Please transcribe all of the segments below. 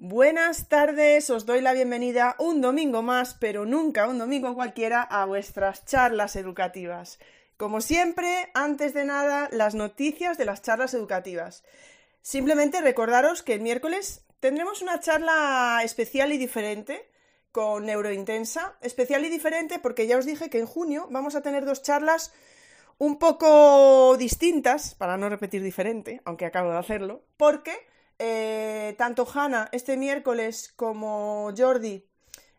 Buenas tardes, os doy la bienvenida un domingo más, pero nunca un domingo cualquiera, a vuestras charlas educativas. Como siempre, antes de nada, las noticias de las charlas educativas. Simplemente recordaros que el miércoles tendremos una charla especial y diferente con Neurointensa. Especial y diferente porque ya os dije que en junio vamos a tener dos charlas un poco distintas, para no repetir diferente, aunque acabo de hacerlo, porque eh, tanto Hanna este miércoles como Jordi,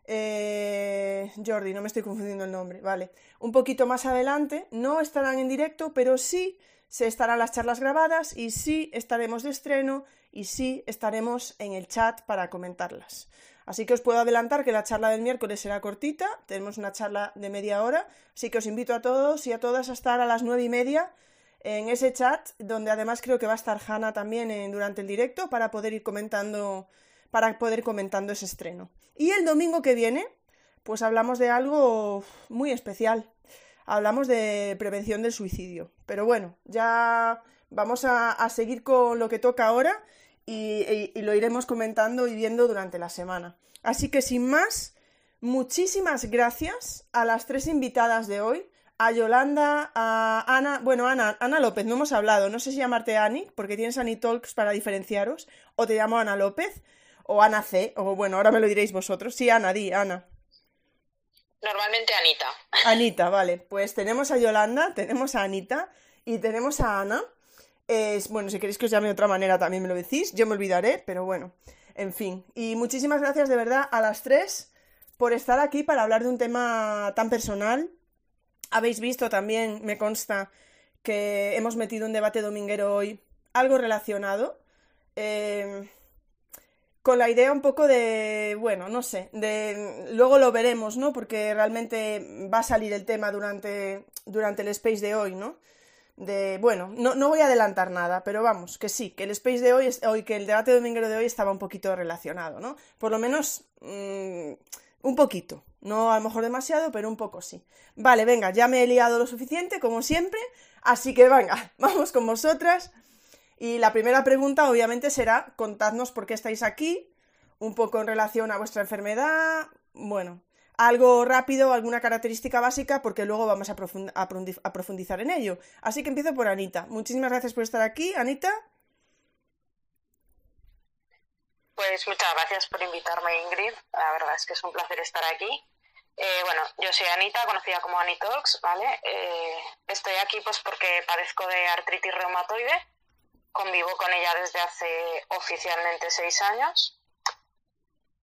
eh, Jordi, no me estoy confundiendo el nombre, vale, un poquito más adelante, no estarán en directo, pero sí se estarán las charlas grabadas y sí estaremos de estreno y sí estaremos en el chat para comentarlas. Así que os puedo adelantar que la charla del miércoles será cortita, tenemos una charla de media hora, así que os invito a todos y a todas a estar a las nueve y media en ese chat, donde además creo que va a estar Hanna también durante el directo para poder ir comentando, para poder comentando ese estreno. Y el domingo que viene, pues hablamos de algo muy especial. Hablamos de prevención del suicidio. Pero bueno, ya vamos a, seguir con lo que toca ahora y lo iremos comentando y viendo durante la semana. Así que sin más, muchísimas gracias a las tres invitadas de hoy a Yolanda, a Ana, bueno, Ana, Ana López, no hemos hablado, no sé si llamarte Ani, porque tienes Ani Talks para diferenciaros, o te llamo Ana López, o Ana C, o bueno, ahora me lo diréis vosotros. Sí, Ana, di, Ana. Normalmente Anita. Anita, vale. Pues tenemos a Yolanda, tenemos a Anita y tenemos a Ana. Es, bueno, si queréis que os llame de otra manera también me lo decís, yo me olvidaré, pero bueno, en fin. Y muchísimas gracias de verdad a las tres por estar aquí para hablar de un tema tan personal habéis visto también, me consta, que hemos metido un debate dominguero hoy, algo relacionado, eh, con la idea un poco de, bueno, no sé, de luego lo veremos, ¿no? Porque realmente va a salir el tema durante, durante el space de hoy, ¿no? De, bueno, no, no voy a adelantar nada, pero vamos, que sí, que el space de hoy, hoy que el debate dominguero de hoy estaba un poquito relacionado, ¿no? Por lo menos, mm, un poquito, no a lo mejor demasiado, pero un poco sí. Vale, venga, ya me he liado lo suficiente, como siempre, así que venga, vamos con vosotras. Y la primera pregunta obviamente será, contadnos por qué estáis aquí, un poco en relación a vuestra enfermedad, bueno, algo rápido, alguna característica básica, porque luego vamos a, profundizar en ello. Así que empiezo por Anita. Muchísimas gracias por estar aquí, Anita. Pues muchas gracias por invitarme, Ingrid. La verdad es que es un placer estar aquí. Eh, bueno, yo soy Anita, conocida como Anitox, ¿vale? Eh, estoy aquí pues porque padezco de artritis reumatoide. Convivo con ella desde hace oficialmente seis años.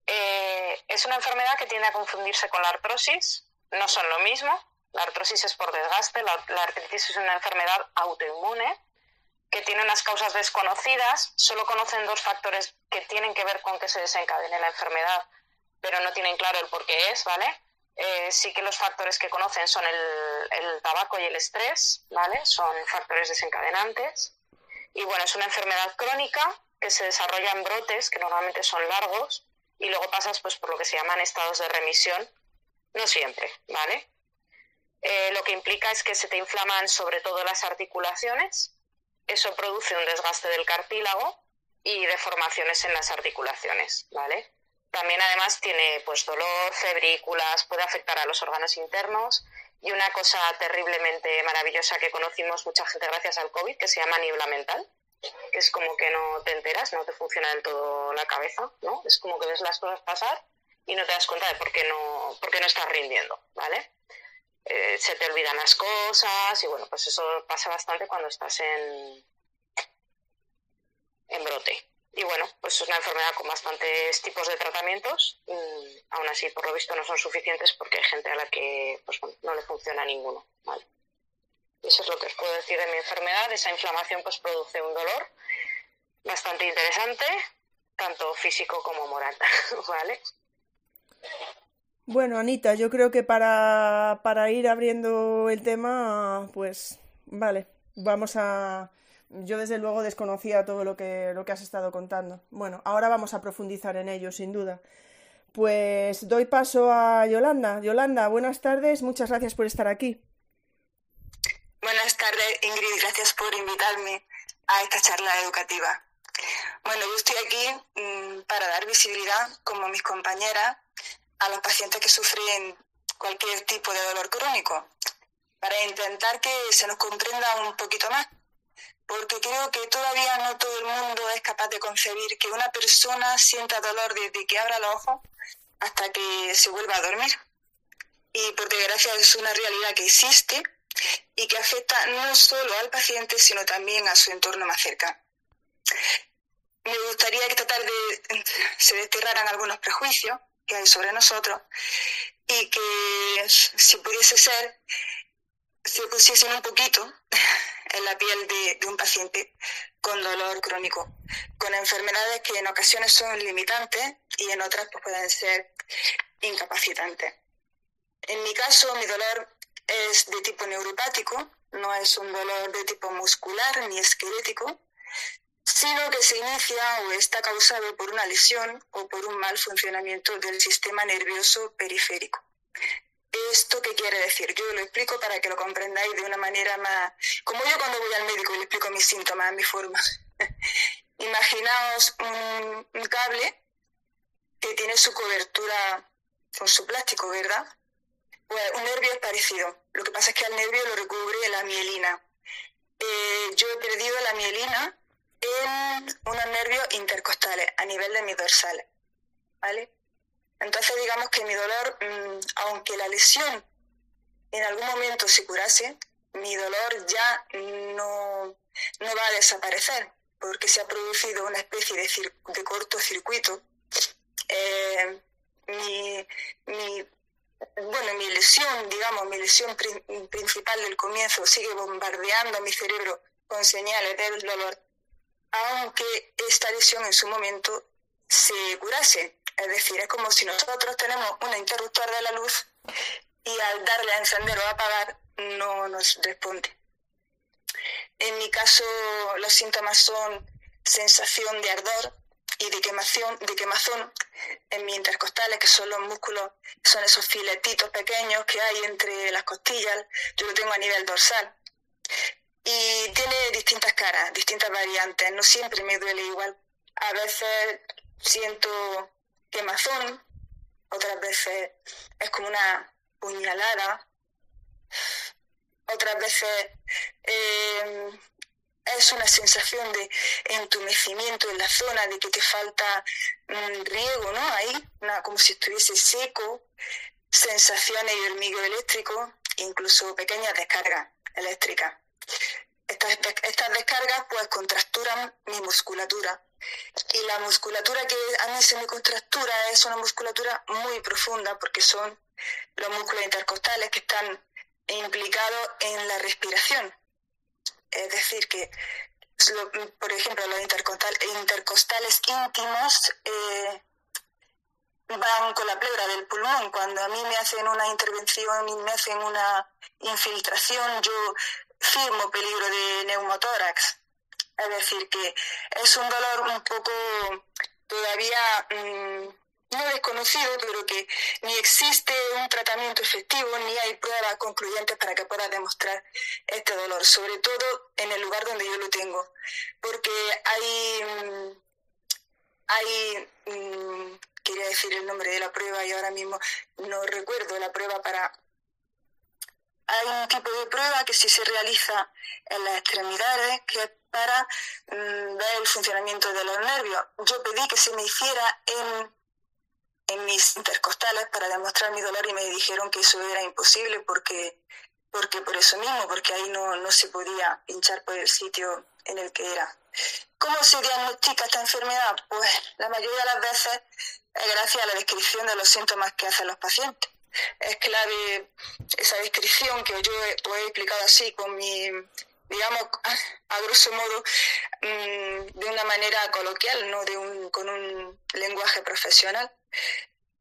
Eh, es una enfermedad que tiende a confundirse con la artrosis. No son lo mismo. La artrosis es por desgaste, la artritis es una enfermedad autoinmune que tiene unas causas desconocidas, solo conocen dos factores que tienen que ver con que se desencadene la enfermedad, pero no tienen claro el por qué es, ¿vale? Eh, sí que los factores que conocen son el, tabaco y el estrés, ¿vale? Son factores desencadenantes. Y bueno, es una enfermedad crónica que se desarrolla en brotes, que normalmente son largos, y luego pasas pues por lo que se llaman estados de remisión, no siempre, ¿vale? Eh, lo que implica es que se te inflaman sobre todo las articulaciones, eso produce un desgaste del cartílago y deformaciones en las articulaciones, ¿vale? También además tiene pues dolor, febrículas, puede afectar a los órganos internos y una cosa terriblemente maravillosa que conocimos mucha gente gracias al COVID que se llama niebla mental, que es como que no te enteras, no te funciona del todo la cabeza, ¿no? Es como que ves las cosas pasar y no te das cuenta de por qué no, por qué no estás rindiendo, ¿vale? Eh, se te olvidan las cosas y bueno, pues eso pasa bastante cuando estás en, en brote. Y bueno, pues es una enfermedad con bastantes tipos de tratamientos. Mm, aún así, por lo visto, no son suficientes porque hay gente a la que pues, no le funciona ninguno. ¿vale? eso es lo que os puedo decir de mi enfermedad. Esa inflamación pues produce un dolor bastante interesante tanto físico como moral, ¿vale? Bueno, Anita, yo creo que para, para ir abriendo el tema, pues vale, vamos a... Yo desde luego desconocía todo lo que, lo que has estado contando. Bueno, ahora vamos a profundizar en ello, sin duda. Pues doy paso a Yolanda. Yolanda, buenas tardes, muchas gracias por estar aquí. Buenas tardes, Ingrid, gracias por invitarme a esta charla educativa. Bueno, yo estoy aquí mm, para dar visibilidad, como mis compañeras, a los pacientes que sufren cualquier tipo de dolor crónico, para intentar que se nos comprenda un poquito más, porque creo que todavía no todo el mundo es capaz de concebir que una persona sienta dolor desde que abra los ojos hasta que se vuelva a dormir. Y por desgracia es una realidad que existe y que afecta no solo al paciente, sino también a su entorno más cercano. Me gustaría que esta tarde se desterraran algunos prejuicios que hay sobre nosotros y que, si pudiese ser, se pusiesen un poquito en la piel de, un paciente con dolor crónico, con enfermedades que en ocasiones son limitantes y en otras pues, pueden ser incapacitantes. En mi caso, mi dolor es de tipo neuropático, no es un dolor de tipo muscular ni esquelético, sino que se inicia o está causado por una lesión o por un mal funcionamiento del sistema nervioso periférico. ¿Esto qué quiere decir? Yo lo explico para que lo comprendáis de una manera más... Como yo cuando voy al médico y le explico mis síntomas, mi forma. Imaginaos un, un cable que tiene su cobertura con su plástico, ¿verdad? Pues un nervio es parecido. Lo que pasa es que al nervio lo recubre la mielina. Eh, yo he perdido la mielina en unos nervios intercostales a nivel de mis dorsales. ¿Vale? Entonces digamos que mi dolor, mm, aunque la lesión en algún momento se curase, mi dolor ya no, no va a desaparecer porque se ha producido una especie de, de cortocircuito. Eh, mi, mi bueno, mi lesión, digamos, mi lesión principal del comienzo sigue bombardeando mi cerebro con señales del dolor, aunque esta lesión en su momento se curase. Es decir, es como si nosotros tenemos un interruptor de la luz y al darle a encender o a apagar no nos responde. En mi caso, los síntomas son sensación de ardor, y de quemación, de quemazón en mis intercostales, que son los músculos, son esos filetitos pequeños que hay entre las costillas, yo lo tengo a nivel dorsal. Y tiene distintas caras, distintas variantes, no siempre me duele igual. A veces siento quemazón, otras veces es como una puñalada, otras veces eh, es una sensación de entumecimiento en la zona, de que te falta un riego, ¿no? Ahí, como si estuviese seco, sensaciones de hormigueo eléctrico, incluso pequeñas descargas eléctricas. Estas, estas descargas pues contracturan mi musculatura y la musculatura que a mí se me contractura es una musculatura muy profunda porque son los músculos intercostales que están implicados en la respiración. Es decir, que, por ejemplo, los intercostales íntimos eh, van con la pleura del pulmón. Cuando a mí me hacen una intervención y me hacen una infiltración, yo firmo peligro de neumotórax. Es decir, que es un dolor un poco todavía mm, no desconocido, pero que ni existe un tratamiento efectivo ni hay pruebas concluyentes para que pueda demostrar este dolor, sobre todo en el lugar donde yo lo tengo, porque hay, mm, hay mm, quería decir el nombre de la prueba y ahora mismo no recuerdo la prueba para... Hay un tipo de prueba que sí se realiza en las extremidades, que es para mm, ver el funcionamiento de los nervios. Yo pedí que se me hiciera en en mis intercostales para demostrar mi dolor y me dijeron que eso era imposible porque, porque por eso mismo, porque ahí no, no se podía pinchar por el sitio en el que era. ¿Cómo se diagnostica esta enfermedad? Pues la mayoría de las veces es gracias a la descripción de los síntomas que hacen los pacientes. Es clave esa descripción que yo he, he explicado así con mi, digamos, a grosso modo, mm, de una manera coloquial, no de un, con un lenguaje profesional.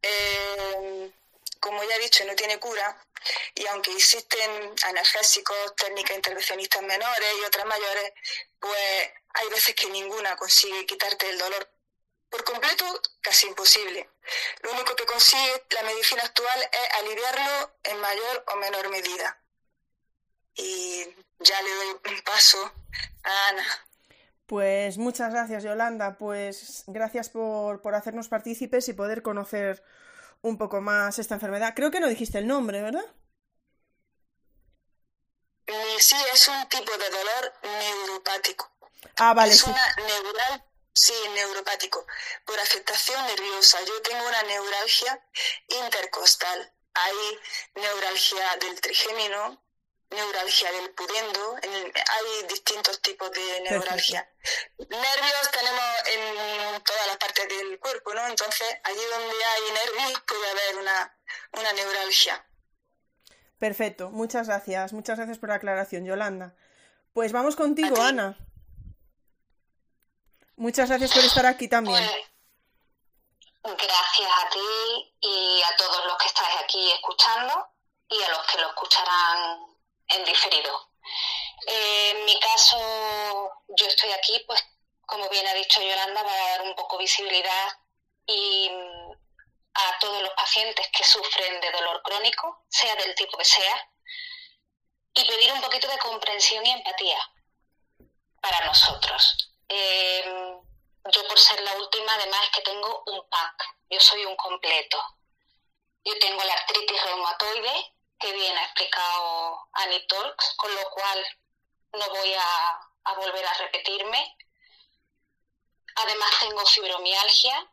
Eh, como ya he dicho, no tiene cura y aunque existen analgésicos, técnicas intervencionistas menores y otras mayores, pues hay veces que ninguna consigue quitarte el dolor por completo, casi imposible. Lo único que consigue la medicina actual es aliviarlo en mayor o menor medida. Y ya le doy un paso a Ana. Pues muchas gracias, Yolanda. Pues gracias por, por hacernos partícipes y poder conocer un poco más esta enfermedad. Creo que no dijiste el nombre, ¿verdad? Eh, sí, es un tipo de dolor neuropático. Ah, vale. Es una neural, sí, neuropático, por afectación nerviosa. Yo tengo una neuralgia intercostal. Hay neuralgia del trigémino, neuralgia del pudendo, hay distintos tipos de neuralgia. Nervios tenemos en todas las partes del cuerpo, ¿no? Entonces, allí donde hay nervios puede haber una, una neuralgia. Perfecto, muchas gracias, muchas gracias por la aclaración, Yolanda. Pues vamos contigo, Ana. Muchas gracias por estar aquí también. Pues, gracias a ti y a todos los que estáis aquí escuchando y a los que lo escucharán en diferido. Eh, en mi caso, yo estoy aquí, pues, como bien ha dicho Yolanda, para dar un poco visibilidad y mm, a todos los pacientes que sufren de dolor crónico, sea del tipo que sea, y pedir un poquito de comprensión y empatía para nosotros. Eh, yo por ser la última, además es que tengo un pack, yo soy un completo. Yo tengo la artritis reumatoide, que bien ha explicado Annie Talks, con lo cual no voy a, volver a repetirme. Además tengo fibromialgia,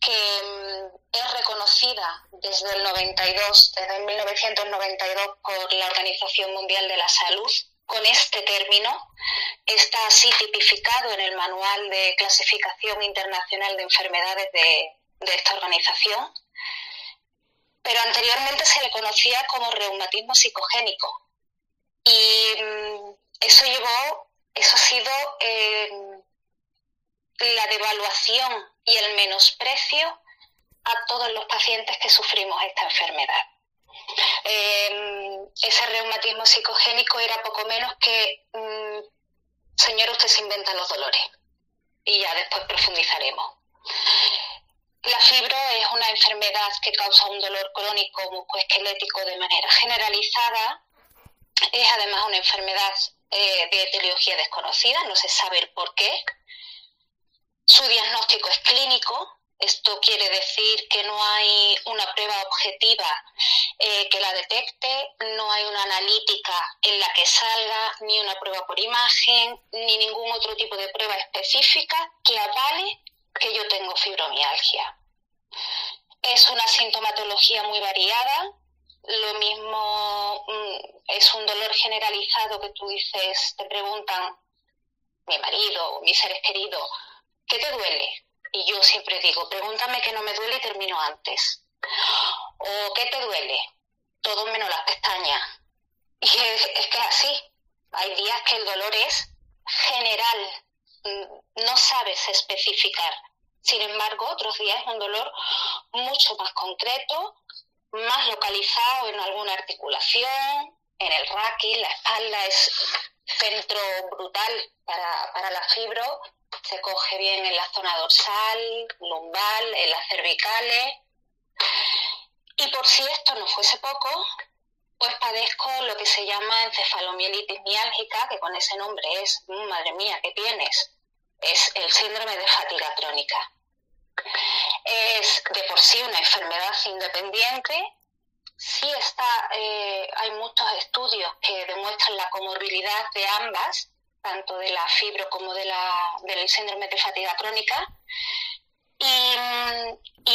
que mm, es reconocida desde el 92, desde 1992 por la Organización Mundial de la Salud con este término. Está así tipificado en el Manual de Clasificación Internacional de Enfermedades de, de esta organización pero anteriormente se le conocía como reumatismo psicogénico. Y mm, eso llevó, eso ha sido eh, la devaluación y el menosprecio a todos los pacientes que sufrimos esta enfermedad. Eh, ese reumatismo psicogénico era poco menos que, mm, señor, usted se inventa los dolores. Y ya después profundizaremos. La fibro es una enfermedad que causa un dolor crónico muscoesquelético de manera generalizada. Es además una enfermedad eh, de etiología desconocida, no se sabe el por qué. Su diagnóstico es clínico, esto quiere decir que no hay una prueba objetiva eh, que la detecte, no hay una analítica en la que salga, ni una prueba por imagen, ni ningún otro tipo de prueba específica que avale que yo tengo fibromialgia. Es una sintomatología muy variada. Lo mismo mm, es un dolor generalizado que tú dices, te preguntan, mi marido, mis seres queridos, ¿qué te duele? Y yo siempre digo, pregúntame que no me duele y termino antes. ¿O qué te duele? Todo menos las pestañas. Y es, que así. Hay días que el dolor es general, mm, no sabes especificar. Sin embargo, otros días es un dolor mucho más concreto, más localizado en alguna articulación, en el raquis, la espalda es centro brutal para, la fibro, se coge bien en la zona dorsal, lumbal, en las cervicales. Y por si esto no fuese poco, pues padezco lo que se llama encefalomielitis miálgica, que con ese nombre es, madre mía, ¿qué tienes? Es el síndrome de fatiga crónica. Es de por sí una enfermedad independiente. Sí está, eh, hay muchos estudios que demuestran la comorbilidad de ambas, tanto de la fibro como de la, del síndrome de fatiga crónica. Y,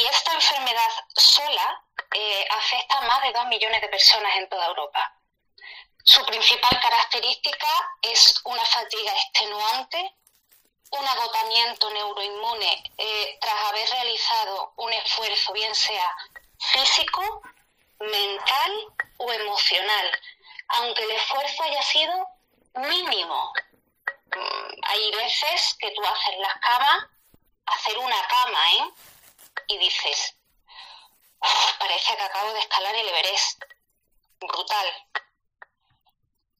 esta enfermedad sola eh, afecta a más de dos millones de personas en toda Europa. Su principal característica es una fatiga extenuante un agotamiento neuroinmune eh, tras haber realizado un esfuerzo, bien sea físico, mental o emocional, aunque el esfuerzo haya sido mínimo. mm, hay veces que tú haces las camas, hacer una cama, ¿eh? Y dices, parece que acabo de escalar el Everest. Brutal.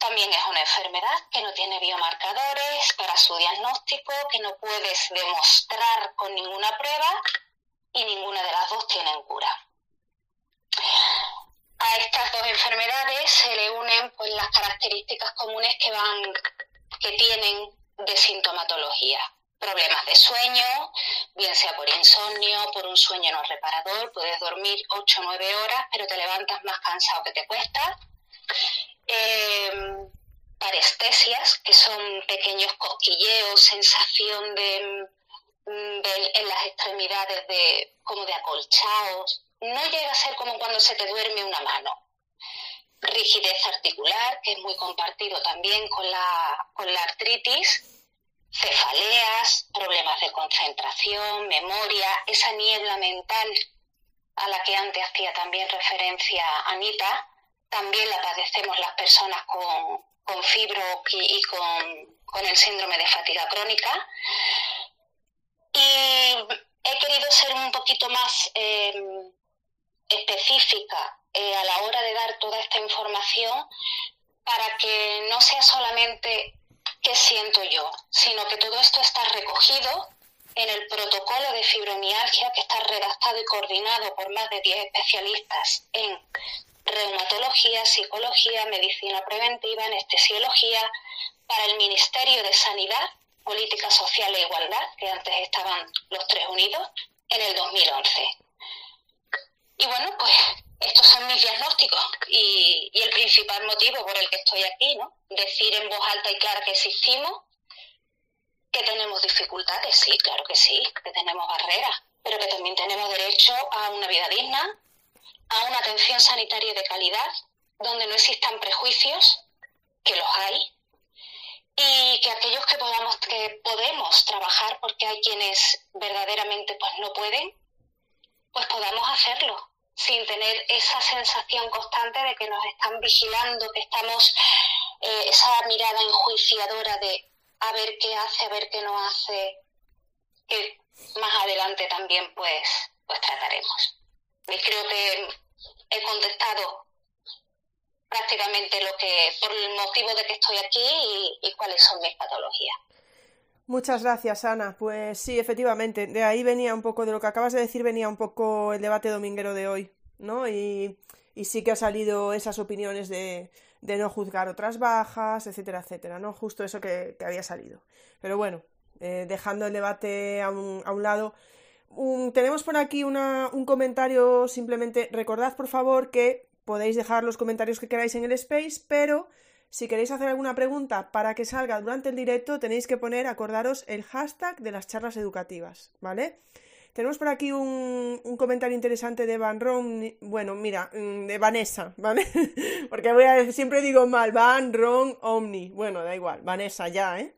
También es una enfermedad que no tiene biomarcadores para su diagnóstico, que no puedes demostrar con ninguna prueba y ninguna de las dos tienen cura. A estas dos enfermedades se le unen pues, las características comunes que van que tienen de sintomatología. Problemas de sueño, bien sea por insomnio, por un sueño no reparador, puedes dormir 8 o 9 horas, pero te levantas más cansado que te cuesta eh, parestesias, que son pequeños cosquilleos, sensación de, mm, en las extremidades de como de acolchados. No llega a ser como cuando se te duerme una mano. Rigidez articular, que es muy compartido también con la, con la artritis. Cefaleas, problemas de concentración, memoria, esa niebla mental a la que antes hacía también referencia Anita, también la padecemos las personas con, fibro y con, el síndrome de fatiga crónica. Y he querido ser un poquito más em, específica eh, a la hora de dar toda esta información para que no sea solamente qué siento yo, sino que todo esto está recogido en el protocolo de fibromialgia que está redactado y coordinado por más de 10 especialistas en reumatología, psicología, medicina preventiva, anestesiología, para el Ministerio de Sanidad, Política Social e Igualdad, que antes estaban los tres unidos, en el 2011. Y bueno, pues estos son mis diagnósticos y, y, el principal motivo por el que estoy aquí, ¿no? Decir en voz alta y clara que existimos, que tenemos dificultades, sí, claro que sí, que tenemos barreras, pero que también tenemos derecho a una vida digna, a una atención sanitaria de calidad, donde no existan prejuicios, que los hay, y que aquellos que podamos que podemos trabajar porque hay quienes verdaderamente pues no pueden pues podamos hacerlo sin tener esa sensación constante de que nos están vigilando que estamos eh, esa mirada enjuiciadora de a ver qué hace a ver qué no hace que más adelante también pues pues trataremos creo que he contestado prácticamente lo que, por el motivo de que estoy aquí y, cuáles son mis patologías. Muchas gracias, Ana. Pues sí, efectivamente, de ahí venía un poco, de lo que acabas de decir, venía un poco el debate dominguero de hoy, ¿no? Y, sí que ha salido esas opiniones de, no juzgar otras bajas, etcétera, etcétera, ¿no? Justo eso que, había salido. Pero bueno, eh, dejando el debate a un, a un lado, tenemos por aquí un comentario, simplemente recordad por favor que podéis dejar los comentarios que queráis en el space, pero si queréis hacer alguna pregunta para que salga durante el directo tenéis que poner, acordaros, el hashtag de las charlas educativas, ¿vale? Tenemos por aquí un, comentario interesante de Van Ron, bueno, mira, mm, de Vanessa, ¿vale? Porque siempre digo mal, Van Ron Omni, bueno, da igual, Vanessa ya, ¿eh?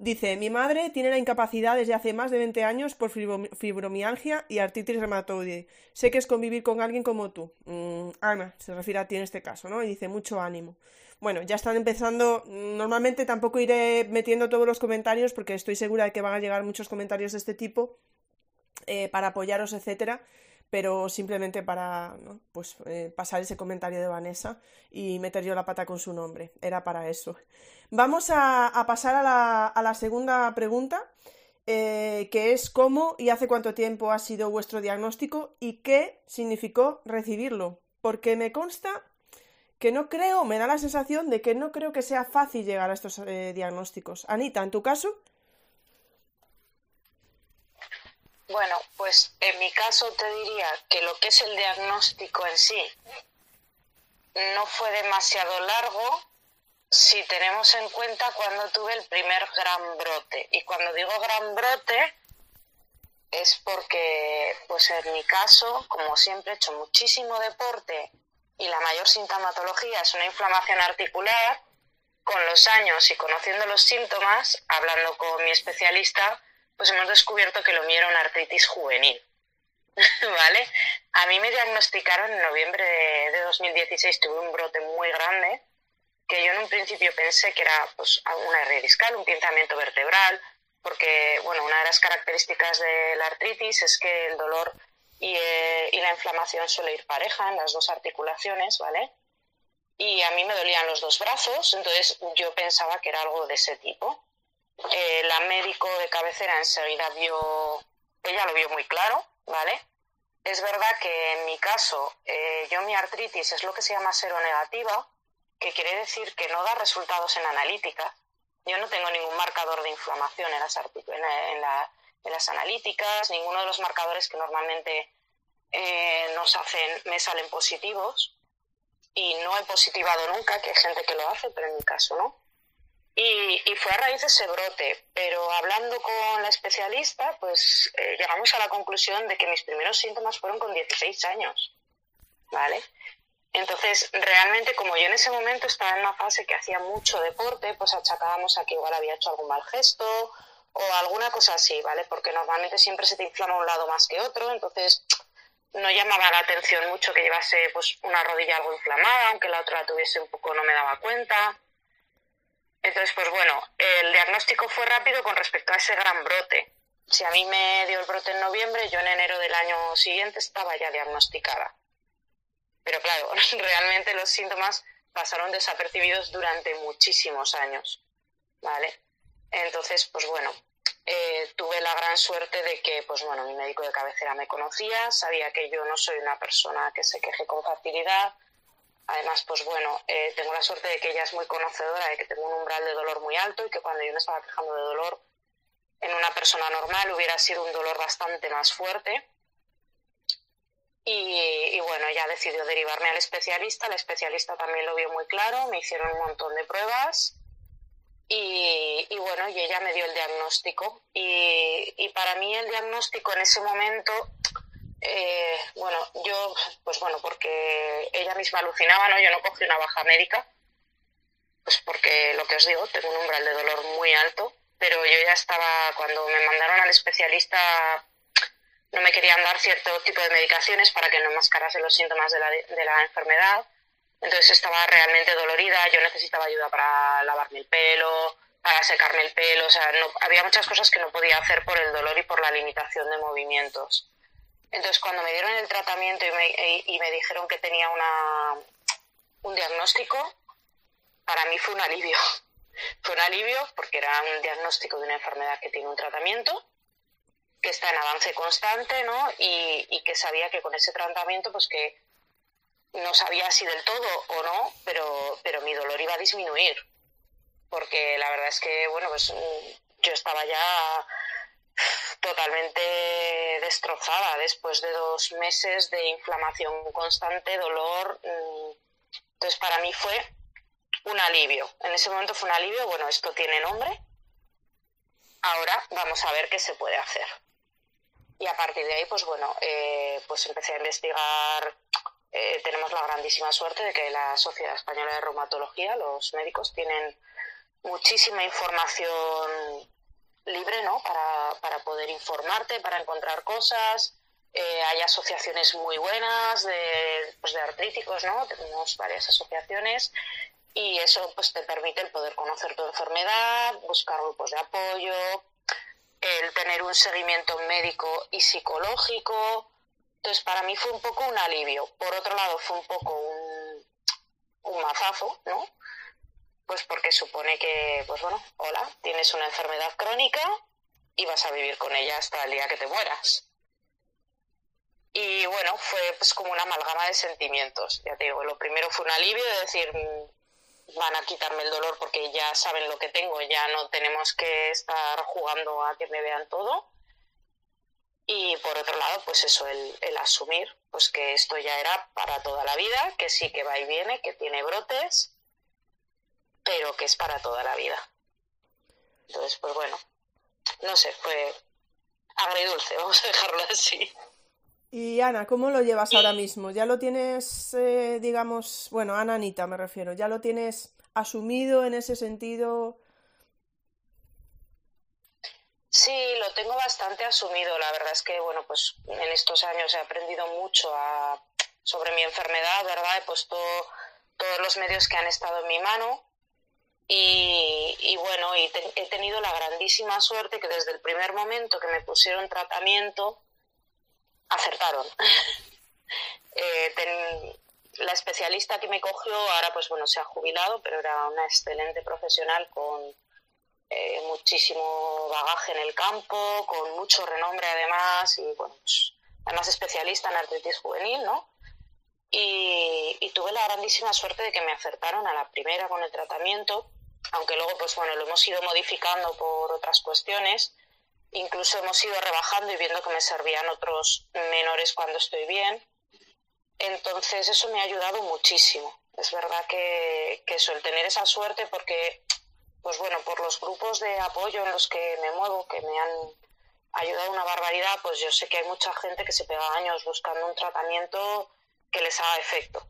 Dice, mi madre tiene la incapacidad desde hace más de 20 años por fibromialgia y artritis reumatoide. Sé que es convivir con alguien como tú. Mm, Ana, se refiere a ti en este caso, ¿no? Y dice, mucho ánimo. Bueno, ya están empezando. Normalmente tampoco iré metiendo todos los comentarios porque estoy segura de que van a llegar muchos comentarios de este tipo eh, para apoyaros, etcétera pero simplemente para pues, eh, pasar ese comentario de Vanessa y meter yo la pata con su nombre. Era para eso. Vamos a, pasar a la, segunda pregunta, eh, que es cómo y hace cuánto tiempo ha sido vuestro diagnóstico y qué significó recibirlo. Porque me consta que no creo, me da la sensación de que no creo que sea fácil llegar a estos eh, diagnósticos. Anita, ¿en tu caso? Bueno, pues en mi caso te diría que lo que es el diagnóstico en sí no fue demasiado largo si tenemos en cuenta cuando tuve el primer gran brote. Y cuando digo gran brote es porque, pues en mi caso, como siempre he hecho muchísimo deporte y la mayor sintomatología es una inflamación articular, con los años y conociendo los síntomas, hablando con mi especialista, pues hemos descubierto que lo mío era una artritis juvenil. ¿Vale? A mí me diagnosticaron en noviembre de, 2016, tuve un brote muy grande, que yo en un principio pensé que era pues, una hernia discal, un pinzamiento vertebral, porque bueno, una de las características de la artritis es que el dolor y, eh, y, la inflamación suele ir pareja en las dos articulaciones, ¿vale? Y a mí me dolían los dos brazos, entonces yo pensaba que era algo de ese tipo. Eh, la médico de cabecera enseguida vio, ella lo vio muy claro, ¿vale? Es verdad que en mi caso, eh, yo mi artritis es lo que se llama seronegativa, que quiere decir que no da resultados en analítica. Yo no tengo ningún marcador de inflamación en las, en, las analíticas, ninguno de los marcadores que normalmente eh, nos hacen me salen positivos y no he positivado nunca, que hay gente que lo hace, pero en mi caso no. Y, fue a raíz de ese brote, pero hablando con la especialista, pues eh, llegamos a la conclusión de que mis primeros síntomas fueron con 16 años, ¿vale? Entonces, realmente, como yo en ese momento estaba en una fase que hacía mucho deporte, pues achacábamos a que igual había hecho algún mal gesto o alguna cosa así, ¿vale? Porque normalmente siempre se te inflama un lado más que otro, entonces no llamaba la atención mucho que llevase pues una rodilla algo inflamada, aunque la otra la tuviese un poco, no me daba cuenta. Entonces, pues bueno, el diagnóstico fue rápido con respecto a ese gran brote. Si a mí me dio el brote en noviembre, yo en enero del año siguiente estaba ya diagnosticada. Pero claro, realmente los síntomas pasaron desapercibidos durante muchísimos años, ¿vale? Entonces, pues bueno, eh, tuve la gran suerte de que, pues bueno, mi médico de cabecera me conocía, sabía que yo no soy una persona que se queje con facilidad. Además, pues bueno, eh, tengo la suerte de que ella es muy conocedora de que tengo un umbral de dolor muy alto y que cuando yo me estaba quejando de dolor en una persona normal hubiera sido un dolor bastante más fuerte. Y, bueno, ella decidió derivarme al especialista. El especialista también lo vio muy claro, me hicieron un montón de pruebas y, bueno, y ella me dio el diagnóstico. Y, para mí el diagnóstico en ese momento, eh, bueno, yo, pues bueno, porque ella misma alucinaba, ¿no? Yo no cogí una baja médica, pues porque lo que os digo, tengo un umbral de dolor muy alto, pero yo ya estaba, cuando me mandaron al especialista, no me querían dar cierto tipo de medicaciones para que no enmascarase los síntomas de la, de la enfermedad entonces estaba realmente dolorida, yo necesitaba ayuda para lavarme el pelo, para secarme el pelo, o sea, no, había muchas cosas que no podía hacer por el dolor y por la limitación de movimientos. Entonces cuando me dieron el tratamiento y me, y me dijeron que tenía una, un diagnóstico, para mí fue un alivio. Fue un alivio porque era un diagnóstico de una enfermedad que tiene un tratamiento, que está en avance constante, ¿no? Y, y que sabía que con ese tratamiento, pues que no sabía si del todo o no, pero, pero mi dolor iba a disminuir. Porque la verdad es que, bueno, pues yo estaba ya totalmente destrozada después de dos meses de inflamación constante, dolor. Mm. Entonces, para mí fue un alivio. En ese momento fue un alivio, bueno, esto tiene nombre. Ahora vamos a ver qué se puede hacer. Y a partir de ahí, pues bueno, eh, pues empecé a investigar eh, tenemos la grandísima suerte de que la Sociedad Española de Reumatología, los médicos, tienen muchísima información libre ¿no? para, para poder informarte, para encontrar cosas. Eh, hay asociaciones muy buenas de, pues de artríticos, ¿no? Tenemos varias asociaciones y eso pues te permite el poder conocer tu enfermedad, buscar grupos de apoyo, el tener un seguimiento médico y psicológico, entonces, para mí fue un poco un alivio. Por otro lado, fue un poco un, un mazazo, ¿no? Pues porque supone que, pues bueno, hola, tienes una enfermedad crónica y vas a vivir con ella hasta el día que te mueras. Y bueno, fue pues como una amalgama de sentimientos. Ya te digo, lo primero fue un alivio de decir, mm, van a quitarme el dolor porque ya saben lo que tengo, ya no tenemos que estar jugando a que me vean todo. Y por otro lado, pues eso, el, el, asumir pues que esto ya era para toda la vida, que sí que va y viene, que tiene brotes, pero que es para toda la vida. Entonces, pues bueno, no sé, fue agridulce, vamos a dejarlo así. Y Ana, ¿cómo lo llevas ahora mismo? ¿Ya lo tienes, eh, digamos, bueno, Ana Anita me refiero, ¿ya lo tienes asumido en ese sentido? Sí, lo tengo bastante asumido. La verdad es que, bueno, pues en estos años he aprendido mucho a, sobre mi enfermedad, ¿verdad? He puesto todos los medios que han estado en mi mano. Y, bueno, y he tenido la grandísima suerte que desde el primer momento que me pusieron tratamiento, acertaron. Eh, la especialista que me cogió ahora pues bueno se ha jubilado pero era una excelente profesional con eh, muchísimo bagaje en el campo con mucho renombre además y bueno pues, además especialista en artritis juvenil no y, tuve la grandísima suerte de que me acertaron a la primera con el tratamiento, aunque luego, pues bueno, lo hemos ido modificando por otras cuestiones. Incluso hemos ido rebajando y viendo que me servían otros menores cuando estoy bien. Entonces, eso me ha ayudado muchísimo. Es verdad que, que eso, el tener esa suerte, porque, pues bueno, por los grupos de apoyo en los que me muevo, que me han ayudado una barbaridad, pues yo sé que hay mucha gente que se pega años buscando un tratamiento que les haga efecto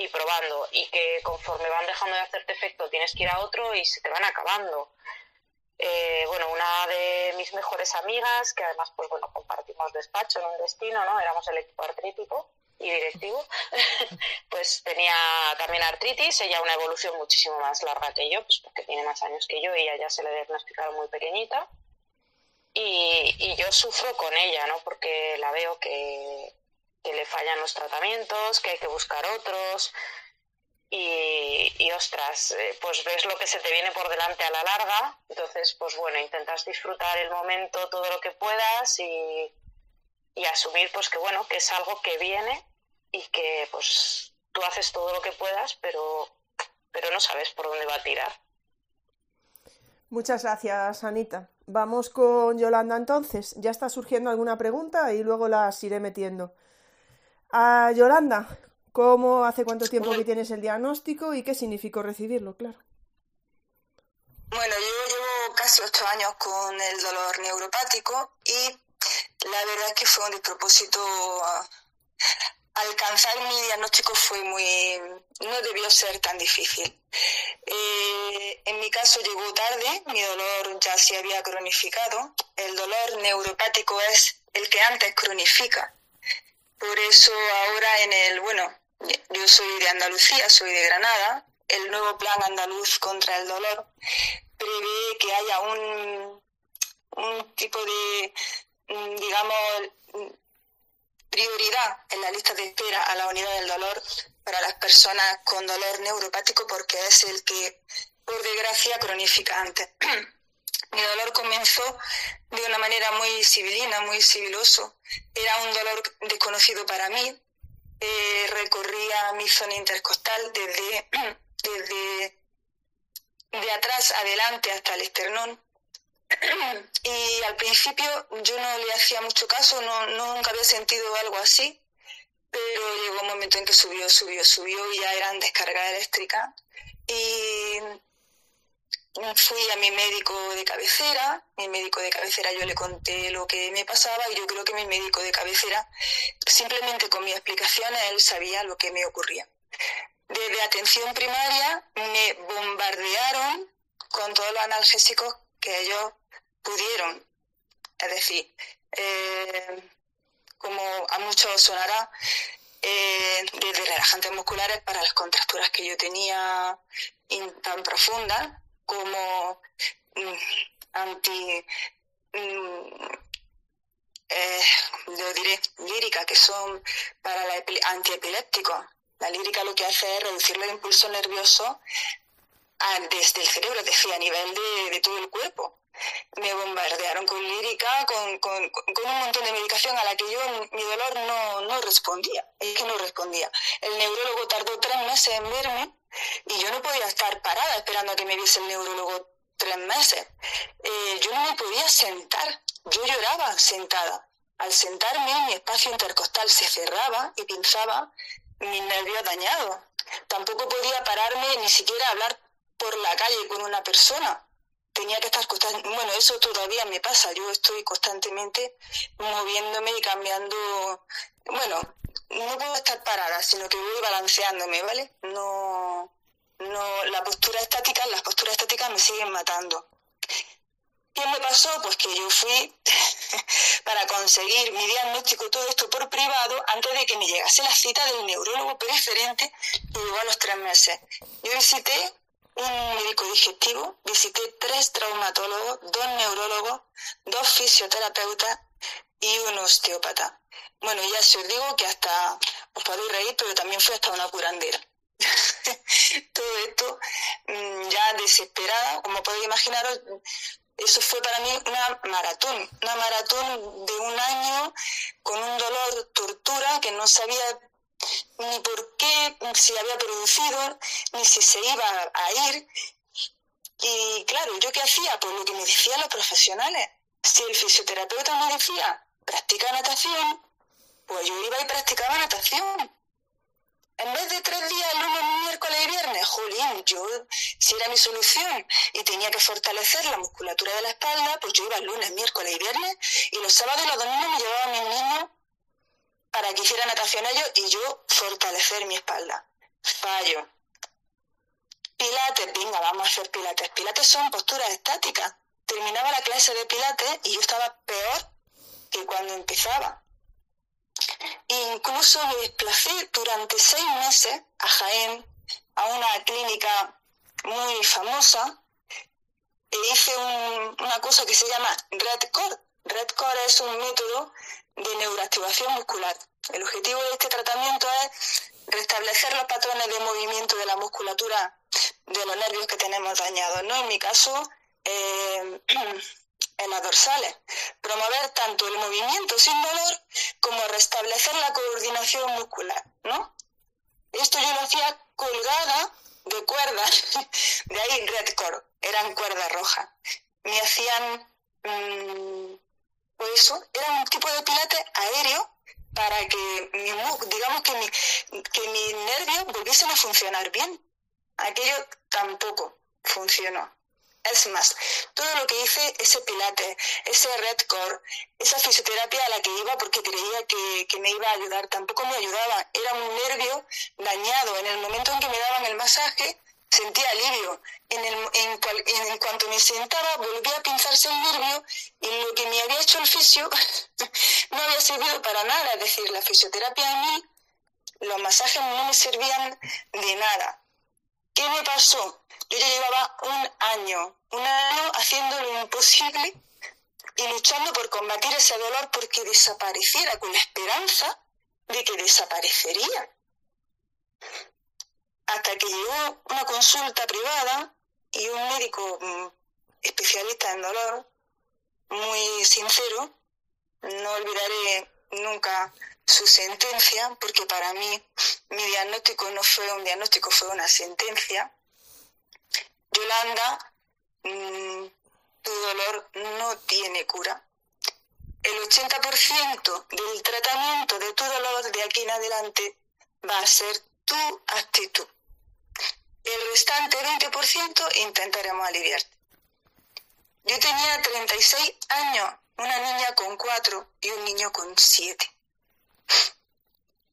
y probando y que conforme van dejando de hacerte efecto tienes que ir a otro y se te van acabando. Eh, bueno, una de mis mejores amigas, que además pues bueno, compartimos despacho en un destino, ¿no? Éramos el equipo artrítico y directivo, pues tenía también artritis, ella una evolución muchísimo más larga que yo, pues porque tiene más años que yo y ella ya se le diagnosticaron muy pequeñita. Y, y yo sufro con ella, ¿no? Porque la veo que, que le fallan los tratamientos, que hay que buscar otros. Y, ostras, eh, pues ves lo que se te viene por delante a la larga, entonces pues bueno, intentas disfrutar el momento todo lo que puedas y, y asumir pues que bueno, que es algo que viene y que pues tú haces todo lo que puedas, pero, pero no sabes por dónde va a tirar. Muchas gracias, Anita. Vamos con Yolanda entonces. Ya está surgiendo alguna pregunta y luego las iré metiendo. A Yolanda, ¿cómo hace cuánto tiempo que tienes el diagnóstico y qué significó recibirlo? Claro. Bueno, yo llevo casi ocho años con el dolor neuropático y la verdad es que fue un despropósito. Ah, alcanzar mi diagnóstico fue muy. no debió ser tan difícil. Eh, en mi caso llegó tarde, mi dolor ya se había cronificado. El dolor neuropático es el que antes cronifica por eso ahora en el, bueno, yo soy de Andalucía, soy de Granada, el nuevo plan andaluz contra el dolor prevé que haya un, un tipo de, mm, digamos, prioridad en la lista de espera a la unidad del dolor para las personas con dolor neuropático porque es el que, por desgracia, cronifica antes. Mi dolor comenzó de una manera muy civilina, muy civiloso. Era un dolor desconocido para mí. Eh, recorría mi zona intercostal desde, desde de atrás adelante hasta el esternón. Y al principio yo no le hacía mucho caso, no, nunca había sentido algo así, pero llegó un momento en que subió, subió, subió y ya eran descargas eléctricas. Y fui a mi médico de cabecera, mi médico de cabecera yo le conté lo que me pasaba y yo creo que mi médico de cabecera, simplemente con mis explicaciones, él sabía lo que me ocurría. Desde atención primaria me bombardearon con todos los analgésicos que ellos pudieron. Es decir, eh, como a muchos sonará, eh, desde relajantes musculares para las contracturas que yo tenía tan profundas, como mm, anti, mm, eh, yo diré, lírica, que son para la antiepilépticos. La lírica lo que hace es reducir los impulsos nerviosos desde el cerebro, decía, a nivel de, todo el cuerpo. Me bombardearon con lírica, con, con, un montón de medicación a la que yo, mi dolor no, no respondía. Es que no respondía. El neurólogo tardó tres meses en verme y yo no podía estar parada esperando a que me viese el neurólogo tres meses. Eh, yo no me podía sentar, yo lloraba sentada. Al sentarme, mi espacio intercostal se cerraba y pinzaba mis nervios dañados. Tampoco podía pararme ni siquiera hablar por la calle con una persona. Tenía que estar constantemente, bueno, eso todavía me pasa, yo estoy constantemente moviéndome y cambiando, bueno, no puedo estar parada, sino que voy balanceándome, ¿vale? No, no, la postura estática, las posturas estáticas me siguen matando. ¿Qué me pasó? Pues que yo fui para conseguir mi diagnóstico, todo esto por privado, antes de que me llegase la cita del neurólogo preferente, que llegó a los tres meses. Yo visité un médico digestivo, visité tres traumatólogos, dos neurólogos, dos fisioterapeutas y un osteópata. Bueno, ya se os digo que hasta, os podéis reír, pero también fue hasta una curandera. Todo esto mm, ya desesperada, como podéis imaginaros, eso fue para mí una maratón, una maratón de un año con un dolor, tortura, que no sabía ni por qué se había producido, ni si se iba a ir. Y claro, ¿yo qué hacía? Pues lo que me decían los profesionales. Si el fisioterapeuta me decía, practica natación, pues yo iba y practicaba natación. En vez de tres días, lunes, miércoles y viernes, jolín, yo, si era mi solución y tenía que fortalecer la musculatura de la espalda, pues yo iba lunes, miércoles y viernes y los sábados y los domingos me llevaba a mis niños para que hiciera natación ellos y yo fortalecer mi espalda. Fallo. Pilates, venga, vamos a hacer pilates. Pilates son posturas estáticas. Terminaba la clase de pilates y yo estaba peor que cuando empezaba. Incluso me desplacé durante seis meses a Jaén, a una clínica muy famosa, e hice una cosa que se llama Red Core. Red Core es un método de neuroactivación muscular. El objetivo de este tratamiento es restablecer los patrones de movimiento de la musculatura de los nervios que tenemos dañados. ¿no? En mi caso, eh, en las dorsales, promover tanto el movimiento sin dolor como restablecer la coordinación muscular, ¿no? Esto yo lo hacía colgada de cuerdas, de ahí red core, eran cuerdas rojas. Me hacían, mm, pues eso, era un tipo de pilates aéreo para que mi, digamos que, mi, que mis nervios volviesen a funcionar bien. Aquello tampoco funcionó. Es más, todo lo que hice, ese pilate, ese red core, esa fisioterapia a la que iba porque creía que, me iba a ayudar, tampoco me ayudaba. Era un nervio dañado. En el momento en que me daban el masaje, sentía alivio. En, en, en, cuanto me sentaba, volvía a pinzarse el nervio y lo que me había hecho el fisio no había servido para nada. Es decir, la fisioterapia a mí, los masajes no me servían de nada. ¿Qué me pasó? Yo ya llevaba un año, un año haciendo lo imposible y luchando por combatir ese dolor porque desapareciera, con la esperanza de que desaparecería. Hasta que llegó una consulta privada y un médico mm, especialista en dolor, muy sincero, no olvidaré nunca su sentencia, porque para mí mi diagnóstico no fue un diagnóstico, fue una sentencia. Yolanda, mm, tu dolor no tiene cura. El 80% del tratamiento de tu dolor de aquí en adelante va a ser tu actitud. El restante 20% intentaremos aliviarte. Yo tenía 36 años, una niña con 4 y un niño con 7.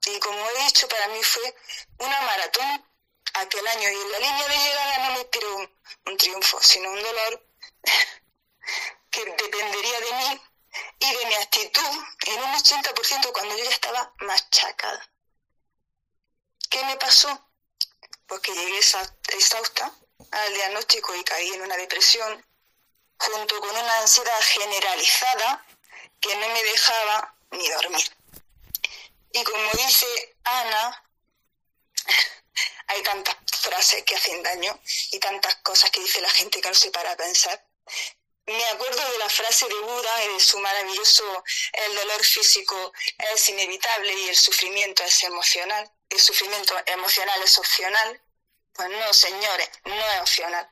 Y como he dicho, para mí fue una maratón aquel año y en la línea de llegada no me inspiró un, triunfo, sino un dolor que dependería de mí y de mi actitud en un 80% cuando yo ya estaba machacada. ¿Qué me pasó? Pues que llegué exhausta al diagnóstico y caí en una depresión junto con una ansiedad generalizada que no me dejaba ni dormir. Y como dice Ana, hay tantas frases que hacen daño y tantas cosas que dice la gente que no se para pensar. Me acuerdo de la frase de Buda y de su maravilloso el dolor físico es inevitable y el sufrimiento es emocional. El sufrimiento emocional es opcional. Pues no, señores, no es opcional.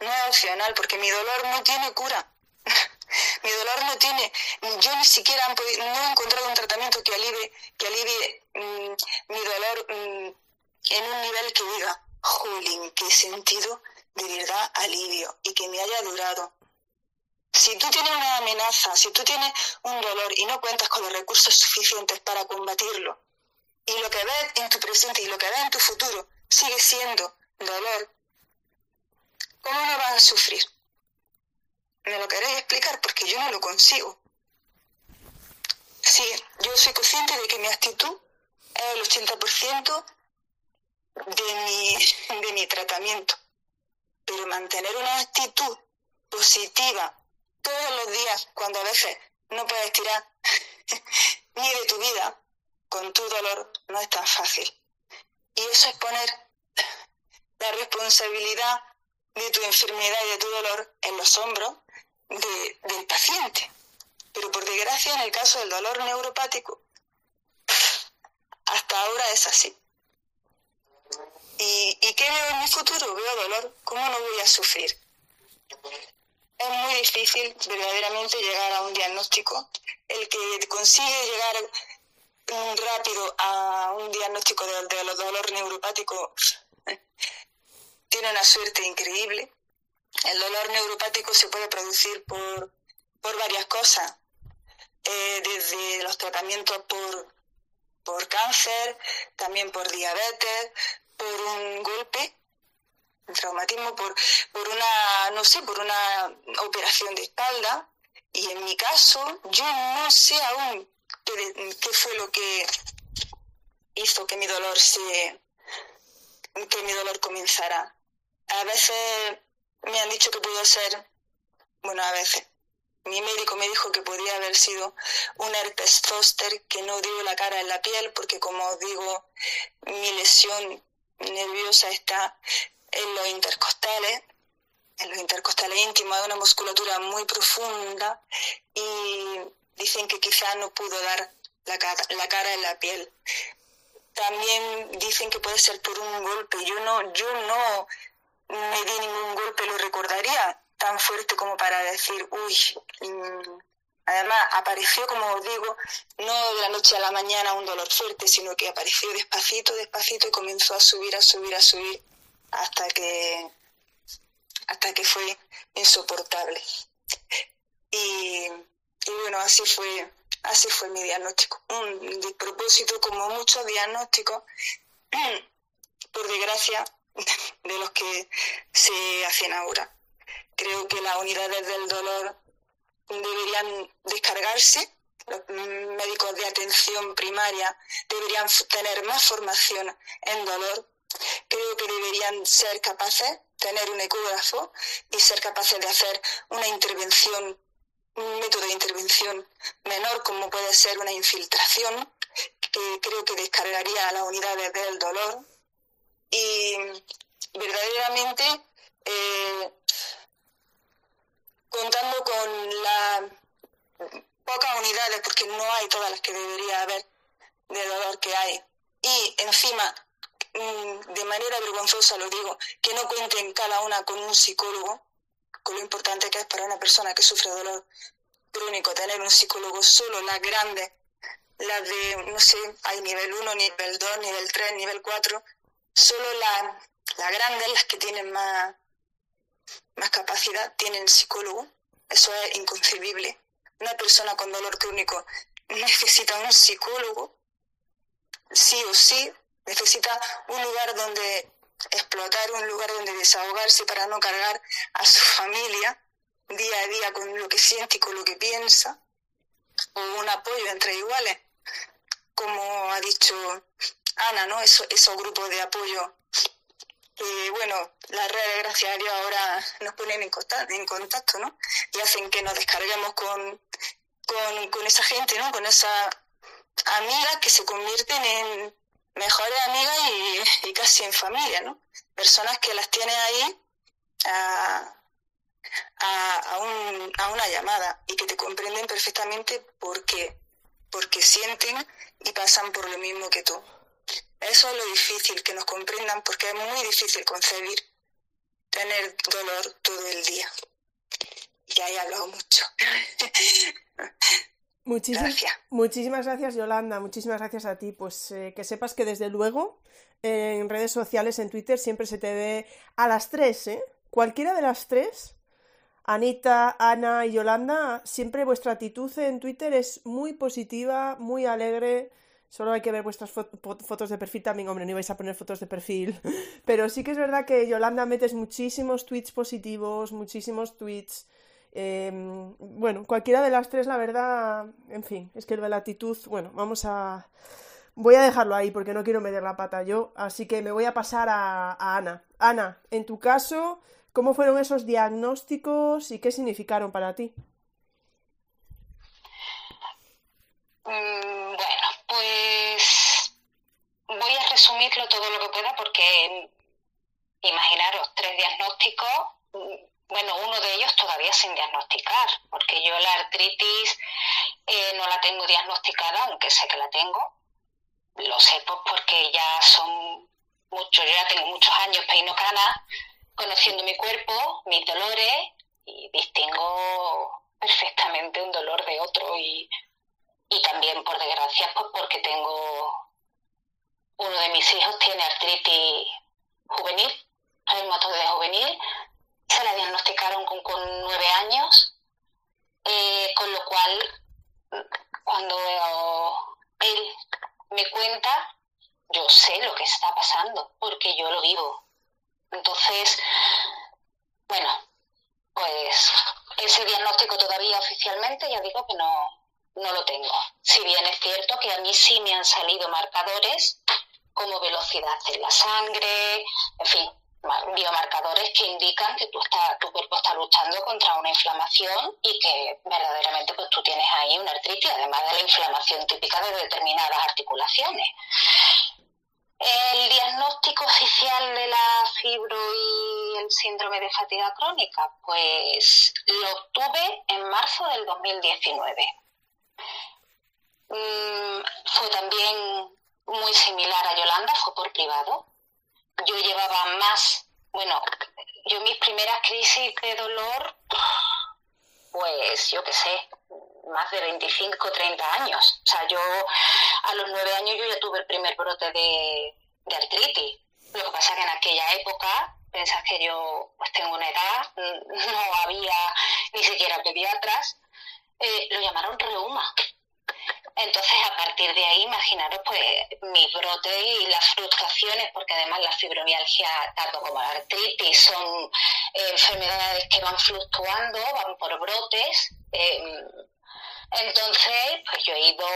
No es opcional porque mi dolor no tiene cura. mi dolor no tiene, yo ni siquiera no he encontrado un tratamiento que alivie, que alivie mm, mi dolor mm, en un nivel que diga, jolín, qué sentido de verdad alivio y que me haya durado. Si tú tienes una amenaza, si tú tienes un dolor y no cuentas con los recursos suficientes para combatirlo, y lo que ves en tu presente y lo que ves en tu futuro sigue siendo dolor, ¿cómo no vas a sufrir? me lo queréis explicar porque yo no lo consigo. Sí, yo soy consciente de que mi actitud es el 80% de mi, de mi tratamiento, pero mantener una actitud positiva todos los días, cuando a veces no puedes tirar ni de tu vida con tu dolor, no es tan fácil. Y eso es poner la responsabilidad de tu enfermedad y de tu dolor en los hombros del paciente. Pero por desgracia, en el caso del dolor neuropático, hasta ahora es así. ¿Y, ¿Y qué veo en mi futuro? Veo dolor. ¿Cómo no voy a sufrir? Es muy difícil verdaderamente llegar a un diagnóstico. El que consigue llegar rápido a un diagnóstico de, de dolor neuropático tiene una suerte increíble. El dolor neuropático se puede producir por, por varias cosas, eh, desde los tratamientos por, por cáncer, también por diabetes, por un golpe, un traumatismo, por, por una, no sé, por una operación de espalda. Y en mi caso, yo no sé aún qué, qué fue lo que hizo que mi dolor se que mi dolor comenzara. A veces me han dicho que pudo ser, bueno, a veces, mi médico me dijo que podía haber sido un herpes zoster que no dio la cara en la piel porque, como os digo, mi lesión nerviosa está en los intercostales, en los intercostales íntimos, hay una musculatura muy profunda y dicen que quizás no pudo dar la la cara en la piel. También dicen que puede ser por un golpe. Yo no, yo no me di ningún golpe, lo recordaría tan fuerte como para decir, uy, mm, además apareció, como os digo, no de la noche a la mañana un dolor fuerte, sino que apareció despacito, despacito y comenzó a subir, a subir, a subir, hasta que, hasta que fue insoportable. Y, y bueno, así fue, así fue mi diagnóstico. Un despropósito como muchos diagnósticos, por desgracia, de los que se hacen ahora. Creo que las unidades del dolor deberían descargarse, los médicos de atención primaria deberían tener más formación en dolor. Creo que deberían ser capaces tener un ecógrafo y ser capaces de hacer una intervención, un método de intervención menor como puede ser una infiltración, que creo que descargaría a las unidades del dolor. Y verdaderamente eh, contando con las pocas unidades, porque no hay todas las que debería haber de dolor que hay, y encima, mm, de manera vergonzosa lo digo, que no cuenten cada una con un psicólogo, con lo importante que es para una persona que sufre dolor crónico tener un psicólogo solo, las grandes, las de, no sé, hay nivel 1, nivel 2, nivel 3, nivel 4, solo las la grandes, las que tienen más, más capacidad, tienen psicólogo. Eso es inconcebible. Una persona con dolor crónico necesita un psicólogo, sí o sí, necesita un lugar donde explotar, un lugar donde desahogarse para no cargar a su familia día a día con lo que siente y con lo que piensa, o un apoyo entre iguales, como ha dicho Ana, ¿no? Eso, esos grupos de apoyo que, bueno, las redes, gracias a Dios, ahora nos ponen en contacto, ¿no? Y hacen que nos descarguemos con, con, con esa gente, ¿no? Con esas amigas que se convierten en mejores amigas y, y, casi en familia, ¿no? Personas que las tienes ahí a, a, a, un, a una llamada y que te comprenden perfectamente porque, porque sienten y pasan por lo mismo que tú. Eso es lo difícil, que nos comprendan, porque es muy difícil concebir tener dolor todo el día. Ya he hablado mucho. Muchísimas gracias. Muchísimas gracias, Yolanda. Muchísimas gracias a ti. Pues eh, que sepas que desde luego en redes sociales, en Twitter, siempre se te ve a las tres, ¿eh? Cualquiera de las tres, Anita, Ana y Yolanda, siempre vuestra actitud en Twitter es muy positiva, muy alegre Solo hay que ver vuestras fotos de perfil también, hombre, no ibais a poner fotos de perfil. Pero sí que es verdad que Yolanda metes muchísimos tweets positivos, muchísimos tweets Em, bueno, cualquiera de las tres, la verdad, en fin, es que el de la actitud, bueno, vamos a... Voy a dejarlo ahí porque no quiero meter la pata yo, así que me voy a pasar a, Ana. Ana, en tu caso, ¿cómo fueron esos diagnósticos y qué significaron para ti? Mm, bueno, pues voy a resumirlo todo lo que pueda porque imaginaros tres diagnósticos bueno, uno de ellos todavía sin diagnosticar, porque yo la artritis eh, no la tengo diagnosticada, aunque sé que la tengo. Lo sé pues, porque ya son muchos, yo ya tengo muchos años peino cana, conociendo mi cuerpo, mis dolores, y distingo perfectamente un dolor de otro y, y también por desgracia pues porque tengo uno de mis hijos tiene artritis juvenil, de juvenil, se la diagnosticaron con, nueve años, eh, con lo cual cuando él me cuenta, yo sé lo que está pasando, porque yo lo vivo. Entonces, bueno, pues ese diagnóstico todavía oficialmente, ya digo que no, no lo tengo. Si bien es cierto que a mí sí me han salido marcadores como velocidad en la sangre, en fin, biomarcadores que indican que tu cuerpo está luchando contra una inflamación y que verdaderamente pues tú tienes ahí una artritis, además de la inflamación típica de determinadas articulaciones. El diagnóstico oficial de la fibro y el síndrome de fatiga crónica, pues lo obtuve en marzo del 2019. Mm, fue también muy similar a Yolanda, fue por privado yo llevaba más, bueno, yo mis primeras crisis de dolor, pues yo qué sé, más de 25, 30 años. O sea, yo a los 9 años yo ya tuve el primer brote de, artritis. Lo que pasa que en aquella época, pensás que yo pues tengo una edad, no había ni siquiera pediatras, eh, lo llamaron reuma. Entonces, a partir de ahí, imaginaros pues mis brotes y las frustraciones, porque además la fibromialgia, tanto como la artritis, son eh, enfermedades que van fluctuando, van por brotes. Em, entonces, pues yo he ido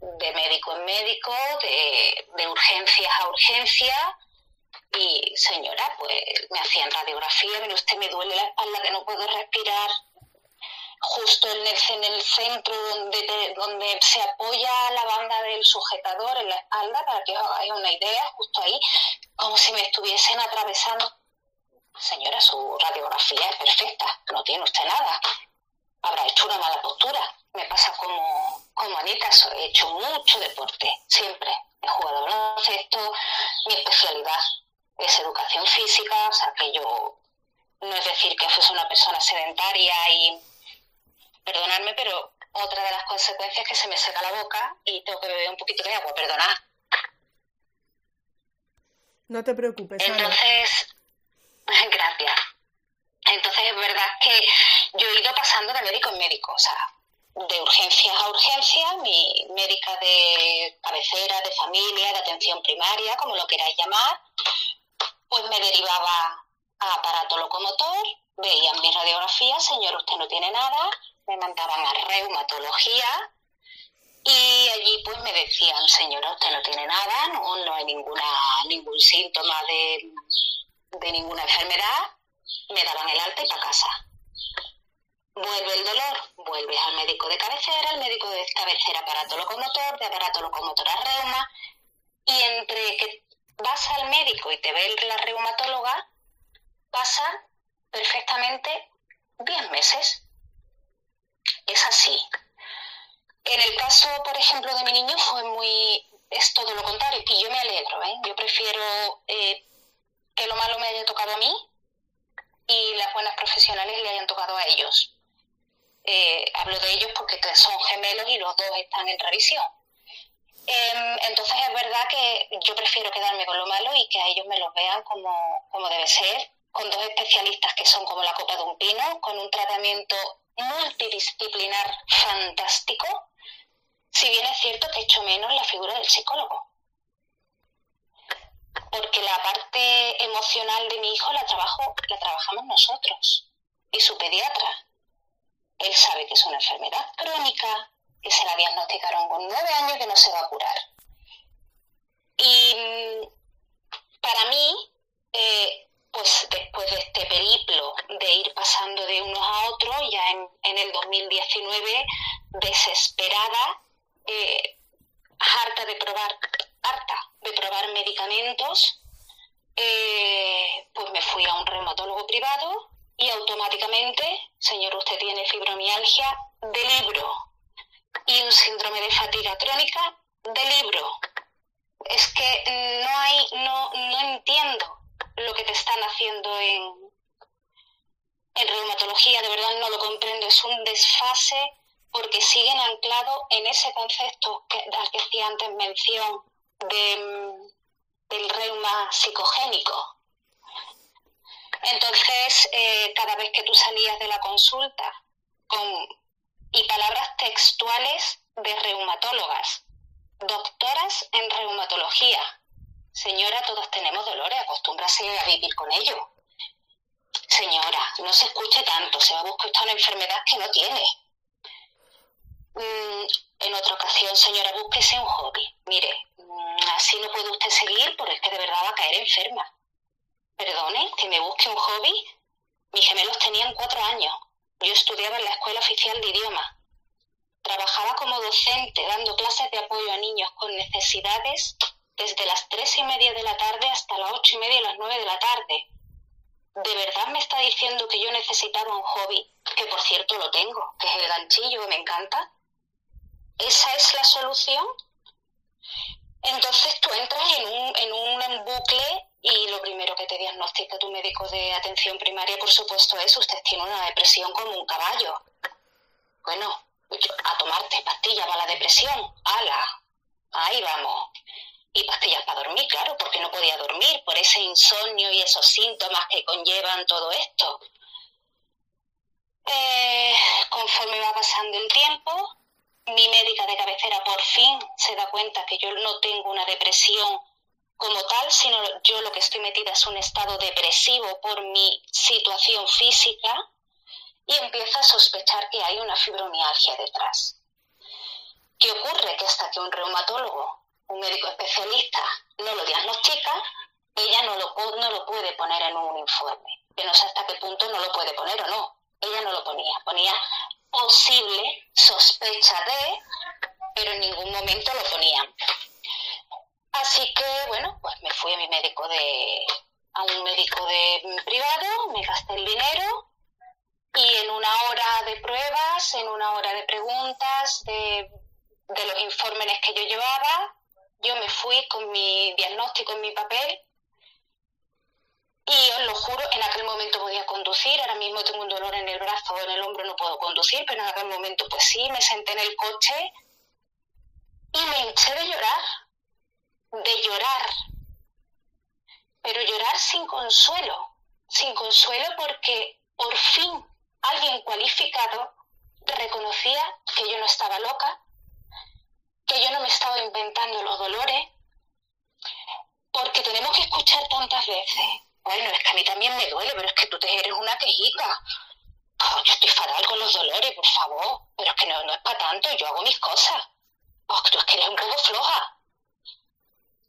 de médico en médico, de, de urgencias a urgencias, y señora, pues me hacían radiografía, pero usted me duele la espalda que no puedo respirar, justo en el, en el centro donde, donde se apoya la banda del sujetador en la espalda, para que os hagáis una idea, justo ahí, como si me estuviesen atravesando. Señora, su radiografía es perfecta, no tiene usted nada. Habrá hecho una mala postura. Me pasa como, como Anita, he hecho mucho deporte, siempre. He jugado baloncesto, mi especialidad es educación física, o sea que yo no es decir que fuese una persona sedentaria y perdonadme, pero otra de las consecuencias es que se me seca la boca y tengo que beber un poquito de agua, perdonad. No te preocupes. Entonces, gracias. Entonces es verdad que yo he ido pasando de médico en médico, o sea, de urgencias a urgencias, mi médica de cabecera, de familia, de atención primaria, como lo queráis llamar, pues me derivaba a aparato locomotor, veían mi radiografía, señor, usted no tiene nada, me mandaban a reumatología y allí pues me decían, señora, usted no tiene nada, no, no hay ninguna, ningún síntoma de, de ninguna enfermedad, me daban el alta y para casa. Vuelve el dolor, vuelves al médico de cabecera, el médico de cabecera aparato locomotor, de aparato locomotor a reuma, y entre que vas al médico y te ve la reumatóloga, pasan perfectamente 10 meses es así. En el caso, por ejemplo, de mi niño fue muy, es todo lo contrario, y yo me alegro, ¿eh? yo prefiero eh, que lo malo me haya tocado a mí y las buenas profesionales le hayan tocado a ellos. Eh, hablo de ellos porque son gemelos y los dos están en revisión. Em, entonces es verdad que yo prefiero quedarme con lo malo y que a ellos me los vean como, como debe ser, con dos especialistas que son como la copa de un pino, con un tratamiento multidisciplinar fantástico, si bien es cierto que he hecho menos la figura del psicólogo. Porque la parte emocional de mi hijo la trabajo, la trabajamos nosotros y su pediatra. Él sabe que es una enfermedad crónica, que se la diagnosticaron con nueve años que no se va a curar. Y mm, para mí, eh, pues después de este periplo de ir pasando de unos a otros, ya en, en el 2019, desesperada, eh, harta de probar, harta de probar medicamentos, eh, pues me fui a un reumatólogo privado y automáticamente, señor, usted tiene fibromialgia de libro y un síndrome de fatiga crónica de libro. Es que no hay, no, no entiendo lo que te están haciendo en, en reumatología, de verdad no lo comprendo, es un desfase porque siguen anclados en ese concepto que, al que hacía antes mención de, del reuma psicogénico. Entonces, eh, cada vez que tú salías de la consulta con, y palabras textuales de reumatólogas, doctoras en reumatología, señora, todos tenemos dolores, acostúmbrase a vivir con ello. Señora, no se escuche tanto, se va a buscar una enfermedad que no tiene. Mm, en otra ocasión, señora, búsquese un hobby. Mire, mm, así no puede usted seguir porque es que de verdad va a caer enferma. Perdone, que me busque un hobby. Mis gemelos tenían cuatro años. Yo estudiaba en la Escuela Oficial de Idioma. Trabajaba como docente dando clases de apoyo a niños con necesidades desde las tres y media de la tarde hasta las ocho y media y las nueve de la tarde. ¿De verdad me está diciendo que yo necesitaba un hobby? Que por cierto lo tengo, que es el ganchillo, que me encanta esa es la solución, entonces tú entras en un, en un bucle y lo primero que te diagnostica tu médico de atención primaria, por supuesto, es usted tiene una depresión como un caballo. Bueno, a tomarte pastillas para la depresión, ala, ahí vamos. Y pastillas para dormir, claro, porque no podía dormir por ese insomnio y esos síntomas que conllevan todo esto. Eh, conforme va pasando el tiempo, mi médica de cabecera por fin se da cuenta que yo no tengo una depresión como tal, sino yo lo que estoy metida es un estado depresivo por mi situación física y empieza a sospechar que hay una fibromialgia detrás. ¿Qué ocurre? Que hasta que un reumatólogo, un médico especialista, no lo diagnostica, ella no lo, no lo puede poner en un informe. Que no sé hasta qué punto no lo puede poner o no. Ella no lo ponía. Ponía posible sospecha de, pero en ningún momento lo ponían. Así que, bueno, pues me fui a mi médico de, a un médico de privado, me gasté el dinero y en una hora de pruebas, en una hora de preguntas, de, de los informes que yo llevaba, yo me fui con mi diagnóstico en mi papel y os lo juro, en aquel momento podía conducir, ahora mismo tengo un dolor en el brazo o en el hombro, no puedo conducir, pero en aquel momento pues sí, me senté en el coche y me hinché de llorar, de llorar, pero llorar sin consuelo, sin consuelo porque por fin alguien cualificado reconocía que yo no estaba loca, que yo no me estaba inventando los dolores, porque tenemos que escuchar tantas veces bueno, es que a mí también me duele, pero es que tú te eres una quejica. Yo estoy fatal con los dolores, por favor. Pero es que no, no es para tanto, yo hago mis cosas. Oh, tú es que eres un poco floja.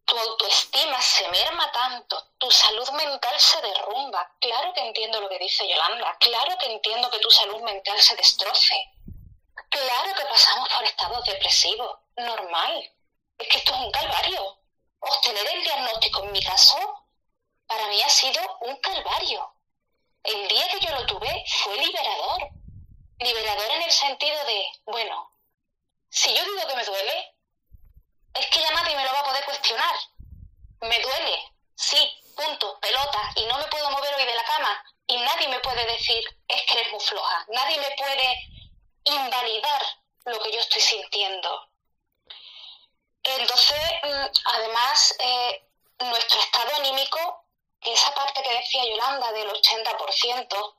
Tu autoestima se merma tanto, tu salud mental se derrumba. Claro que entiendo lo que dice Yolanda, claro que entiendo que tu salud mental se destroce. Claro que pasamos por estados depresivos, normal. Es que esto es un calvario. Obtener el diagnóstico en mi caso para mí ha sido un calvario. El día que yo lo tuve fue liberador. Liberador en el sentido de, bueno, si yo digo que me duele, es que ya nadie me lo va a poder cuestionar. Me duele, sí, punto, pelota, y no me puedo mover hoy de la cama. Y nadie me puede decir, es que eres muy floja. Nadie me puede invalidar lo que yo estoy sintiendo. Entonces, mm, además, eh, nuestro estado anímico esa parte que decía Yolanda del 80%,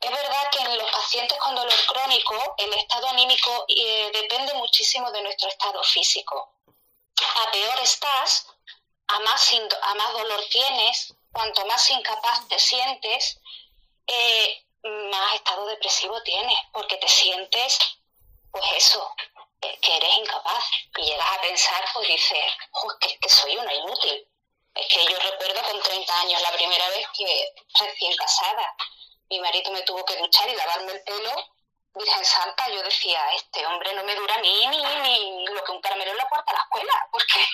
es verdad que en los pacientes con dolor crónico el estado anímico eh, depende muchísimo de nuestro estado físico. A peor estás, a más, a más dolor tienes, cuanto más incapaz te sientes, eh, más estado depresivo tienes, porque te sientes, pues eso, que eres incapaz. Y llegas a pensar, pues dices, que, que soy una inútil. Es que yo recuerdo con 30 años la primera vez que recién casada, mi marido me tuvo que duchar y lavarme el pelo. Virgen Santa, yo decía, este hombre no me dura ni, ni, ni lo que un caramelo en la puerta de la escuela, porque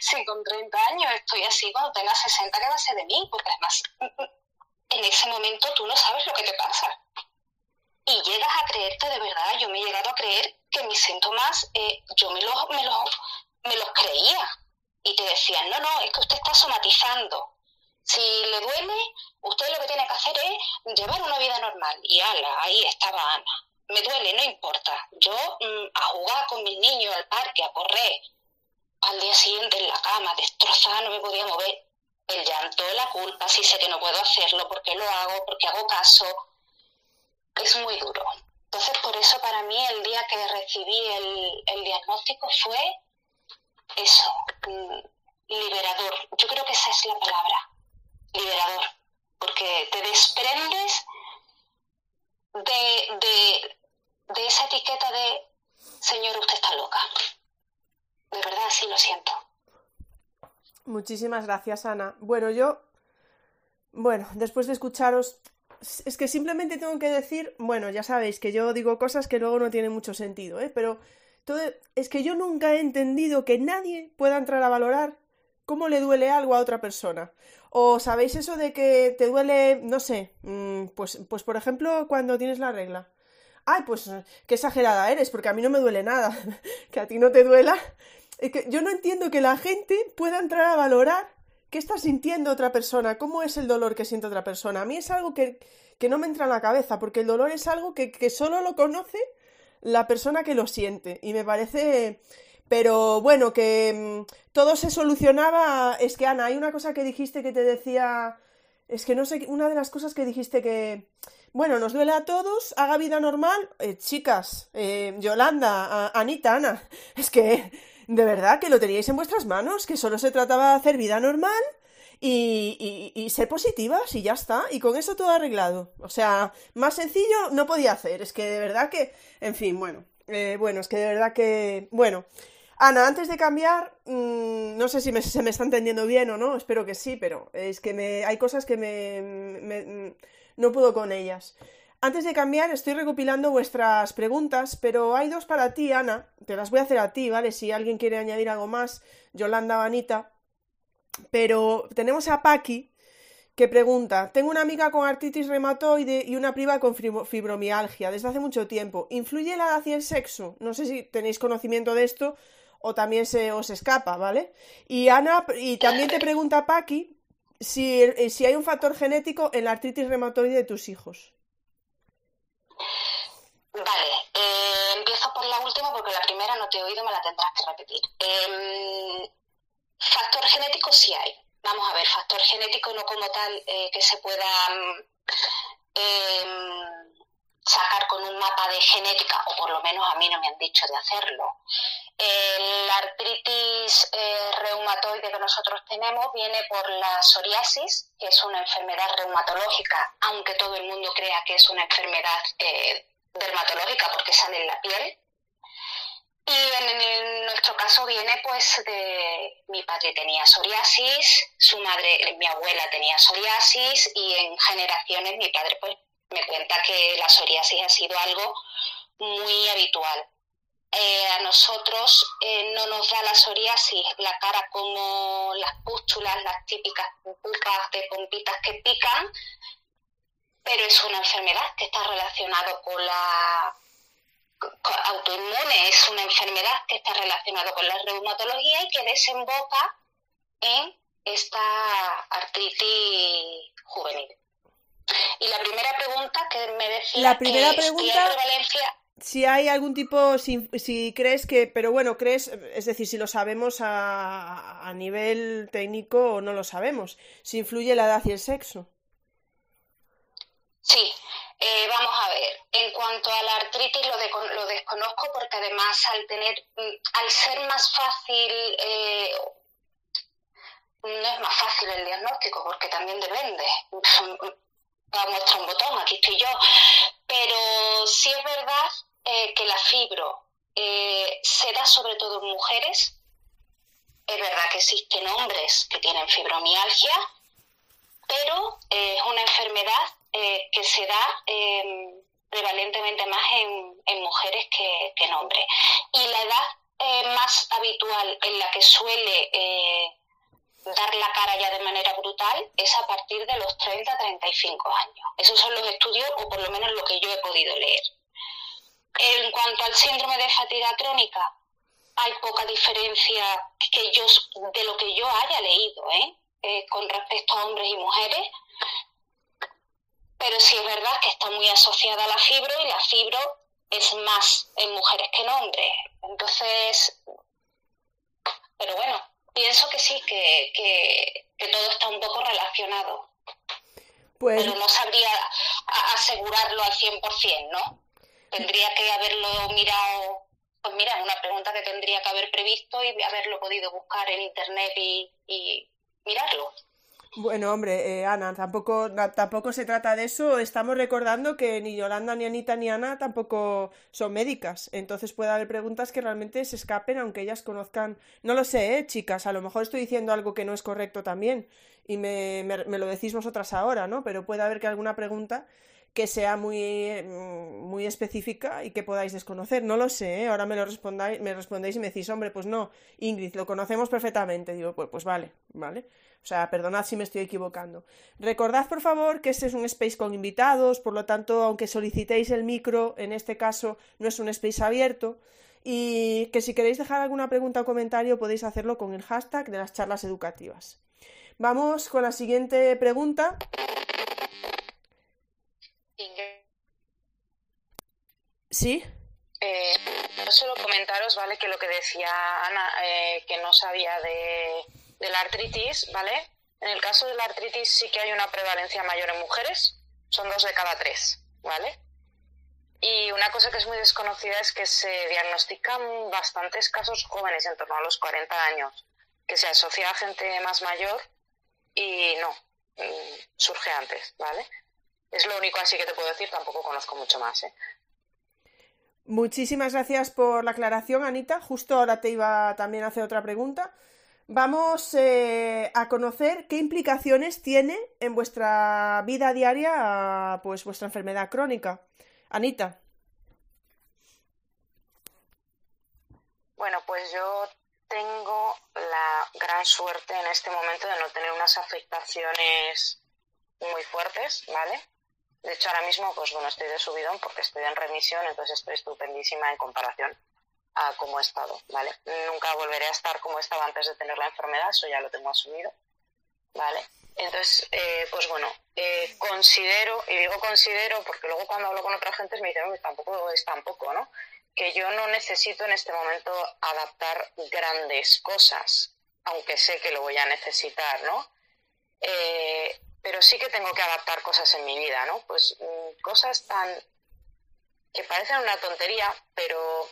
si con 30 años estoy así, cuando tenga 60, ¿qué va a ser de mí? Porque además, en ese momento tú no sabes lo que te pasa. Y llegas a creerte de verdad, yo me he llegado a creer que mis síntomas, eh, yo me los, me, los, me los creía. Y te decían, no, no, es que usted está somatizando. Si le duele, usted lo que tiene que hacer es llevar una vida normal. Y ala, ahí estaba Ana. Me duele, no importa. Yo mm, a jugar con mis niños al parque, a correr. Al día siguiente en la cama, destrozada, no me podía mover. El llanto, la culpa, si sé que no puedo hacerlo, porque lo hago, porque hago caso. Es muy duro. Entonces, por eso para mí el día que recibí el, diagnóstico fue eso, mm, liberador. Yo creo que esa es la palabra, liberador, porque te desprendes de, de, de esa etiqueta de, Señor, usted está loca. De verdad, sí lo siento. Muchísimas gracias, Ana. Bueno, yo, bueno, después de escucharos, es que simplemente tengo que decir, bueno, ya sabéis que yo digo cosas que luego no tienen mucho sentido, ¿eh? Pero todo, es que yo nunca he entendido que nadie pueda entrar a valorar cómo le duele algo a otra persona. O sabéis eso de que te duele, no sé, mm, pues, pues por ejemplo cuando tienes la regla. Ay, pues qué exagerada eres, porque a mí no me duele nada. que a ti no te duela. Es que yo no entiendo que la gente pueda entrar a valorar ¿Qué está sintiendo otra persona? ¿Cómo es el dolor que siente otra persona? A mí es algo que, no me entra en la cabeza, porque el dolor es algo que, que solo lo conoce la persona que lo siente. Y me parece... Pero bueno, que mm, todo se solucionaba. Es que Ana, hay una cosa que dijiste que te decía. Es que no sé, una de las cosas que dijiste que. Bueno, nos duele a todos, haga vida normal. Eh, chicas, eh, Yolanda, Anita, Ana. Es que de verdad que lo teníais en vuestras manos, que solo se trataba de hacer vida normal y, y, ser positivas y ya está. Y con eso todo arreglado. O sea, más sencillo no podía hacer. Es que de verdad que, en fin, bueno, eh, bueno, es que de verdad que, bueno. Ana, antes de cambiar, mm, no sé si se me está entendiendo bien o no, espero que sí, pero es que me, hay cosas que me, no puedo con ellas. Antes de cambiar, estoy recopilando vuestras preguntas, pero hay dos para ti, Ana. Te las voy a hacer a ti, ¿vale? Si alguien quiere añadir algo más, Yolanda o Anita. Pero tenemos a Paqui, que pregunta: Tengo una amiga con artritis reumatoide y una prima con fibromialgia desde hace mucho tiempo. ¿Influye la edad y el sexo? No sé si tenéis conocimiento de esto o también se os escapa, ¿vale? Y Ana, y también te pregunta Paqui si, si hay un factor genético en la artritis reumatoide de tus hijos. Vale, eh, empiezo por la última porque la primera no te he oído, me la tendrás que repetir. Em, factor genético sí hay. Vamos a ver, factor genético no como tal eh, que se pueda em, sacar con un mapa de genética, o por lo menos a mí no me han dicho de hacerlo. la artritis eh, reumatoide que nosotros tenemos viene por la psoriasis, que es una enfermedad reumatológica, aunque todo el mundo crea que es una enfermedad eh, dermatológica porque sale en la piel. Y en, nuestro caso viene pues de mi padre tenía psoriasis, su madre, mi abuela tenía psoriasis y en generaciones mi padre pues me cuenta que la psoriasis ha sido algo muy habitual. Eh, a nosotros eh, no nos da la psoriasis la cara como las pústulas, las típicas pupas de pompitas que pican, pero es una enfermedad que está relacionada con la autoinmune, es una enfermedad que está relacionada con la reumatología y que desemboca en esta artritis juvenil. Y la primera pregunta que me decía la primera pregunta, si hay algún tipo, si, si, crees que, pero bueno, crees, es decir, si lo sabemos a, a nivel técnico o no lo sabemos, si influye la edad y el sexo. Sí, eh, vamos a ver. En cuanto a la artritis lo, lo desconozco porque además al tener, mm, al ser más fácil eh, no es más fácil el diagnóstico porque también depende. A muestra un botón, aquí estoy yo. Pero sí es verdad eh, que la fibro eh, se da sobre todo en mujeres. Es verdad que existen hombres que tienen fibromialgia, pero es una enfermedad que se da em, prevalentemente más en, mujeres que, en hombres. Y la edad más habitual en la que suele dar la cara ya de manera brutal es a partir de los 30-35 años. Esos son los estudios, o por lo menos lo que yo he podido leer. En cuanto al síndrome de fatiga crónica, hay poca diferencia que de lo que yo haya leído ¿eh? Eh, con respecto a hombres y mujeres, pero sí es verdad que está muy asociada a la fibro y la fibro es más en mujeres que en hombres. Entonces, pero bueno, pienso que sí, que, que, todo está un poco relacionado. Pues... Pero no sabría asegurarlo al 100%, ¿no? Tendría que haberlo mirado, pues mira, una pregunta que tendría que haber previsto y haberlo podido buscar en internet y, y mirarlo. Bueno, hombre, eh, Ana, tampoco, tampoco se trata de eso. Estamos recordando que ni Yolanda, ni Anita, ni Ana tampoco son médicas. Entonces puede haber preguntas que realmente se escapen, aunque ellas conozcan. No lo sé, ¿eh, chicas. A lo mejor estoy diciendo algo que no es correcto también. Y me, me, lo decís vosotras ahora, ¿no? Pero puede haber que alguna pregunta que sea muy, mm, muy específica y que podáis desconocer. No lo sé, ¿eh? ahora me lo respondáis, me respondéis y me decís, hombre, pues no, Ingrid, lo conocemos perfectamente. Digo, pues, pues vale, vale. O sea, perdonad si me estoy equivocando. Recordad, por favor, que este es un space con invitados, por lo tanto, aunque solicitéis el micro, en este caso no es un space abierto. Y que si queréis dejar alguna pregunta o comentario, podéis hacerlo con el hashtag de las charlas educativas. Vamos con la siguiente pregunta. ¿Sí? Eh, solo comentaros, ¿vale? Que lo que decía Ana, eh, que no sabía de de la artritis, ¿vale? En el caso de la artritis sí que hay una prevalencia mayor en mujeres, son dos de cada tres, ¿vale? Y una cosa que es muy desconocida es que se diagnostican bastantes casos jóvenes, en torno a los 40 años, que se asocia a gente más mayor y no, mm, surge antes, ¿vale? Es lo único así que te puedo decir, tampoco conozco mucho más, ¿eh? Muchísimas gracias por la aclaración, Anita. Justo ahora te iba también a hacer otra pregunta. Vamos eh, a conocer qué implicaciones tiene en vuestra vida diaria pues vuestra enfermedad crónica. Anita. Bueno, pues yo tengo la gran suerte en este momento de no tener unas afectaciones muy fuertes, ¿vale? De hecho, ahora mismo, pues bueno, estoy de subidón porque estoy en remisión, entonces estoy estupendísima en comparación a como he estado, ¿vale? Nunca volveré a estar como estaba antes de tener la enfermedad, eso ya lo tengo asumido, ¿vale? Entonces, eh, pues bueno, eh, considero, y digo considero porque luego cuando hablo con otra gente me dicen, tampoco es tampoco, ¿no? Que yo no necesito en este momento adaptar grandes cosas, aunque sé que lo voy a necesitar, ¿no? Eh, pero sí que tengo que adaptar cosas en mi vida, ¿no? Pues mm, cosas tan que parecen una tontería, pero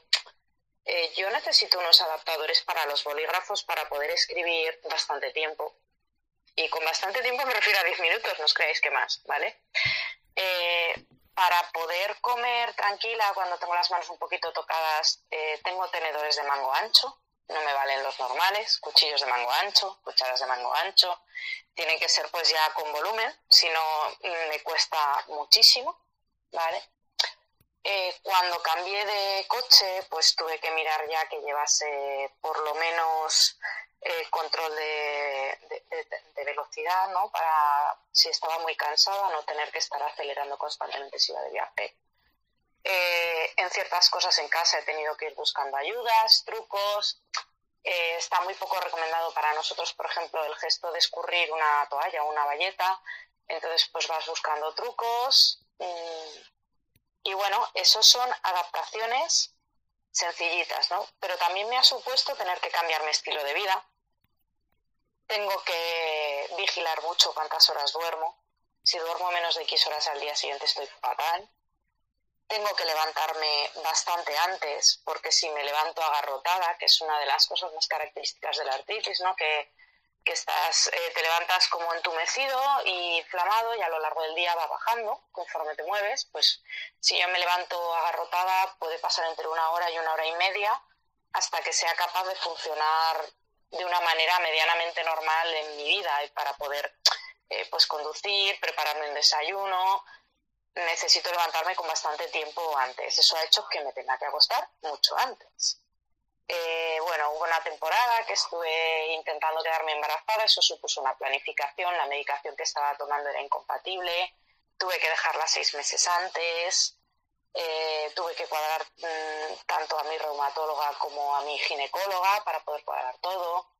eh, yo necesito unos adaptadores para los bolígrafos para poder escribir bastante tiempo. Y con bastante tiempo me refiero a 10 minutos, no os creáis que más, ¿vale? Eh, para poder comer tranquila cuando tengo las manos un poquito tocadas, eh, tengo tenedores de mango ancho, no me valen los normales, cuchillos de mango ancho, cucharas de mango ancho, tienen que ser pues ya con volumen, si no mm, me cuesta muchísimo, ¿vale? Eh, cuando cambié de coche, pues tuve que mirar ya que llevase por lo menos eh, control de, velocidad, ¿no? Para si estaba muy cansada, no tener que estar acelerando constantemente si iba de viaje. Eh, en ciertas cosas en casa he tenido que ir buscando ayudas, trucos. está muy poco recomendado para nosotros, por ejemplo, el gesto de escurrir una toalla o una valleta. Entonces, pues vas buscando trucos. Mm, y bueno, esos son adaptaciones sencillitas, ¿no? Pero también me ha supuesto tener que cambiar mi estilo de vida. Tengo que vigilar mucho cuántas horas duermo. Si duermo menos de X horas al día siguiente estoy fatal. Tengo que levantarme bastante antes, porque si me levanto agarrotada, que es una de las cosas más características de la artritis, ¿no? Que que estás, eh, te levantas como entumecido y inflamado y a lo largo del día va bajando conforme te mueves, pues si yo me levanto agarrotada puede pasar entre una hora y una hora y media hasta que sea capaz de funcionar de una manera medianamente normal en mi vida y para poder eh, pues conducir, prepararme un desayuno, necesito levantarme con bastante tiempo antes. Eso ha hecho que me tenga que acostar mucho antes. Eh, bueno, hubo una temporada que estuve intentando quedarme embarazada, eso supuso una planificación, la medicación que estaba tomando era incompatible, tuve que dejarla seis meses antes, eh, tuve que cuadrar mm, tanto a mi reumatóloga como a mi ginecóloga para poder cuadrar todo.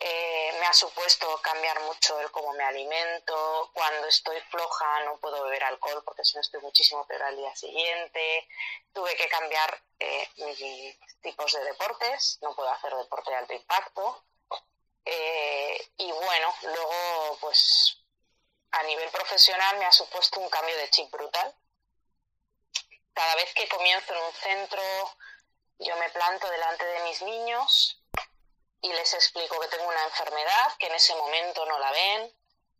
Eh, me ha supuesto cambiar mucho el cómo me alimento. Cuando estoy floja no puedo beber alcohol porque si no estoy muchísimo peor al día siguiente. Tuve que cambiar eh, mis tipos de deportes. No puedo hacer deporte de alto impacto. Eh, y bueno, luego pues a nivel profesional me ha supuesto un cambio de chip brutal. Cada vez que comienzo en un centro, yo me planto delante de mis niños y les explico que tengo una enfermedad, que en ese momento no la ven,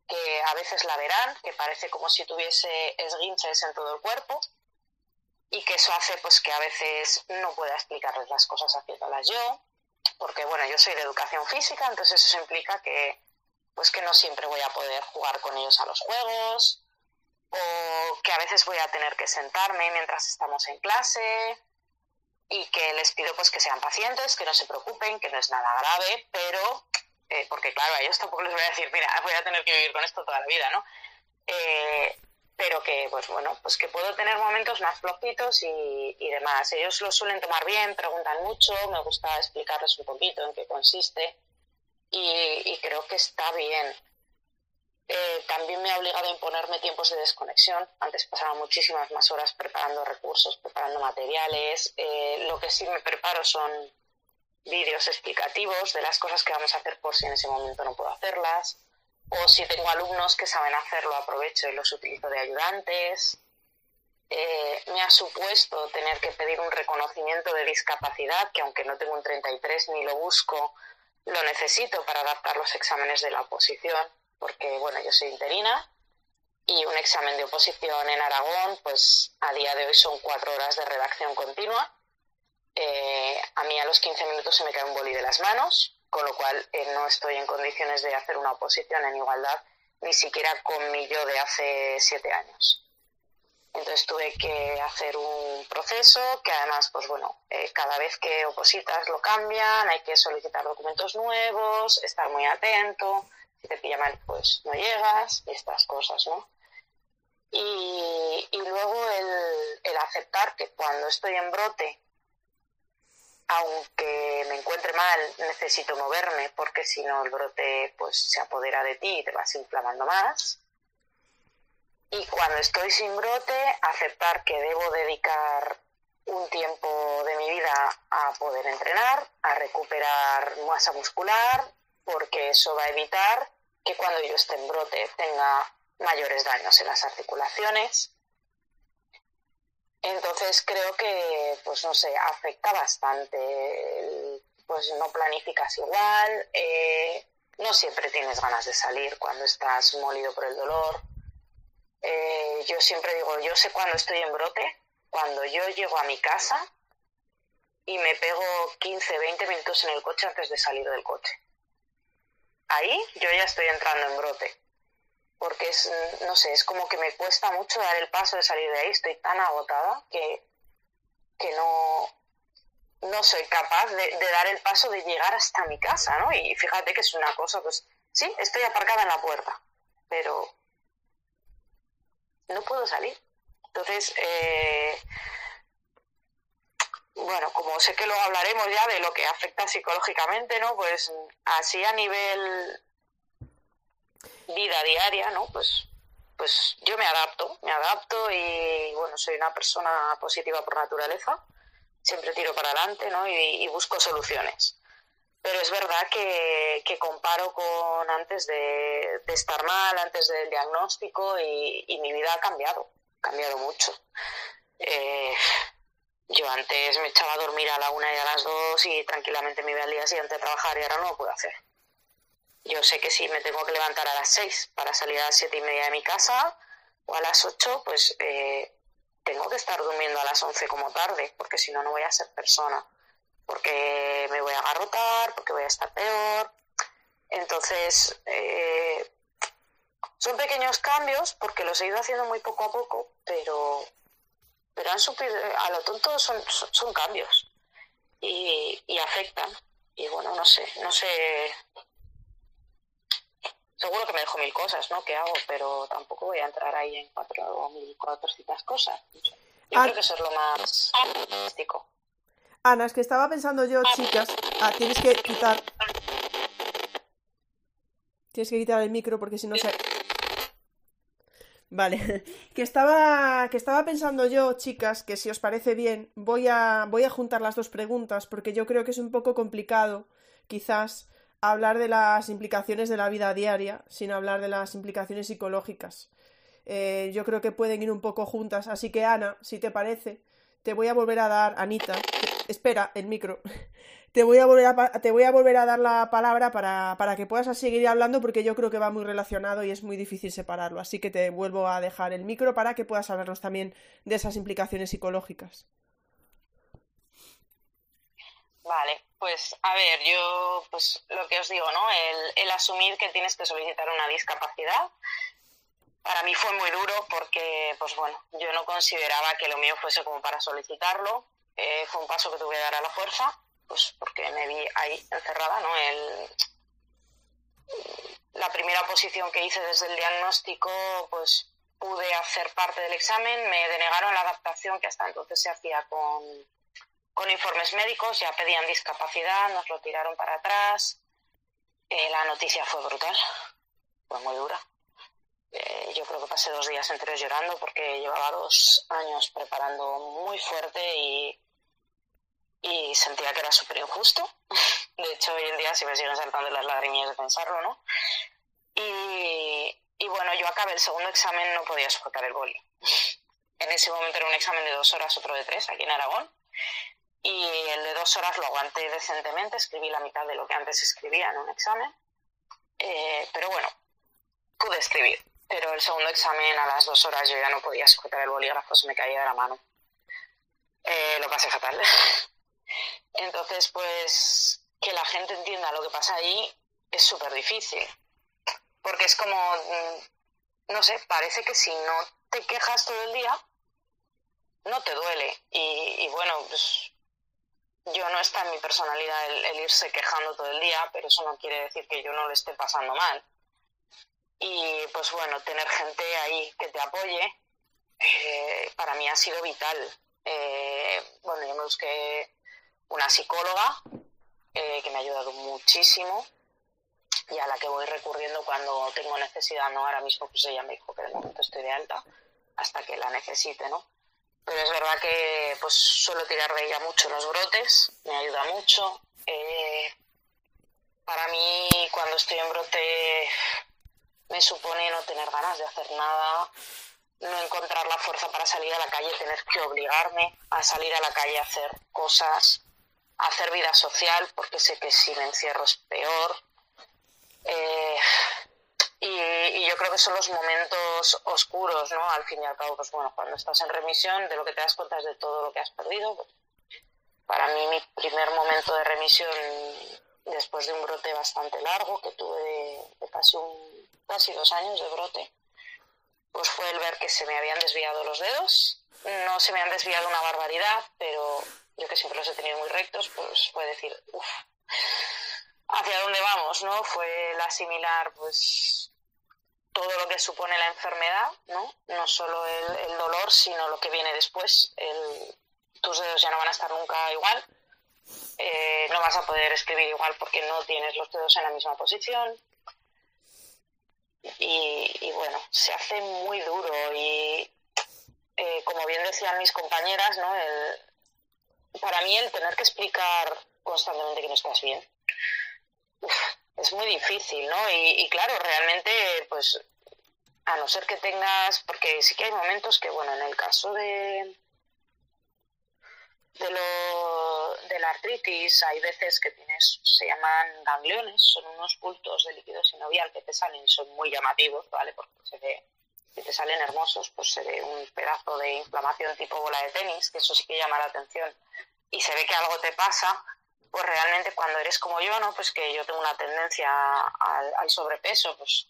que a veces la verán, que parece como si tuviese esguinces en todo el cuerpo y que eso hace pues que a veces no pueda explicarles las cosas haciéndolas yo, porque bueno, yo soy de educación física, entonces eso implica que pues que no siempre voy a poder jugar con ellos a los juegos o que a veces voy a tener que sentarme mientras estamos en clase y que les pido pues que sean pacientes, que no se preocupen, que no es nada grave, pero, eh, porque claro, a ellos tampoco les voy a decir, mira, voy a tener que vivir con esto toda la vida, ¿no? Eh, pero que, pues bueno, pues que puedo tener momentos más flojitos y, y, demás. Ellos lo suelen tomar bien, preguntan mucho, me gusta explicarles un poquito en qué consiste y, y creo que está bien. Eh, también me ha obligado a imponerme tiempos de desconexión. Antes pasaba muchísimas más horas preparando recursos, preparando materiales. Eh, lo que sí me preparo son vídeos explicativos de las cosas que vamos a hacer por si en ese momento no puedo hacerlas. O si tengo alumnos que saben hacerlo, aprovecho y los utilizo de ayudantes. Eh, me ha supuesto tener que pedir un reconocimiento de discapacidad, que aunque no tengo un 33 ni lo busco, lo necesito para adaptar los exámenes de la oposición porque bueno, yo soy interina y un examen de oposición en Aragón, pues a día de hoy son cuatro horas de redacción continua. Eh, a mí a los 15 minutos se me cae un boli de las manos, con lo cual eh, no estoy en condiciones de hacer una oposición en igualdad, ni siquiera con mi yo de hace siete años. Entonces tuve que hacer un proceso que además, pues bueno, eh, cada vez que opositas lo cambian, hay que solicitar documentos nuevos, estar muy atento, si te pilla mal, pues no llegas, estas cosas, ¿no? Y, luego el, el aceptar que cuando estoy en brote, aunque me encuentre mal, necesito moverme porque si no el brote pues se apodera de ti y te vas inflamando más. Y cuando estoy sin brote, aceptar que debo dedicar un tiempo de mi vida a poder entrenar, a recuperar masa muscular, porque eso va a evitar que cuando yo esté en brote tenga mayores daños en las articulaciones. Entonces creo que, pues no sé, afecta bastante. pues no planificas igual, eh, no siempre tienes ganas de salir cuando estás molido por el dolor. Eh, yo siempre digo, yo sé cuando estoy en brote, cuando yo llego a mi casa y me pego 15, 20 minutos en el coche antes de salir del coche ahí yo ya estoy entrando en brote. Porque es, no sé, es como que me cuesta mucho dar el paso de salir de ahí. Estoy tan agotada que, que no, no soy capaz de, dar el paso de llegar hasta mi casa, ¿no? Y fíjate que es una cosa, pues sí, estoy aparcada en la puerta, pero no puedo salir. Entonces, eh, bueno, como sé que luego hablaremos ya de lo que afecta psicológicamente, ¿no? Pues así a nivel vida diaria, ¿no? Pues, pues yo me adapto, me adapto y bueno, soy una persona positiva por naturaleza, siempre tiro para adelante, ¿no? Y, busco soluciones. Pero es verdad que, comparo con antes de, estar mal, antes del diagnóstico y, mi vida ha cambiado, ha cambiado mucho. Eh, yo antes me echaba a dormir a la una y a las dos y tranquilamente me iba al día siguiente a trabajar y ahora no lo puedo hacer. yo sé que si me tengo que levantar a las 6 para salir a las siete y media de mi casa o a las 8, pues eh, tengo que estar durmiendo a las 11 como tarde, porque si no, no voy a ser persona. Porque me voy a agarrotar, porque voy a estar peor. Entonces, eh, son pequeños cambios porque los he ido haciendo muy poco a poco, pero, pero han subido, a lo tonto son, son, cambios y, y afectan. Y bueno, no sé, no sé seguro que me dejo mil cosas, ¿no? ¿Qué hago? Pero tampoco voy a entrar ahí en cuatro o mil cuatrocientas cosas. Yo ah. creo que eso es lo más artístico. Ana, es que estaba pensando yo, chicas. Ah, tienes que quitar. Tienes que quitar el micro porque si no se. Vale, que estaba, que estaba pensando yo, chicas, que si os parece bien, voy a, voy a juntar las dos preguntas porque yo creo que es un poco complicado, quizás, hablar de las implicaciones de la vida diaria sin hablar de las implicaciones psicológicas. Eh, yo creo que pueden ir un poco juntas, así que Ana, si te parece, te voy a volver a dar, Anita, espera, el micro, te voy a volver a, te voy a, volver a dar la palabra para, para que puedas seguir hablando porque yo creo que va muy relacionado y es muy difícil separarlo, así que te vuelvo a dejar el micro para que puedas hablarnos también de esas implicaciones psicológicas. Vale, pues a ver, yo pues lo que os digo, ¿no? El, asumir que tienes que solicitar una discapacidad, para mí fue muy duro porque, pues bueno, yo no consideraba que lo mío fuese como para solicitarlo. Eh, fue un paso que tuve que dar a la fuerza, pues porque me vi ahí encerrada, ¿no? El, la primera posición que hice desde el diagnóstico, pues pude hacer parte del examen, me denegaron la adaptación que hasta entonces se hacía con con informes médicos, ya pedían discapacidad, nos lo tiraron para atrás. Eh, la noticia fue brutal, fue muy dura. Eh, yo creo que pasé dos días enteros llorando porque llevaba dos años preparando muy fuerte y, y sentía que era súper injusto. De hecho, hoy en día se me siguen saltando las lágrimas de pensarlo, ¿no? Y, y bueno, yo acabé el segundo examen, no podía sujetar el boli. En ese momento era un examen de dos horas, otro de tres, aquí en Aragón y el de dos horas lo aguanté decentemente, escribí la mitad de lo que antes escribía en un examen, eh, pero bueno, pude escribir. Pero el segundo examen a las dos horas yo ya no podía sujetar el bolígrafo, se me caía de la mano. Eh, lo pasé fatal. Entonces, pues, que la gente entienda lo que pasa ahí es súper difícil. Porque es como, mm, no sé, parece que si no te quejas todo el día, no te duele. Y, y bueno, pues yo no está en mi personalidad el, irse quejando todo el día, pero eso no quiere decir que yo no lo esté pasando mal. Y pues bueno, tener gente ahí que te apoye, eh, para mí ha sido vital. Eh, bueno, yo me busqué una psicóloga eh, que me ha ayudado muchísimo y a la que voy recurriendo cuando tengo necesidad, ¿no? Ahora mismo pues ella me dijo que de momento estoy de alta hasta que la necesite, ¿no? Pero es verdad que pues suelo tirar de ella mucho los brotes, me ayuda mucho. Eh, para mí, cuando estoy en brote, me supone no tener ganas de hacer nada, no encontrar la fuerza para salir a la calle, tener que obligarme a salir a la calle a hacer cosas, a hacer vida social, porque sé que si me encierro es peor. Eh, y, yo creo que son los momentos oscuros, ¿no? Al fin y al cabo, pues bueno, cuando estás en remisión, de lo que te das cuenta es de todo lo que has perdido. Para mí, mi primer momento de remisión, después de un brote bastante largo, que tuve de, casi, un, casi dos años de brote, pues fue el ver que se me habían desviado los dedos. No se me han desviado una barbaridad, pero yo que siempre los he tenido muy rectos, pues fue decir, uff, hacia dónde vamos, ¿no? Fue el asimilar, pues, todo lo que supone la enfermedad, ¿no? No solo el, dolor, sino lo que viene después. El, tus dedos ya no van a estar nunca igual. Eh, no vas a poder escribir igual porque no tienes los dedos en la misma posición. Y, bueno, se hace muy duro y eh, como bien decían mis compañeras, ¿no? El, para mí el tener que explicar constantemente que no estás bien es muy difícil, ¿no? Y, claro, realmente, pues, a no ser que tengas, porque sí que hay momentos que, bueno, en el caso de, de, lo, de la la artritis, hay veces que tienes, se llaman gangliones, son unos bultos de líquido sinovial que te salen y son muy llamativos, ¿vale? Porque se ve, si te salen hermosos, pues se ve un pedazo de inflamación tipo bola de tenis, que eso sí que llama la atención, y se ve que algo te pasa, pues realmente cuando eres como yo, ¿no? Pues que yo tengo una tendencia al, sobrepeso, pues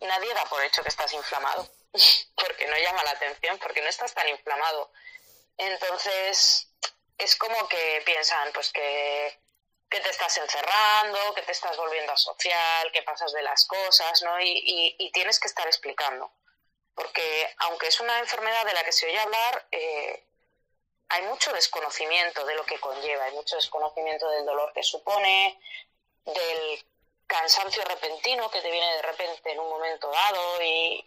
nadie da por hecho que estás inflamado, porque no llama la atención, porque no estás tan inflamado. Entonces, es como que piensan, pues que, que te estás encerrando, que te estás volviendo a social, que pasas de las cosas, ¿no? Y, tienes que estar explicando. Porque aunque es una enfermedad de la que se oye hablar, eh, hay mucho desconocimiento de lo que conlleva, hay mucho desconocimiento del dolor que supone, del cansancio repentino que te viene de repente en un momento dado y,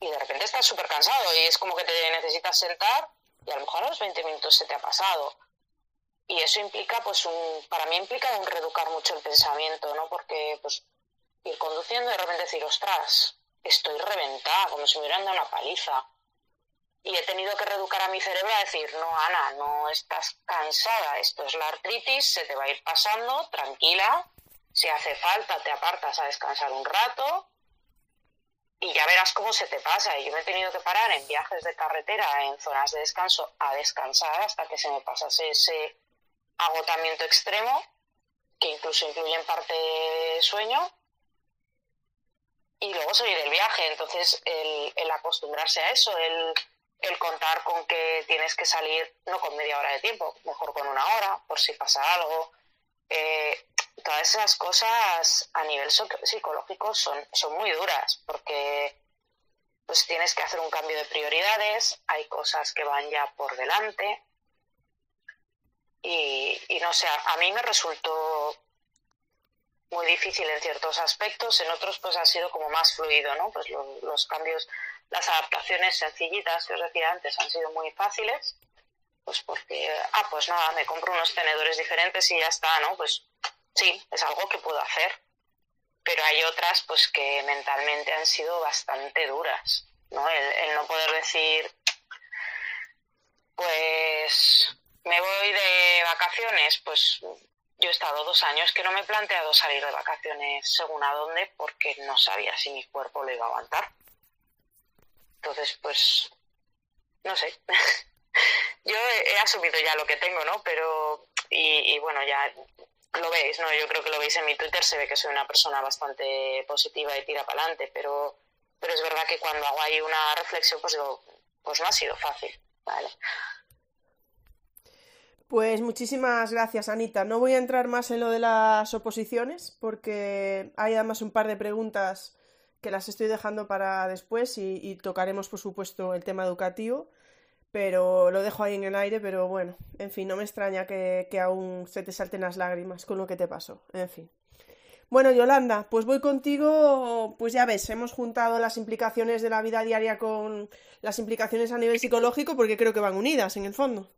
y de repente estás súper cansado y es como que te necesitas sentar y a lo mejor a los 20 minutos se te ha pasado. Y eso implica, pues, un, para mí implica un reeducar mucho el pensamiento, ¿no? Porque, pues, ir conduciendo y de repente decir, ostras, estoy reventada, como si me hubieran dado una paliza. Y he tenido que reeducar a mi cerebro a decir, no, Ana, no estás cansada, esto es la artritis, se te va a ir pasando, tranquila, si hace falta te apartas a descansar un rato y ya verás cómo se te pasa. Y yo me he tenido que parar en viajes de carretera, en zonas de descanso, a descansar hasta que se me pasase ese agotamiento extremo, que incluso incluye en parte sueño, y luego seguir el viaje. Entonces, el, acostumbrarse a eso, el, el, contar con que tienes que salir no con media hora de tiempo, mejor con una hora, por si pasa algo. Eh, todas esas cosas a nivel psicológico son, son muy duras porque pues tienes que hacer un cambio de prioridades, hay cosas que van ya por delante y, no sé, a mí me resultó muy difícil en ciertos aspectos, en otros pues ha sido como más fluido, ¿no? Pues los cambios, las adaptaciones sencillitas que os decía antes han sido muy fáciles, pues porque, ah, pues nada, me compro unos tenedores diferentes y ya está, ¿no? Pues sí, es algo que puedo hacer. Pero hay otras pues que mentalmente han sido bastante duras, ¿no? El, no poder decir, pues me voy de vacaciones, pues yo he estado dos años que no me he planteado salir de vacaciones según a dónde porque no sabía si mi cuerpo lo iba a aguantar. Entonces, pues, no sé. yo he, asumido ya lo que tengo, ¿no? Pero, y, y bueno, ya lo veis, ¿no? Yo creo que lo veis en mi Twitter, se ve que soy una persona bastante positiva y tira para adelante, pero, pero es verdad que cuando hago ahí una reflexión, pues digo, pues no ha sido fácil, ¿vale? Pues muchísimas gracias, Anita. No voy a entrar más en lo de las oposiciones, porque hay además un par de preguntas que las estoy dejando para después y, tocaremos, por supuesto, el tema educativo pero lo dejo ahí en el aire, pero bueno, en fin, no me extraña que, aún se te salten las lágrimas con lo que te pasó, en fin. Bueno, Yolanda, pues voy contigo, pues ya ves, hemos juntado las implicaciones de la vida diaria con las implicaciones a nivel psicológico porque creo que van unidas en el fondo.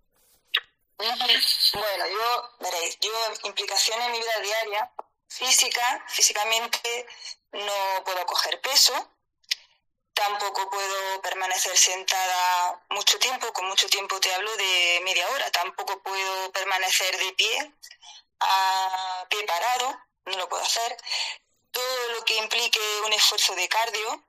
Bueno, yo, veréis, yo implicaciones en mi vida diaria, física, físicamente no puedo coger peso, Tampoco puedo permanecer sentada mucho tiempo, con mucho tiempo te hablo de media hora. Tampoco puedo permanecer de pie, a pie parado, no lo puedo hacer. Todo lo que implique un esfuerzo de cardio,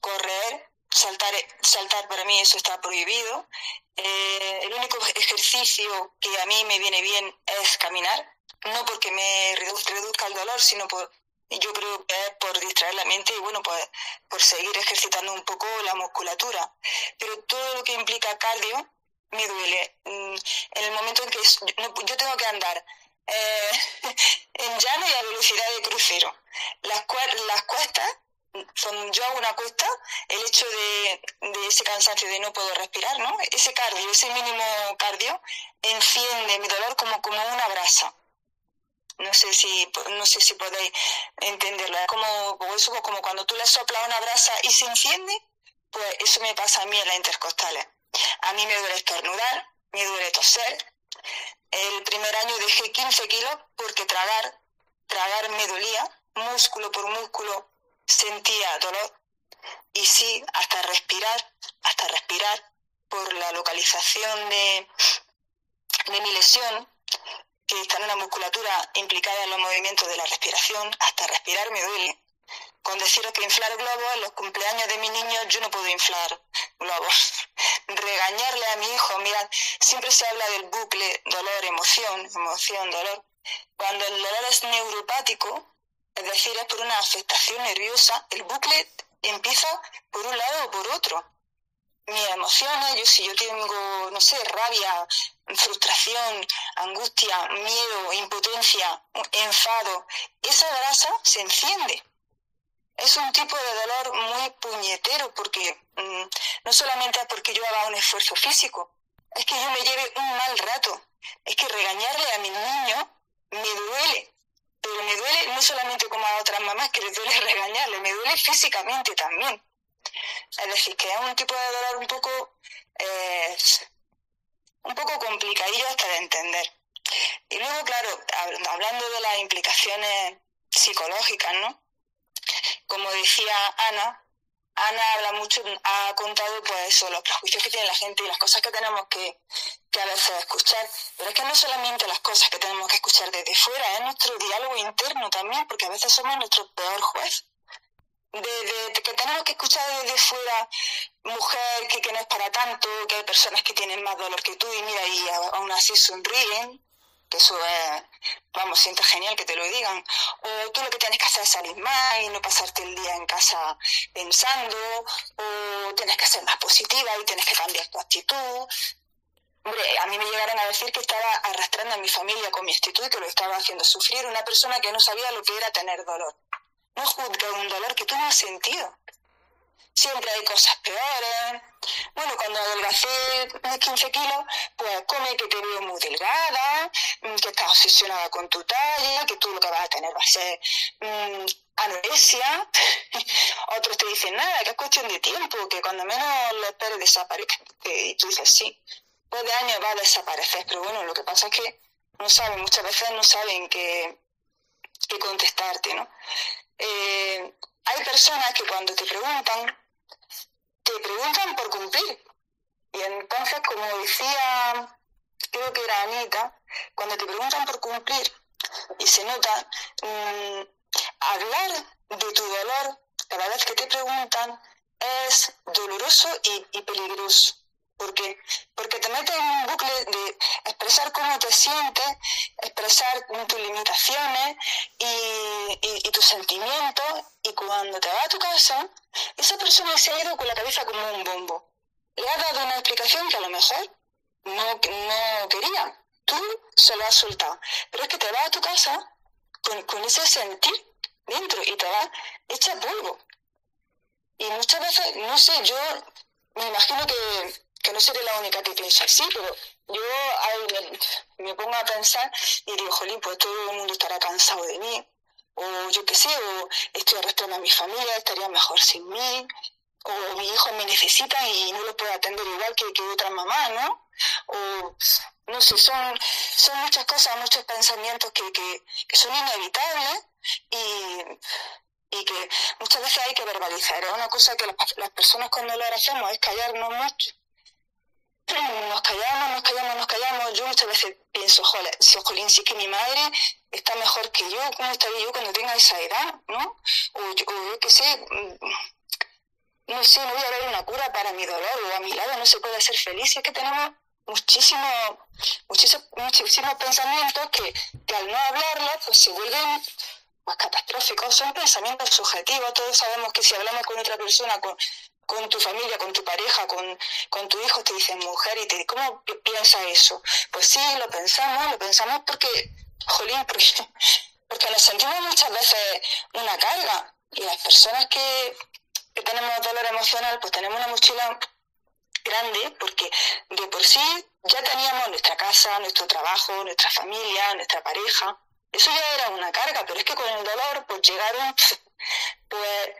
correr, saltar, saltar para mí eso está prohibido. Eh, el único ejercicio que a mí me viene bien es caminar, no porque me reduzca el dolor, sino por, yo creo que es por distraer la mente y bueno, pues por seguir ejercitando un poco la musculatura. Pero todo lo que implica cardio me duele. Mm, en el momento en que yo tengo que andar eh, en llano y a velocidad de crucero. Las, las cuestas, son, yo hago una cuesta, el hecho de, ese cansancio de no puedo respirar, ¿no? Ese cardio, ese mínimo cardio, enciende mi dolor como, como una brasa no sé si no sé si podéis entenderlo. Es como eso como cuando tú le soplas una brasa y se enciende pues eso me pasa a mí en las intercostales. A mí me duele estornudar me duele toser. El primer año dejé 15 kilos porque tragar tragar me dolía músculo por músculo sentía dolor y sí hasta respirar hasta respirar por la localización de, de mi lesión que está en una musculatura implicada en los movimientos de la respiración, hasta respirar me duele. Con deciros que inflar globos en los cumpleaños de mi niño yo no puedo inflar globos. Regañarle a mi hijo, mirad, siempre se habla del bucle dolor, emoción, emoción, dolor. Cuando el dolor es neuropático, es decir, es por una afectación nerviosa, el bucle empieza por un lado o por otro. Mis emociones, yo si yo tengo, no sé, rabia, frustración, angustia, miedo, impotencia, enfado, esa grasa se enciende. Es un tipo de dolor muy puñetero porque mm, no solamente es porque yo haga un esfuerzo físico, es que yo me lleve un mal rato. Es que regañarle a mi niño me duele, pero me duele no solamente como a otras mamás que les duele regañarle, me duele físicamente también. Es decir, que es un tipo de dolor un poco, eh, un poco complicadillo hasta de entender. Y luego, claro, hablando de las implicaciones psicológicas, ¿no? Como decía Ana, Ana habla mucho, ha contado pues los prejuicios que tiene la gente y las cosas que tenemos que, que a veces escuchar. Pero es que no solamente las cosas que tenemos que escuchar desde fuera, es nuestro diálogo interno también, porque a veces somos nuestro peor juez. De, que tenemos que escuchar desde fuera, mujer, que, que no es para tanto, que hay personas que tienen más dolor que tú y mira, y aún así sonríen, que eso es, vamos, siento genial que te lo digan. O tú lo que tienes que hacer es salir más y no pasarte el día en casa pensando, o tienes que ser más positiva y tienes que cambiar tu actitud. Hombre, a mí me llegaron a decir que estaba arrastrando a mi familia con mi actitud y que lo estaba haciendo sufrir una persona que no sabía lo que era tener dolor. No juzga un dolor que tú no has sentido siempre hay cosas peores. Bueno, cuando adelgacé 15 kilos, pues come que te veo muy delgada, mm, que estás obsesionada con tu talla, que tú lo que vas a tener va a ser mm, anorexia. Otros te dicen, nada, que es cuestión de tiempo, que cuando menos lo esperes desaparezca. Y tú dices, sí, pues de años va a desaparecer. Pero bueno, lo que pasa es que no saben, muchas veces no saben qué, qué contestarte, ¿no? Eh, hay personas que cuando te preguntan, te preguntan por cumplir. Y entonces, como decía, creo que era Anita, cuando te preguntan por cumplir y se nota, mm, hablar de tu dolor cada vez que te preguntan es doloroso y peligroso. ¿Por qué? Porque te metes en un bucle de expresar cómo te sientes, expresar tus limitaciones y, tus sentimientos, y cuando te vas a tu casa, esa persona se ha ido con la cabeza como un bombo. Le has dado una explicación que a lo mejor no, no quería. Tú se lo has soltado. Pero es que te vas a tu casa con, con ese sentir dentro y te vas hecha polvo. Y muchas veces, no sé, yo me imagino que que no seré la única que piensa así, pero yo me, pongo a pensar y digo, jolín, pues todo el mundo estará cansado de mí, o yo qué sé, o estoy arrastrando a mi familia, estaría mejor sin mí, o mi hijo me necesita y no lo puedo atender igual que, que otra mamá, ¿no? O no sé, son, son muchas cosas, muchos pensamientos que, que, son inevitables y, y que muchas veces hay que verbalizar. Es una cosa que las, las personas cuando lo hacemos es callarnos mucho nos callamos, nos callamos, nos callamos. Yo muchas veces pienso, joder, si, jolín, si es que mi madre está mejor que yo, ¿cómo estaría yo cuando tenga esa edad? ¿No? O yo, qué sé, mm, no sé, no voy a ver una cura para mi dolor o a mi lado no se puede ser feliz. Es que tenemos muchísimos muchísimos, muchísimos pensamientos que, que al no hablarlos pues se vuelven más catastróficos. Son pensamientos subjetivos. Todos sabemos que si hablamos con otra persona, con, con tu familia, con tu pareja, con, con tu hijo, te dicen mujer y te dicen, ¿cómo piensa eso? Pues sí, lo pensamos, lo pensamos porque, jolín, porque, nos sentimos muchas veces una carga y las personas que, que tenemos dolor emocional, pues tenemos una mochila grande porque de por sí ya teníamos nuestra casa, nuestro trabajo, nuestra familia, nuestra pareja. Eso ya era una carga, pero es que con el dolor pues llegaron pues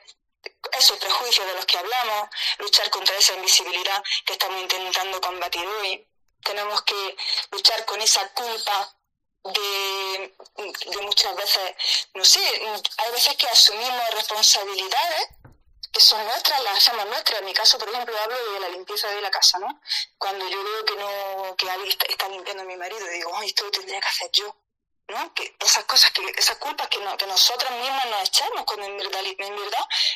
esos prejuicios de los que hablamos, luchar contra esa invisibilidad que estamos intentando combatir hoy. Tenemos que luchar con esa culpa de, muchas veces, no sé, hay veces que asumimos responsabilidades que son nuestras, las hacemos nuestras. En mi caso, por ejemplo, hablo de la limpieza de la casa, ¿no? Cuando yo veo que no que alguien está, limpiando a mi marido, digo, ay, esto lo tendría que hacer yo. ¿No? Que esas cosas, que esas culpas que, no, que nosotras mismas nos echamos, cuando en verdad,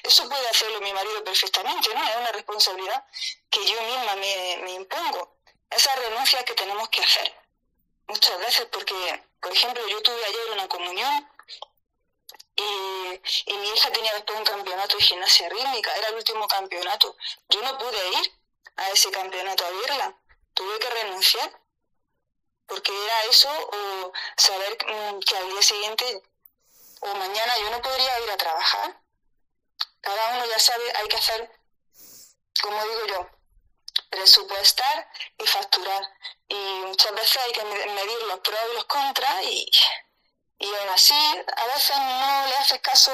eso puede hacerlo mi marido perfectamente, ¿no? Es una responsabilidad que yo misma me, me impongo. Esa renuncia que tenemos que hacer muchas veces, porque, por ejemplo, yo tuve ayer una comunión y, y, mi hija tenía después un campeonato de gimnasia rítmica, era el último campeonato. Yo no pude ir a ese campeonato a verla, tuve que renunciar, porque era eso o saber mm, que al día siguiente o mañana yo no podría ir a trabajar. Cada uno ya sabe, hay que hacer, como digo yo, presupuestar y facturar. Y muchas veces hay que medir los pros y los contras y, y aún así a veces no le haces caso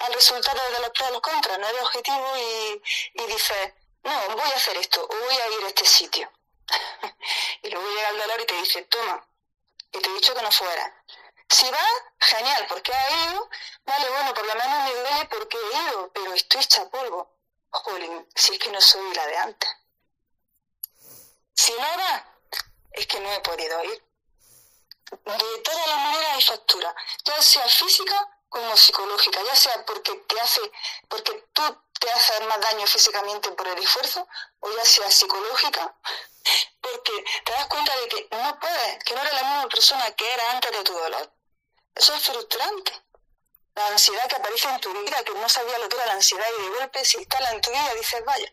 al resultado de los pros y los contras, no eres objetivo y, y dices, no, voy a hacer esto o voy a ir a este sitio. y luego llega el dolor y te dice, toma, y te he dicho que no fuera. Si va, genial, porque ha ido, vale, bueno, por lo menos me duele porque he ido, pero estoy hecha polvo. Jolín, si es que no soy la de antes. Si no va, es que no he podido ir. De todas las maneras hay factura, ya sea física como psicológica, ya sea porque te hace, porque tú te haces más daño físicamente por el esfuerzo, o ya sea psicológica, porque te das cuenta de que no puedes, que no eres la misma persona que era antes de tu dolor. Eso es frustrante. La ansiedad que aparece en tu vida, que no sabía lo que era la ansiedad y de golpe se instala en tu vida, dices, vaya,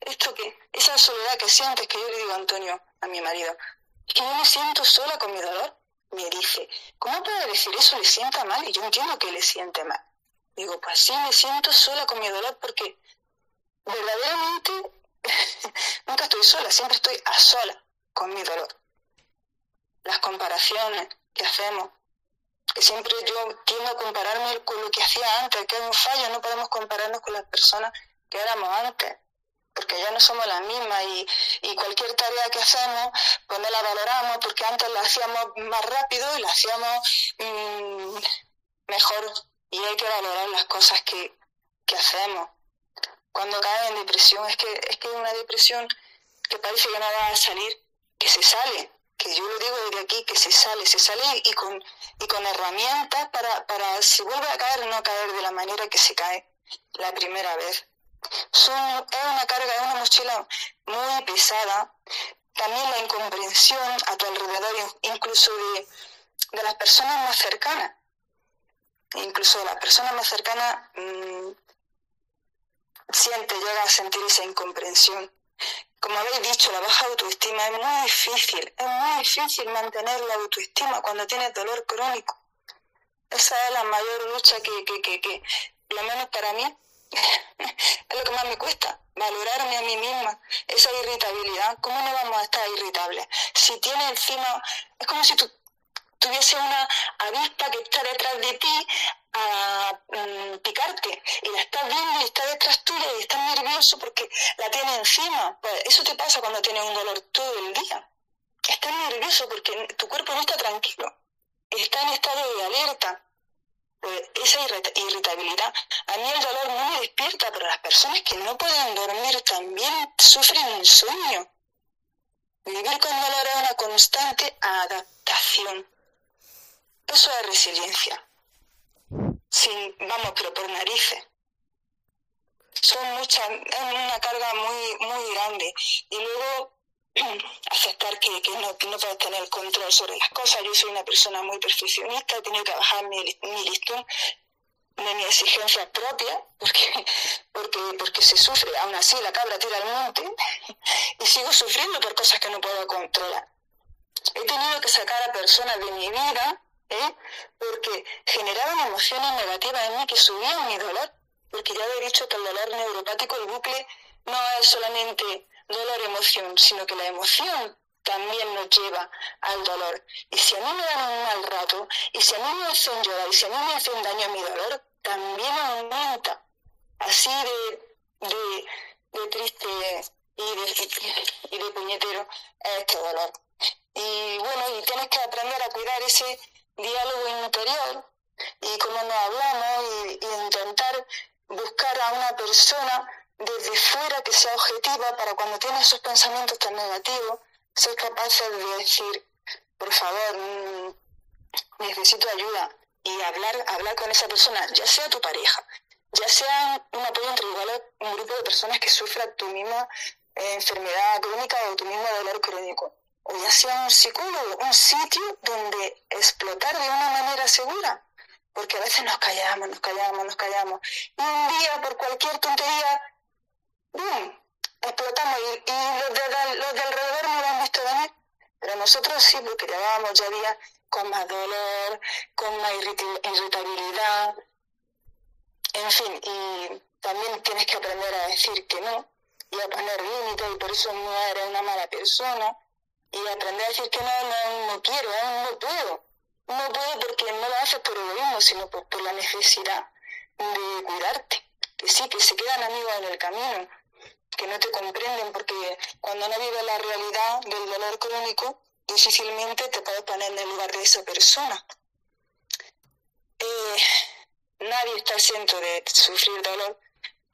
¿esto qué? Esa soledad que sientes, que yo le digo a Antonio, a mi marido, es que yo me siento sola con mi dolor. Me dice, ¿cómo puede decir eso? Le sienta mal y yo entiendo que le siente mal. Digo, pues sí, me siento sola con mi dolor porque verdaderamente nunca estoy sola, siempre estoy a sola con mi dolor. Las comparaciones que hacemos, que siempre yo tiendo a compararme con lo que hacía antes, que es un fallo, no podemos compararnos con las personas que éramos antes, porque ya no somos las mismas y, y cualquier tarea que hacemos, pues no la valoramos, porque antes la hacíamos más rápido y la hacíamos mm, mejor y hay que valorar las cosas que, que hacemos cuando cae en depresión. Es que es que una depresión que parece que no va a salir, que se sale, que yo lo digo desde aquí, que se sale, se sale y con, y con herramientas para, para si vuelve a caer, no caer de la manera que se cae la primera vez. Son, es una carga, es una mochila muy pesada. También la incomprensión a tu alrededor, incluso de, de las personas más cercanas. Incluso de las personas más cercanas mmm, siente, llega a sentir esa incomprensión. Como habéis dicho, la baja autoestima es muy difícil, es muy difícil mantener la autoestima cuando tienes dolor crónico. Esa es la mayor lucha que, que, que, que lo menos para mí, es lo que más me cuesta, valorarme a mí misma, esa irritabilidad. ¿Cómo no vamos a estar irritables? Si tiene encima, es como si tú tuviese una avispa que está detrás de ti a mm, picarte y la estás viendo y está detrás tuya y estás nervioso porque la tiene encima. Pues eso te pasa cuando tienes un dolor todo el día. Estás nervioso porque tu cuerpo no está tranquilo, está en estado de alerta. Pues esa irritabilidad, a mí el dolor no me despierta, pero las personas que no pueden dormir también sufren insomnio. Vivir con dolor es una constante adaptación. Eso es resiliencia sin, vamos, pero por narices. Son muchas, es una carga muy, muy grande. Y luego aceptar que, que, no, no puedes tener control sobre las cosas. Yo soy una persona muy perfeccionista, he tenido que bajar mi, mi listón de mi exigencia propia, porque, porque, porque se sufre, aún así la cabra tira al monte, y sigo sufriendo por cosas que no puedo controlar. He tenido que sacar a personas de mi vida ¿eh? porque generaban emociones negativas en mí que subían mi dolor, porque ya he dicho que el dolor neuropático, el bucle, no es solamente dolor-emoción, sino que la emoción también nos lleva al dolor. Y si a mí me dan un mal rato, y si a mí me hacen llorar, y si a mí me hacen daño a mi dolor, también aumenta. Así de, de, triste y de, y de puñetero este dolor. Y bueno, y tienes que aprender a cuidar ese diálogo interior y cómo nos hablamos y, intentar buscar a una persona desde fuera que sea objetiva para cuando tienes esos pensamientos tan negativos, ser capaces de decir, por favor, mm, necesito ayuda y hablar, hablar con esa persona, ya sea tu pareja, ya sea un apoyo entre iguales, un grupo de personas que sufran tu misma eh, enfermedad crónica o tu mismo dolor crónico, o ya sea un psicólogo, un sitio donde explotar de una manera segura, porque a veces nos callamos, nos callamos, nos callamos, y un día por cualquier tontería, ¡bum!, explotamos y, los, de, los de alrededor no lo han visto venir, pero nosotros sí, porque llevábamos ya días con más dolor, con más irritabilidad, en fin, y también tienes que aprender a decir que no y a poner límites y por eso no eres una mala persona y aprender a decir que no, no, no quiero, no puedo. No puedo porque no lo haces por egoísmo, sino por, por la necesidad de cuidarte. Que sí, que se quedan amigos en el camino, que no te comprenden porque cuando no vives la realidad del dolor crónico, difícilmente te puedes poner en el lugar de esa persona. Eh, nadie está exento de sufrir dolor.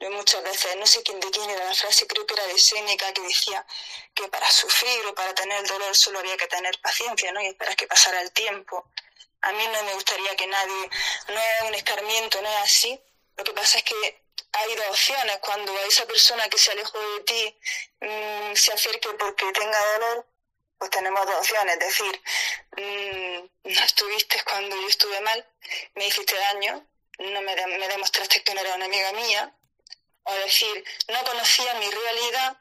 Muchas veces, no sé quién de quién era la frase, creo que era de Séneca, que decía que para sufrir o para tener dolor solo había que tener paciencia, ¿no? Y esperar que pasara el tiempo. A mí no me gustaría que nadie, no es un escarmiento, no es así. Lo que pasa es que hay dos opciones. Cuando esa persona que se alejó de ti mm, se acerque porque tenga dolor, pues tenemos dos opciones, es decir, mm, no estuviste cuando yo estuve mal, me hiciste daño, no me, me demostraste que no era una amiga mía, o decir, no conocía mi realidad,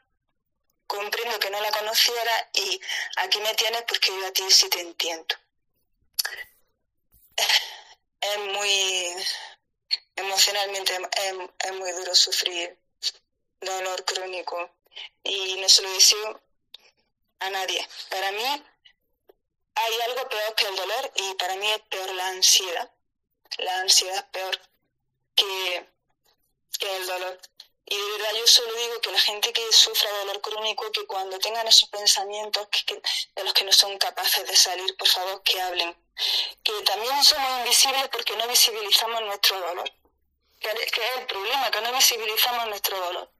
comprendo que no la conociera y aquí me tienes porque yo a ti sí te entiendo. Es muy, emocionalmente es, muy duro sufrir dolor crónico y no se lo deseo a nadie. Para mí hay algo peor que el dolor y para mí es peor la ansiedad. La ansiedad es peor que, el dolor. Y de verdad yo solo digo que la gente que sufra dolor crónico, que cuando tengan esos pensamientos que, de los que no son capaces de salir, por favor que hablen. Que también somos invisibles porque no visibilizamos nuestro dolor. Que, que es el problema, que no visibilizamos nuestro dolor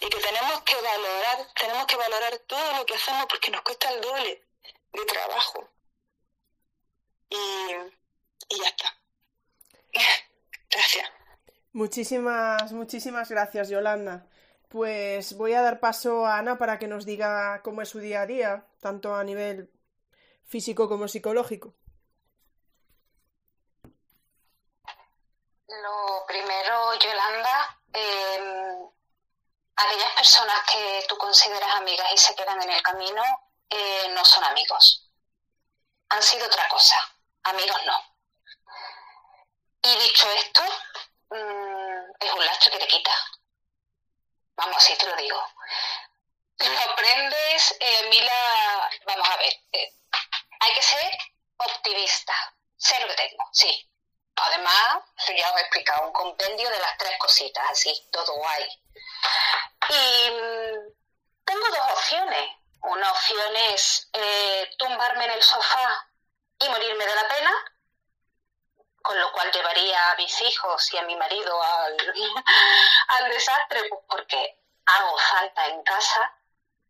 y que tenemos que valorar, tenemos que valorar todo lo que hacemos porque nos cuesta el doble de trabajo. Y, y ya está. gracias. Muchísimas, muchísimas gracias, Yolanda. Pues voy a dar paso a Ana para que nos diga cómo es su día a día, tanto a nivel físico como psicológico. Lo primero, Yolanda, eh, aquellas personas que tú consideras amigas y se quedan en el camino eh, no son amigos. Han sido otra cosa. Amigos no. Y dicho esto, mm, es un lastre que te quita. Vamos, así te lo digo. Lo aprendes, eh, Mila, vamos a ver, eh, hay que ser optimista. Sé lo que tengo, sí. Además, ya os he explicado un compendio de las tres cositas, así, todo guay. Y mm, tengo dos opciones. Una opción es eh, tumbarme en el sofá y morirme de la pena, con lo cual llevaría a mis hijos y a mi marido al, al desastre, pues porque hago falta en casa.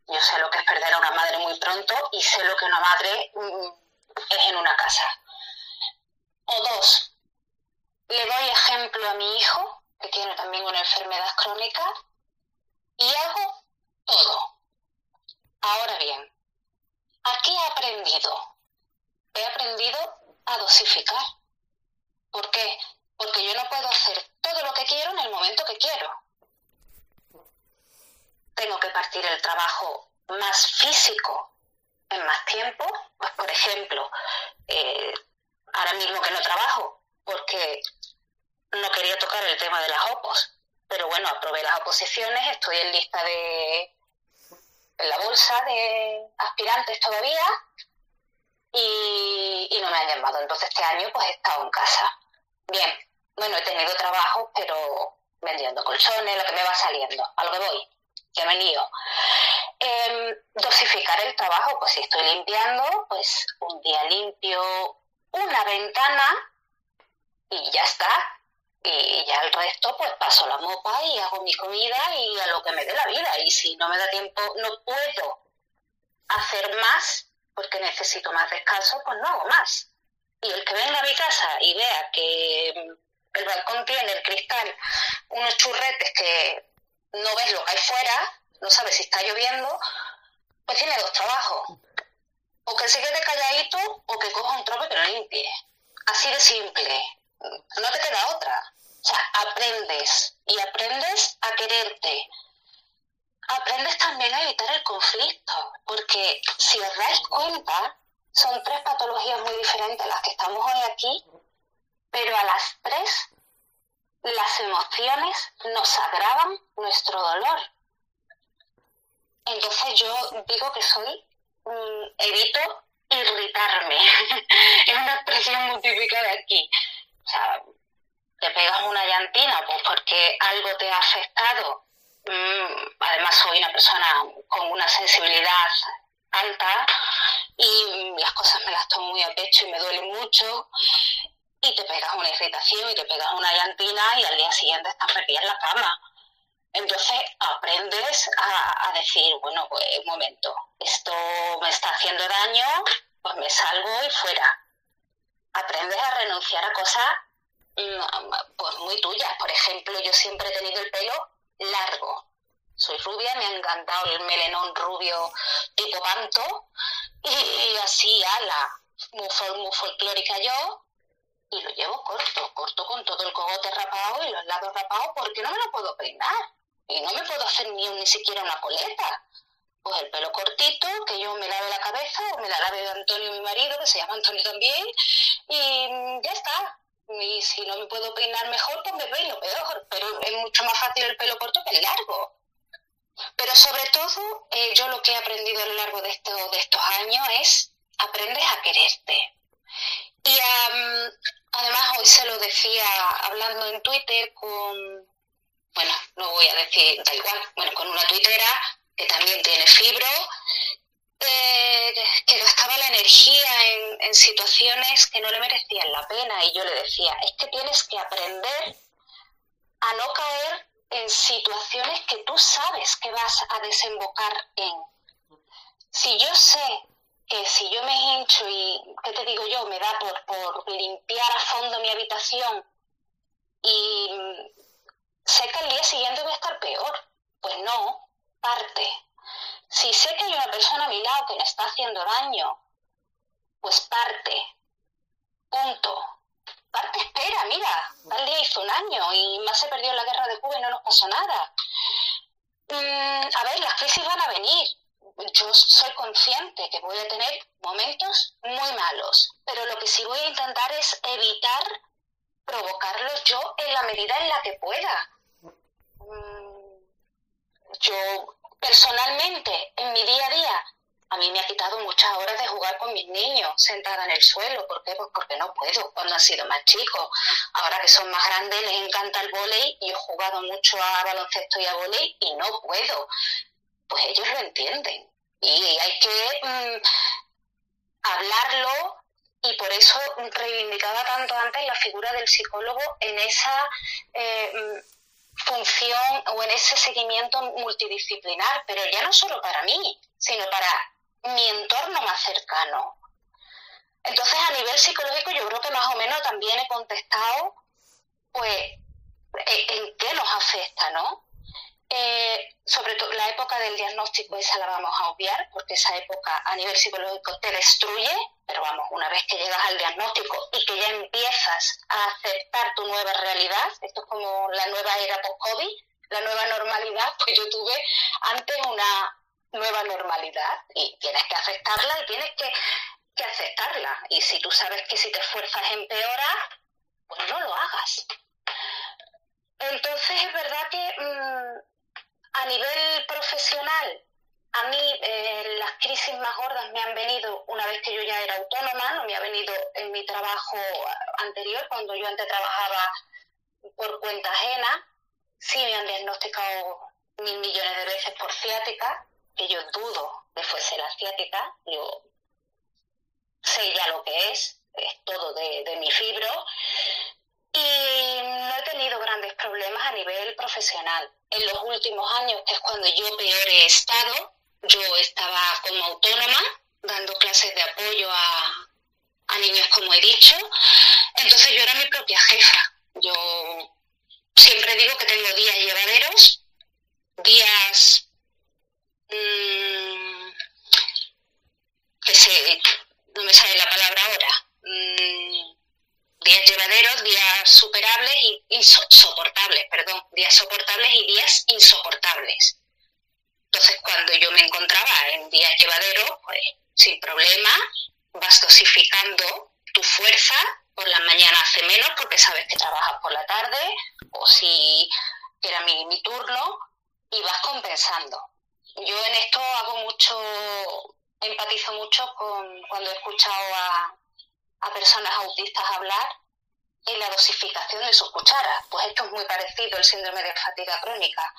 Yo sé lo que es perder a una madre muy pronto y sé lo que una madre mm, es en una casa. O dos, le doy ejemplo a mi hijo, que tiene también una enfermedad crónica, y hago todo. Ahora bien, ¿a qué he aprendido? He aprendido a dosificar. ¿Por qué? Porque yo no puedo hacer todo lo que quiero en el momento que quiero. Tengo que partir el trabajo más físico en más tiempo. Pues, por ejemplo, eh, ahora mismo que no trabajo porque no quería tocar el tema de las opos pero bueno, aprobé las oposiciones, estoy en lista de en la bolsa de aspirantes todavía y, no me han llamado. Entonces este año pues he estado en casa. Bien, bueno, he tenido trabajo, pero vendiendo colchones, lo que me va saliendo, a lo que voy, que me lío. Em, dosificar el trabajo, pues si estoy limpiando, pues un día limpio una ventana y ya está Y ya el resto, pues paso la mopa y hago mi comida y a lo que me dé la vida. Y si no me da tiempo, no puedo hacer más porque necesito más descanso, pues no hago más. Y el que venga a mi casa y vea que el balcón tiene el cristal unos churretes que no ves lo que hay fuera, no sabes si está lloviendo, pues tiene dos trabajos. O que se quede calladito o que coja un trope que lo limpie. Así de simple. No te queda otra. O sea, aprendes y aprendes a quererte. Aprendes también a evitar el conflicto, porque si os dais cuenta, son tres patologías muy diferentes las que estamos hoy aquí, pero a las tres las emociones nos agravan nuestro dolor. Entonces yo digo que soy, mm, evito irritarme. es una expresión muy típica de aquí. O sea, te pegas una llantina pues porque algo te ha afectado. Mm, además soy una persona con una sensibilidad alta y las cosas me las tomo muy a pecho y me duelen mucho y te pegas una irritación y te pegas una llantina y al día siguiente estás metida en la cama. Entonces aprendes a, decir, bueno, pues un momento, esto me está haciendo daño, pues me salgo y fuera. Aprendes a renunciar a cosas mm, pues muy tuyas. Por ejemplo, yo siempre he tenido el pelo largo. Soy rubia, me ha encantado el melenón rubio tipo panto y así, ala, muy, muy folclórica yo, y lo llevo corto, corto con todo el cogote rapado y los lados rapados porque no me lo puedo peinar y no me puedo hacer ni, ni siquiera una coleta. Pues el pelo cortito, que yo me lave la cabeza o me la lave de Antonio, mi marido, que se llama Antonio también, y ya está. Y si no me puedo peinar mejor, pues me peino peor, pero es mucho más fácil el pelo corto que el largo. Pero sobre todo, eh, yo lo que he aprendido a lo largo de, de estos años es aprendes a quererte. Y además hoy se lo decía hablando en Twitter con, bueno, no voy a decir, da igual, bueno, con una tuitera que también tiene fibro, eh, que gastaba la energía en, en situaciones que no le merecían la pena. Y yo le decía, es que tienes que aprender a no caer en situaciones que tú sabes que vas a desembocar en. Si yo sé que si yo me hincho y, ¿qué te digo yo? Me da por, por limpiar a fondo mi habitación y sé que al día siguiente voy a estar peor. Pues no, parte. Si sé que hay una persona a mi lado que me está haciendo daño, pues parte. Punto. Parte espera, mira, tal día hizo un año y más se perdió la guerra de Cuba y no nos pasó nada. Mm, a ver, las crisis van a venir yo soy consciente que voy a tener momentos muy malos, pero lo que sí voy a intentar es evitar provocarlos yo en la medida en la que pueda. Mm, yo personalmente, en mi día a día, a mí me ha quitado muchas horas de jugar con mis niños sentada en el suelo. ¿Por qué? Pues porque no puedo cuando han sido más chicos. Ahora que son más grandes les encanta el volei y he jugado mucho a baloncesto y a volei y no puedo pues ellos lo entienden. Y hay que mm, hablarlo y por eso reivindicaba tanto antes la figura del psicólogo en esa eh, mm, función o en ese seguimiento multidisciplinar, pero ya no solo para mí, sino para mi entorno más cercano. Entonces, a nivel psicológico, yo creo que más o menos también he contestado, pues, e, en qué nos afecta, ¿no? Eh, sobre todo la época del diagnóstico, esa la vamos a obviar, porque esa época a nivel psicológico te destruye, pero vamos, una vez que llegas al diagnóstico y que ya empiezas a aceptar tu nueva realidad, esto es como la nueva era post-COVID, la nueva normalidad, pues yo tuve antes una nueva normalidad y tienes que aceptarla y tienes que, que aceptarla. Y si tú sabes que si te esfuerzas empeoras, pues no lo hagas. Entonces es verdad que mm, a nivel profesional, a mí eh, las crisis más gordas me han venido una vez que yo ya era autónoma, no me ha venido en mi trabajo anterior, cuando yo antes trabajaba por cuenta ajena. Sí me han diagnosticado mil millones de veces por ciática, que yo dudo que fuese la ciática, yo sé ya lo que es, es todo de, de mi fibro, y no he tenido nivel profesional. En los últimos años, que es cuando yo peor he estado, yo estaba como autónoma, dando clases de apoyo a, a niños, como he dicho. Entonces yo era mi propia jefa. Yo siempre digo que tengo días llevaderos, días mmm, que se, no me sale la palabra ahora, mmm, días llevaderos, días superables y insoportables, perdón, días soportables y días insoportables. Entonces, cuando yo me encontraba en días llevaderos, pues sin problema, vas dosificando tu fuerza, por la mañana hace menos porque sabes que trabajas por la tarde, o si era mi, mi turno, y vas compensando. Yo en esto hago mucho, empatizo mucho con cuando he escuchado a, a personas autistas hablar en la dosificación de sus cucharas. Pues esto es muy parecido al síndrome de fatiga crónica.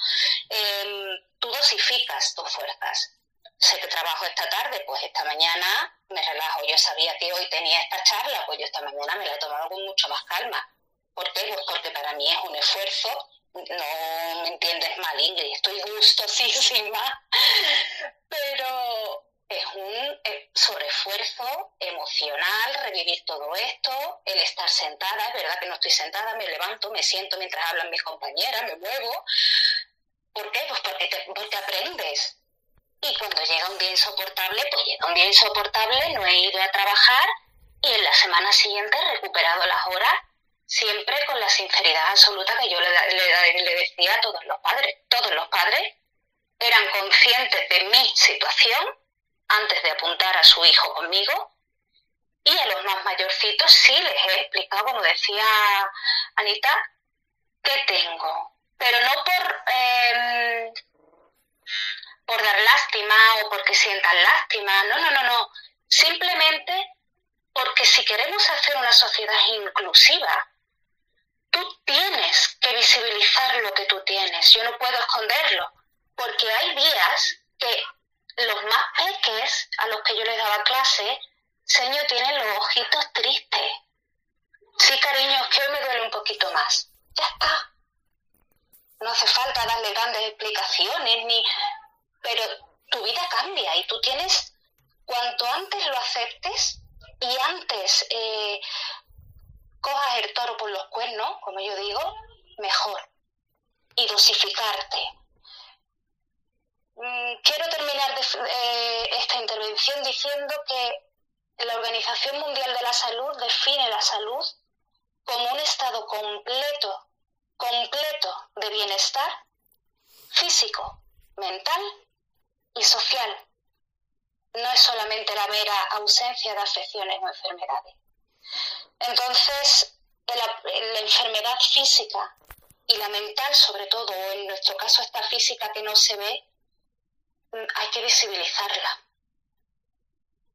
Em, tú dosificas tus fuerzas. Sé que trabajo esta tarde, pues esta mañana me relajo. Yo sabía que hoy tenía esta charla, pues yo esta mañana me la he tomado con mucho más calma. ¿Por qué? Pues porque para mí es un esfuerzo. No me entiendes mal, Ingrid, estoy gustosísima. Pero es un sobreesfuerzo emocional, revivir todo esto, el estar sentada, es verdad que no estoy sentada, me levanto, me siento mientras hablan mis compañeras, me muevo. ¿Por qué? Pues porque, te, porque aprendes. Y cuando llega un día insoportable, pues llega un día insoportable, no he ido a trabajar y en la semana siguiente he recuperado las horas, siempre con la sinceridad absoluta que yo le, le, le decía a todos los padres. Todos los padres eran conscientes de mi situación antes de apuntar a su hijo conmigo. Y a los más mayorcitos sí les he explicado, como decía Anita, qué tengo. Pero no por, eh, por dar lástima o porque sientan lástima, no, no, no, no. Simplemente porque si queremos hacer una sociedad inclusiva, visibilizar lo que tú tienes. Yo no puedo esconderlo, porque hay días que los más peques a los que yo les daba clase, señor, tienen los ojitos tristes. Sí, cariño, es que hoy me duele un poquito más. Ya está. No hace falta darle grandes explicaciones, ni... Pero tu vida cambia y tú tienes, cuanto antes lo aceptes y antes eh, cojas el toro por los cuernos, como yo digo, mejor. Y dosificarte Mm, quiero terminar eh, esta intervención diciendo que la Organización Mundial de la Salud define la salud como un estado completo, completo de bienestar físico, mental y social. No es solamente la mera ausencia de afecciones o enfermedades. Entonces, la, la enfermedad física y la mental, sobre todo, o en nuestro caso esta física que no se ve, hay que visibilizarla.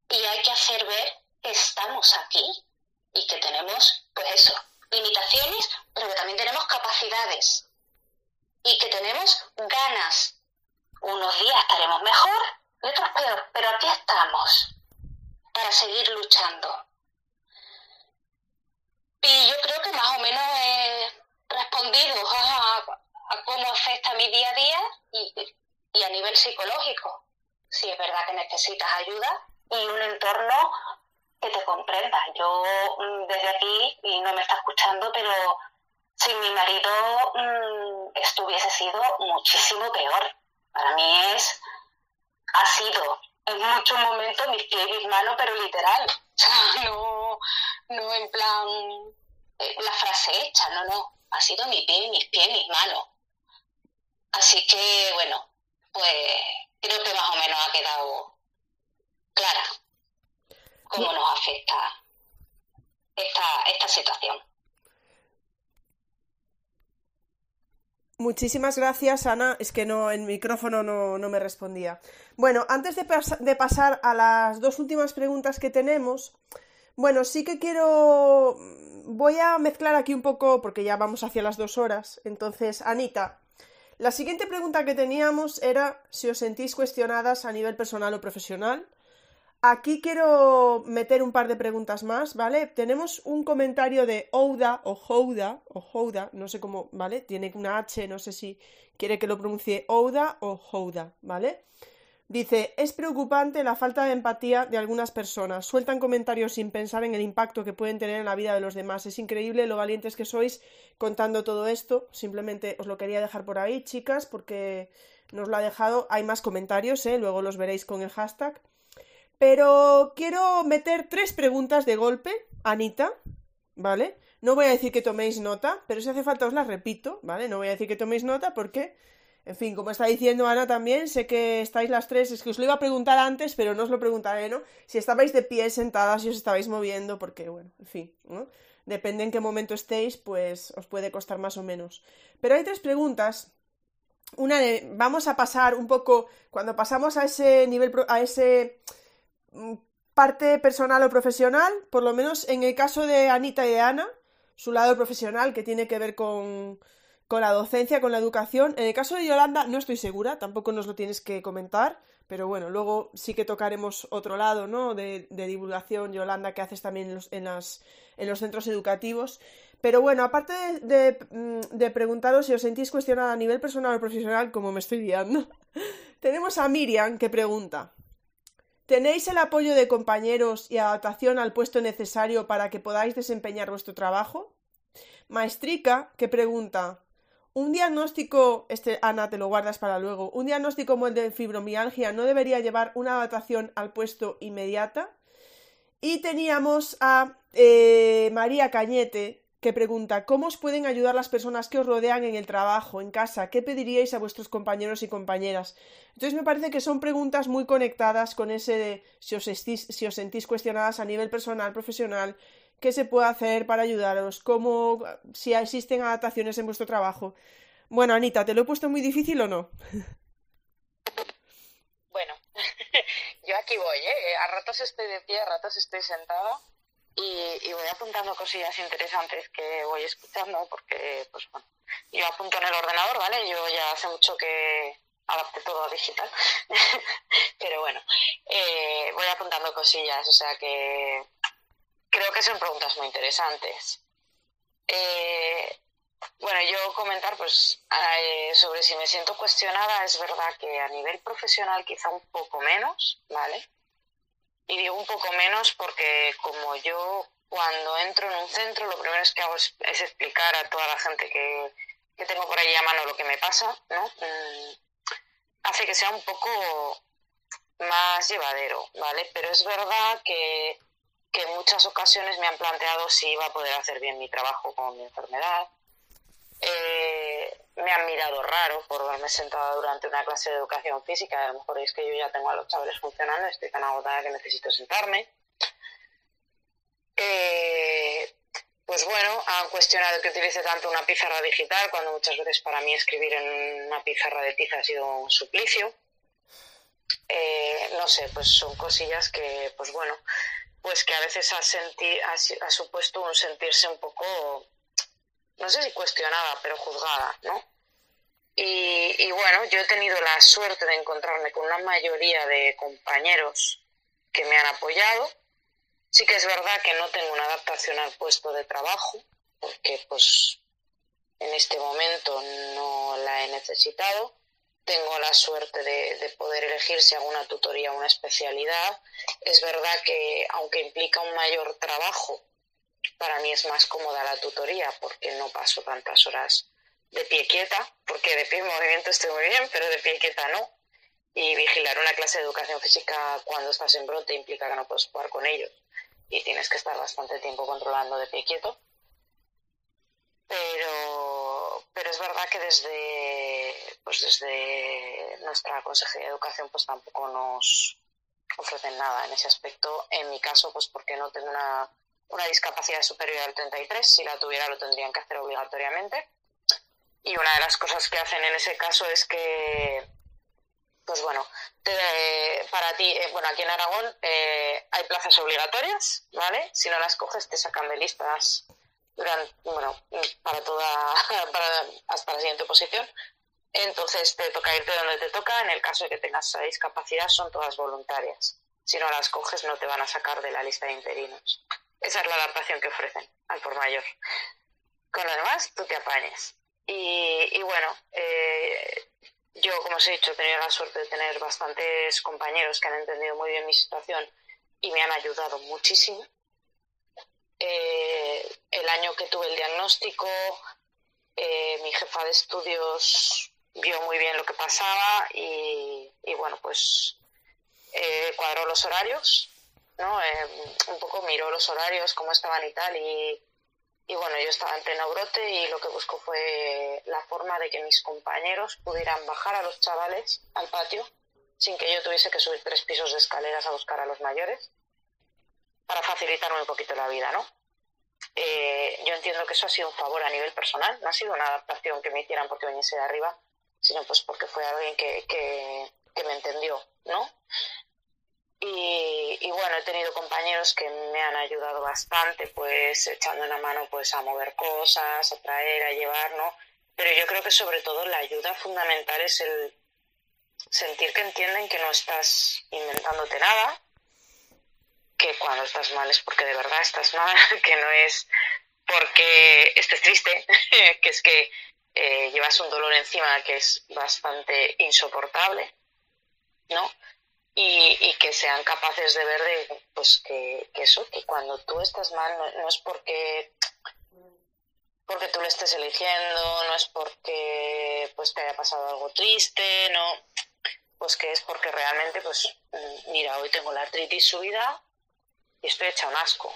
Y hay que hacer ver que estamos aquí y que tenemos, pues eso, limitaciones, pero que también tenemos capacidades y que tenemos ganas. Unos días estaremos mejor y otros peor, pero aquí estamos para seguir luchando. Y yo creo que más o menos he respondido a, a cómo afecta mi día a día y y a nivel psicológico. Si es verdad que necesitas ayuda y un entorno que te comprenda. Yo mm, desde aquí, y no me está escuchando, pero sin mi marido mmm, esto hubiese sido muchísimo peor. Para mí es, ha sido en muchos momentos mis pies y mis manos, pero literal. No, no en plan eh, la frase hecha, no, no. Ha sido mi pie, mis pies, mis manos. Así que, bueno, pues creo que más o menos ha quedado clara cómo nos afecta esta, esta situación. Muchísimas gracias, Ana. Es que no, el micrófono no, no me respondía. Bueno, antes de, pas de, pasar a las dos últimas preguntas que tenemos, bueno, sí que quiero. Voy a mezclar aquí un poco, porque ya vamos hacia las dos horas. Entonces, Anita, la siguiente pregunta que teníamos era si os sentís cuestionadas a nivel personal o profesional. Aquí quiero meter un par de preguntas más, ¿vale? Tenemos un comentario de Ouda o Houda o Houda, no sé cómo, ¿vale? Tiene una H, no sé si quiere que lo pronuncie Ouda o Houda, ¿vale? Dice, es preocupante la falta de empatía de algunas personas. Sueltan comentarios sin pensar en el impacto que pueden tener en la vida de los demás. Es increíble lo valientes que sois contando todo esto. Simplemente os lo quería dejar por ahí, chicas, porque nos lo ha dejado. Hay más comentarios, ¿eh? luego los veréis con el hashtag. Pero quiero meter tres preguntas de golpe, Anita, ¿vale? No voy a decir que toméis nota, pero si hace falta os las repito, ¿vale? No voy a decir que toméis nota porque, en fin, como está diciendo Ana también, sé que estáis las tres, es que os lo iba a preguntar antes, pero no os lo preguntaré, ¿no? Si estabais de pie sentadas y os estabais moviendo, porque, bueno, en fin, ¿no? Depende en qué momento estéis, pues os puede costar más o menos. Pero hay tres preguntas una de, vamos a pasar un poco, cuando pasamos a ese nivel, a ese Mm, parte personal o profesional, por lo menos en el caso de Anita y de Ana, su lado profesional que tiene que ver con, con la docencia, con la educación. En el caso de Yolanda no estoy segura, tampoco nos lo tienes que comentar, pero bueno, luego sí que tocaremos otro lado, ¿no? De, divulgación, Yolanda, que haces también en los, las, en los centros educativos. Pero bueno, aparte de, mm, de, preguntaros si os sentís cuestionada a nivel personal o profesional, como me estoy guiando, tenemos a Miriam que pregunta. ¿Tenéis el apoyo de compañeros y adaptación al puesto necesario para que podáis desempeñar vuestro trabajo? Maestrica, que pregunta, ¿un diagnóstico, este Ana te lo guardas para luego, un diagnóstico como el de fibromialgia no debería llevar una adaptación al puesto inmediata? Y teníamos a eh, María Cañete, que pregunta ¿Cómo os pueden ayudar las personas que os rodean en el trabajo, en casa? ¿Qué pediríais a vuestros compañeros y compañeras? Entonces me parece que son preguntas muy conectadas con ese de si os, si os sentís cuestionadas a nivel personal, profesional, qué se puede hacer para ayudaros, cómo, si existen adaptaciones en vuestro trabajo. Bueno, Anita, ¿te lo he puesto muy difícil o no? Bueno, yo aquí voy, ¿eh? A ratos estoy de pie, a ratos estoy sentada y, voy apuntando cosillas interesantes que voy escuchando porque, pues bueno, yo apunto en el ordenador, ¿vale? Yo ya hace mucho que adapté todo a digital, pero bueno, eh, voy apuntando cosillas, o sea que creo que son preguntas muy interesantes. Eh, bueno, yo comentar pues eh, sobre si me siento cuestionada, es verdad que a nivel profesional quizá un poco menos, ¿vale? Y digo un poco menos porque como yo cuando entro en un centro lo primero que hago es, explicar a toda la gente que, tengo por ahí a mano lo que me pasa, ¿no? Mm, hace que sea un poco más llevadero, ¿vale? Pero es verdad que, que en muchas ocasiones me han planteado si iba a poder hacer bien mi trabajo con mi enfermedad. Eh, me han mirado raro por haberme sentado durante una clase de educación física. A lo mejor es que yo ya tengo a los chavales funcionando, estoy tan agotada que necesito sentarme. Eh, pues bueno, han cuestionado que utilice tanto una pizarra digital, cuando muchas veces para mí escribir en una pizarra de tiza ha sido un suplicio. Eh, no sé, pues son cosillas que, pues bueno, pues que a veces ha, ha supuesto un sentirse un poco no sé si cuestionada, pero juzgada, ¿no? Y, bueno, yo he tenido la suerte de encontrarme con una mayoría de compañeros que me han apoyado. Sí que es verdad que no tengo una adaptación al puesto de trabajo, porque pues en este momento no la he necesitado. Tengo la suerte de, de poder elegir si hago una tutoría o una especialidad. Es verdad que aunque implica un mayor trabajo, para mí es más cómoda la tutoría porque no paso tantas horas de pie quieta, porque de pie en movimiento estoy muy bien, pero de pie quieta no. Y vigilar una clase de educación física cuando estás en brote implica que no puedes jugar con ellos y tienes que estar bastante tiempo controlando de pie quieto. Pero, pero es verdad que desde, pues desde nuestra Consejería de Educación pues tampoco nos ofrecen nada en ese aspecto. En mi caso, pues porque no tengo una una discapacidad superior al 33, si la tuviera lo tendrían que hacer obligatoriamente. Y una de las cosas que hacen en ese caso es que, pues bueno, para ti, eh, bueno, aquí en Aragón eh, hay plazas obligatorias, ¿vale? Si no las coges te sacan de listas bueno, para toda, hasta la siguiente posición. Entonces te toca irte donde te toca. En el caso de que tengas discapacidad son todas voluntarias. si no las coges no te van a sacar de la lista de interinos. Esa es la adaptación que ofrecen al por mayor. Con lo demás, tú te apañes. Y, bueno, eh, yo, como os he dicho, he tenido la suerte de tener bastantes compañeros que han entendido muy bien mi situación y me han ayudado muchísimo. Eh, el año que tuve el diagnóstico, eh, mi jefa de estudios vio muy bien lo que pasaba y, bueno, pues eh, cuadró los horarios, ¿no? un poco miró los horarios, cómo estaban y tal, y, y bueno, yo estaba en pleno brote y lo que buscó fue la forma de que mis compañeros pudieran bajar a los chavales al patio sin que yo tuviese que subir tres pisos de escaleras a buscar a los mayores para facilitarme un poquito la vida, ¿no? Eh, yo entiendo que eso ha sido un favor a nivel personal, no ha sido una adaptación que me hicieran porque viniese de arriba, sino pues porque fue alguien que, que, que me entendió, ¿no? Y, bueno, he tenido compañeros que me han ayudado bastante, pues echando una mano pues a mover cosas, a traer, a llevar, ¿no? Pero yo creo que sobre todo la ayuda fundamental es el sentir que entienden que no estás inventándote nada, que cuando estás mal es porque de verdad estás mal, que no es porque estés triste, que es que eh, llevas un dolor encima que es bastante insoportable, ¿no? y, que sean capaces de ver de, pues que, eso, que cuando tú estás mal no, es porque porque tú lo estés eligiendo, no es porque pues te haya pasado algo triste, no, pues que es porque realmente pues mm, mira, hoy tengo la artritis subida y estoy hecha un asco.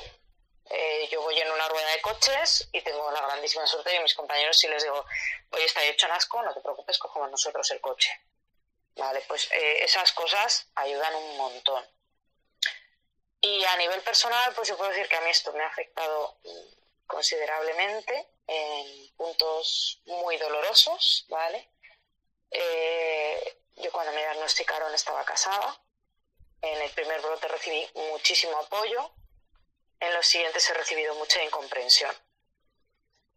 Eh, yo voy en una rueda de coches y tengo la grandísima suerte de mis compañeros si les digo, hoy está hecho un asco, no te preocupes, cogemos nosotros el coche. Vale, pues eh, esas cosas ayudan un montón. Y a nivel personal, pues yo puedo decir que a mí esto me ha afectado considerablemente en puntos muy dolorosos, ¿vale? Eh, yo cuando me diagnosticaron estaba casada. En el primer brote recibí muchísimo apoyo. En los siguientes he recibido mucha incomprensión.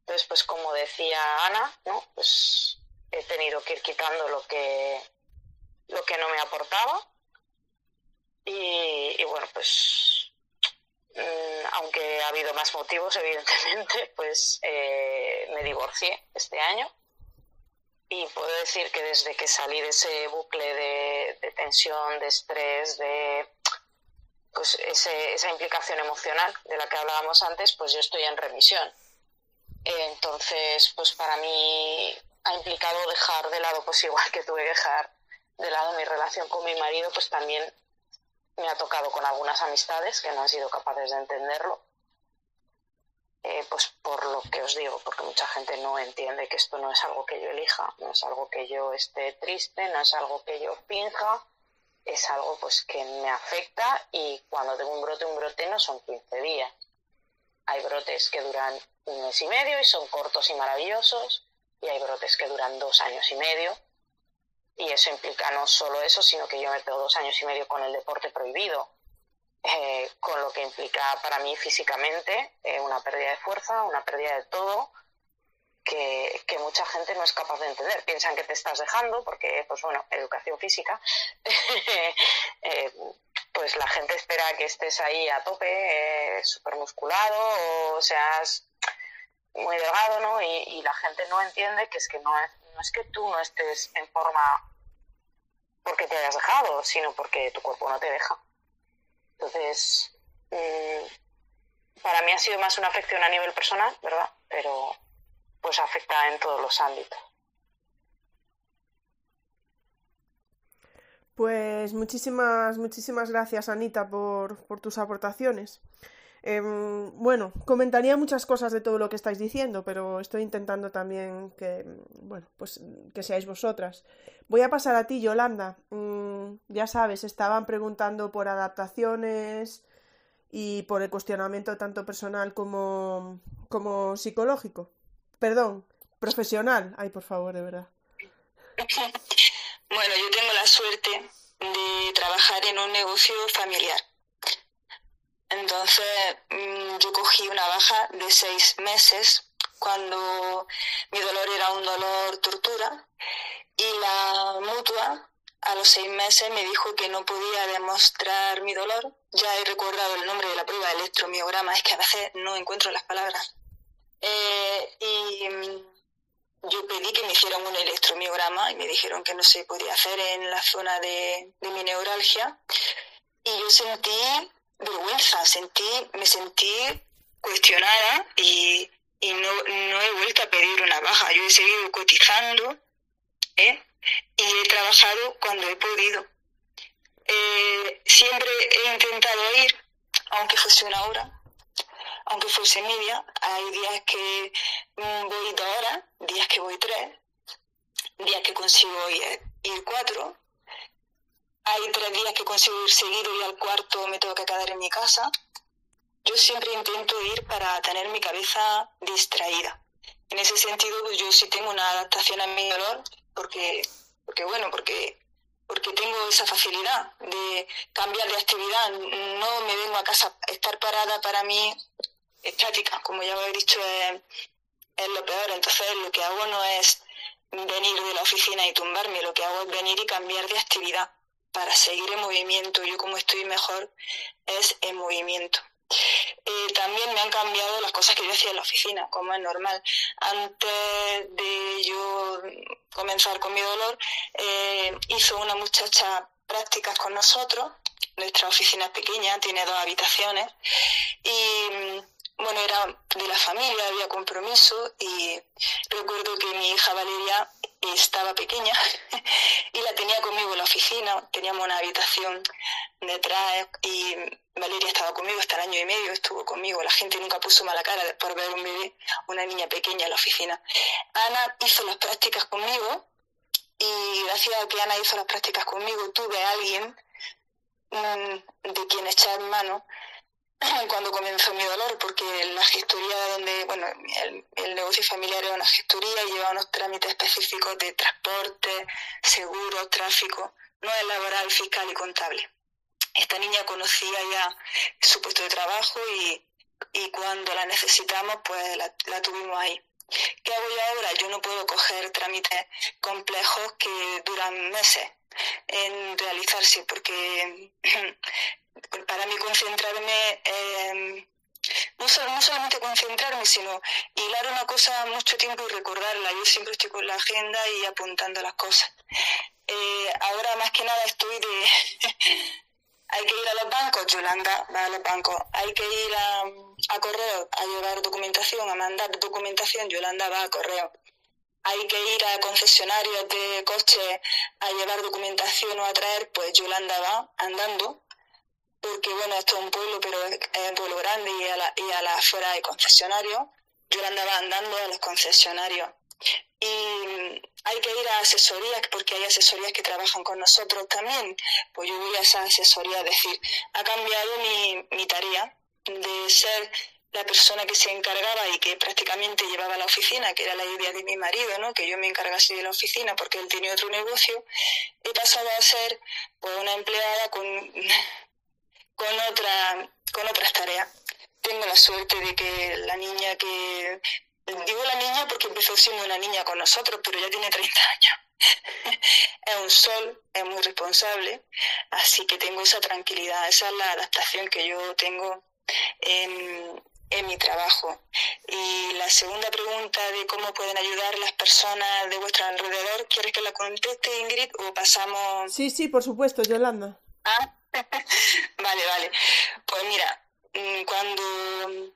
Entonces, pues como decía Ana, ¿no? Pues he tenido que ir quitando lo que lo que no me aportaba. Y, bueno, pues mm, aunque ha habido más motivos, evidentemente, pues eh, me divorcié este año. Y puedo decir que desde que salí de ese bucle de, tensión, de estrés, de pues esa implicación emocional de la que hablábamos antes, pues yo estoy en remisión. Entonces, pues para mí ha implicado dejar de lado, pues igual que tuve que dejar de lado mi relación con mi marido, pues también me ha tocado con algunas amistades que no han sido capaces de entenderlo. Eh, pues por lo que os digo, porque mucha gente no entiende que esto no es algo que yo elija, no es algo que yo esté triste, no es algo que yo finja, es algo pues que me afecta y cuando tengo un brote, un brote no son 15 días. Hay brotes que duran un mes y medio y son cortos y maravillosos y hay brotes que duran dos años y medio y eso implica no solo eso, sino que yo me pego dos años y medio con el deporte prohibido, eh, con lo que implica para mí físicamente eh, una pérdida de fuerza, una pérdida de todo, que, mucha gente no es capaz de entender. Piensan que te estás dejando, porque, pues bueno, educación física, eh, pues la gente espera que estés ahí a tope, súper musculado, o seas muy delgado, ¿no? Y, la gente no entiende que es que no es, no es que tú no estés en forma porque te hayas dejado, sino porque tu cuerpo no te deja. Entonces, mm, para mí ha sido más una afección a nivel personal, ¿verdad? Pero pues afecta en todos los ámbitos. Pues muchísimas, muchísimas gracias, Anita, por, tus aportaciones. Em, bueno, comentaría muchas cosas de todo lo que estáis diciendo, pero estoy intentando también que, bueno, pues que seáis vosotras. Voy a pasar a ti, Yolanda. Mm, ya sabes, estaban preguntando por adaptaciones y por el cuestionamiento tanto personal como, como psicológico. Perdón, profesional. Ay, por favor, de verdad. Bueno, yo tengo la suerte de trabajar en un negocio familiar entonces mm, yo cogí una baja de seis meses cuando mi dolor era un dolor tortura y la mutua a los seis meses me dijo que no podía demostrar mi dolor. Ya he recordado el nombre de la prueba de electromiograma, es que a veces no encuentro las palabras. Eh, y mm, yo pedí que me hicieran un electromiograma y me dijeron que no se podía hacer en la zona de, de mi neuralgia. Y yo sentí vergüenza, sentí, me sentí cuestionada y, y no, no he vuelto a pedir una baja. Yo he seguido cotizando ¿eh? y he trabajado cuando he podido. Eh, siempre he intentado ir, aunque fuese una hora, aunque fuese media. Hay días que mm, voy dos horas, días que voy tres, días que consigo ir, cuatro. Hay tres días que consigo ir seguido y al cuarto me tengo que quedar en mi casa. Yo siempre intento ir para tener mi cabeza distraída. En ese sentido, pues yo sí tengo una adaptación a mi dolor porque, porque bueno, porque, porque tengo esa facilidad de cambiar de actividad. No me vengo a casa, estar parada para mí estática, como ya he dicho, es, lo peor. Entonces lo que hago no es venir de la oficina y tumbarme, lo que hago es venir y cambiar de actividad para seguir en movimiento. Yo como estoy mejor es en movimiento. También me han cambiado las cosas que yo hacía en la oficina, como es normal. Antes de yo comenzar con mi dolor, eh, hizo una muchacha prácticas con nosotros. Nuestra oficina es pequeña, tiene dos habitaciones. Y bueno, era de la familia, había compromiso. Y recuerdo que mi hija Valeria estaba pequeña y la tenía conmigo en la oficina. Teníamos una habitación detrás y Valeria estaba conmigo hasta el año y medio, estuvo conmigo. La gente nunca puso mala cara por ver un bebé, una niña pequeña en la oficina. Ana hizo las prácticas conmigo y gracias a que Ana hizo las prácticas conmigo tuve a alguien de quien echar mano cuando comenzó mi dolor, porque la gestoría donde, bueno, el, negocio familiar era una gestoría y llevaba unos trámites específicos de transporte, seguro, tráfico, no es laboral, fiscal y contable esta niña conocía ya su puesto de trabajo y, cuando la necesitamos, pues la, tuvimos ahí. ¿Qué hago yo ahora? Yo no puedo coger trámites complejos que duran meses en realizarse, porque para mí concentrarme, no, no, solamente concentrarme, sino hilar una cosa mucho tiempo y recordarla. Yo siempre estoy con la agenda y apuntando las cosas. Eh, ahora más que nada estoy de, hay que ir a los bancos, Yolanda va a los bancos, hay que ir a, a correo a llevar documentación, a mandar documentación, Yolanda va a correo. Hay que ir a concesionarios de coches a llevar documentación o a traer, pues Yolanda va andando, porque bueno, esto es un pueblo, pero es, un pueblo grande y a la, y a la afuera hay concesionarios. Yolanda va andando a los concesionarios. Y hay que ir a asesorías porque hay asesorías que trabajan con nosotros también. Pues yo voy a esa asesoría, es decir, ha cambiado mi, mi tarea de ser la persona que se encargaba y que prácticamente llevaba la oficina, que era la idea de mi marido, ¿no? que yo me encargase de la oficina porque él tenía otro negocio, he pasado a ser pues, una empleada con, con, otra, con otras tareas. Tengo la suerte de que la niña que Digo la niña porque empezó siendo una niña con nosotros, pero ya tiene 30 años. es un sol, es muy responsable, así que tengo esa tranquilidad, esa es la adaptación que yo tengo en, en mi trabajo. Y la segunda pregunta de cómo pueden ayudar las personas de vuestro alrededor, ¿quieres que la conteste Ingrid o pasamos? Sí, sí, por supuesto, Yolanda. Ah, vale, vale. Pues mira, mm, cuando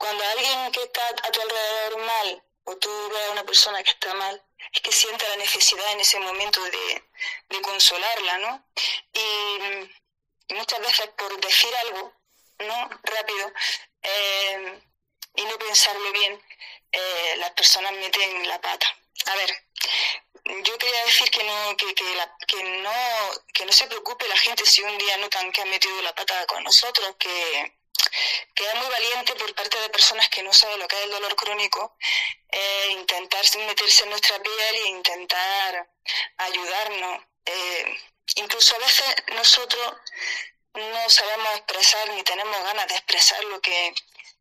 cuando alguien que está a tu alrededor mal, o tú ves a una persona que está mal, es que siente la necesidad en ese momento de, consolarla, ¿no? Y, muchas veces por decir algo, ¿no? Rápido, eh, y no pensarlo bien, eh, las personas meten la pata. A ver, yo quería decir que no, que, que, que, no, que no se preocupe la gente si un día notan que han metido la pata con nosotros, que, que muy valiente por parte de personas que no saben lo que es el dolor crónico, eh, intentar meterse en nuestra piel e intentar ayudarnos. Eh, incluso a veces nosotros no sabemos expresar ni tenemos ganas de expresar lo que,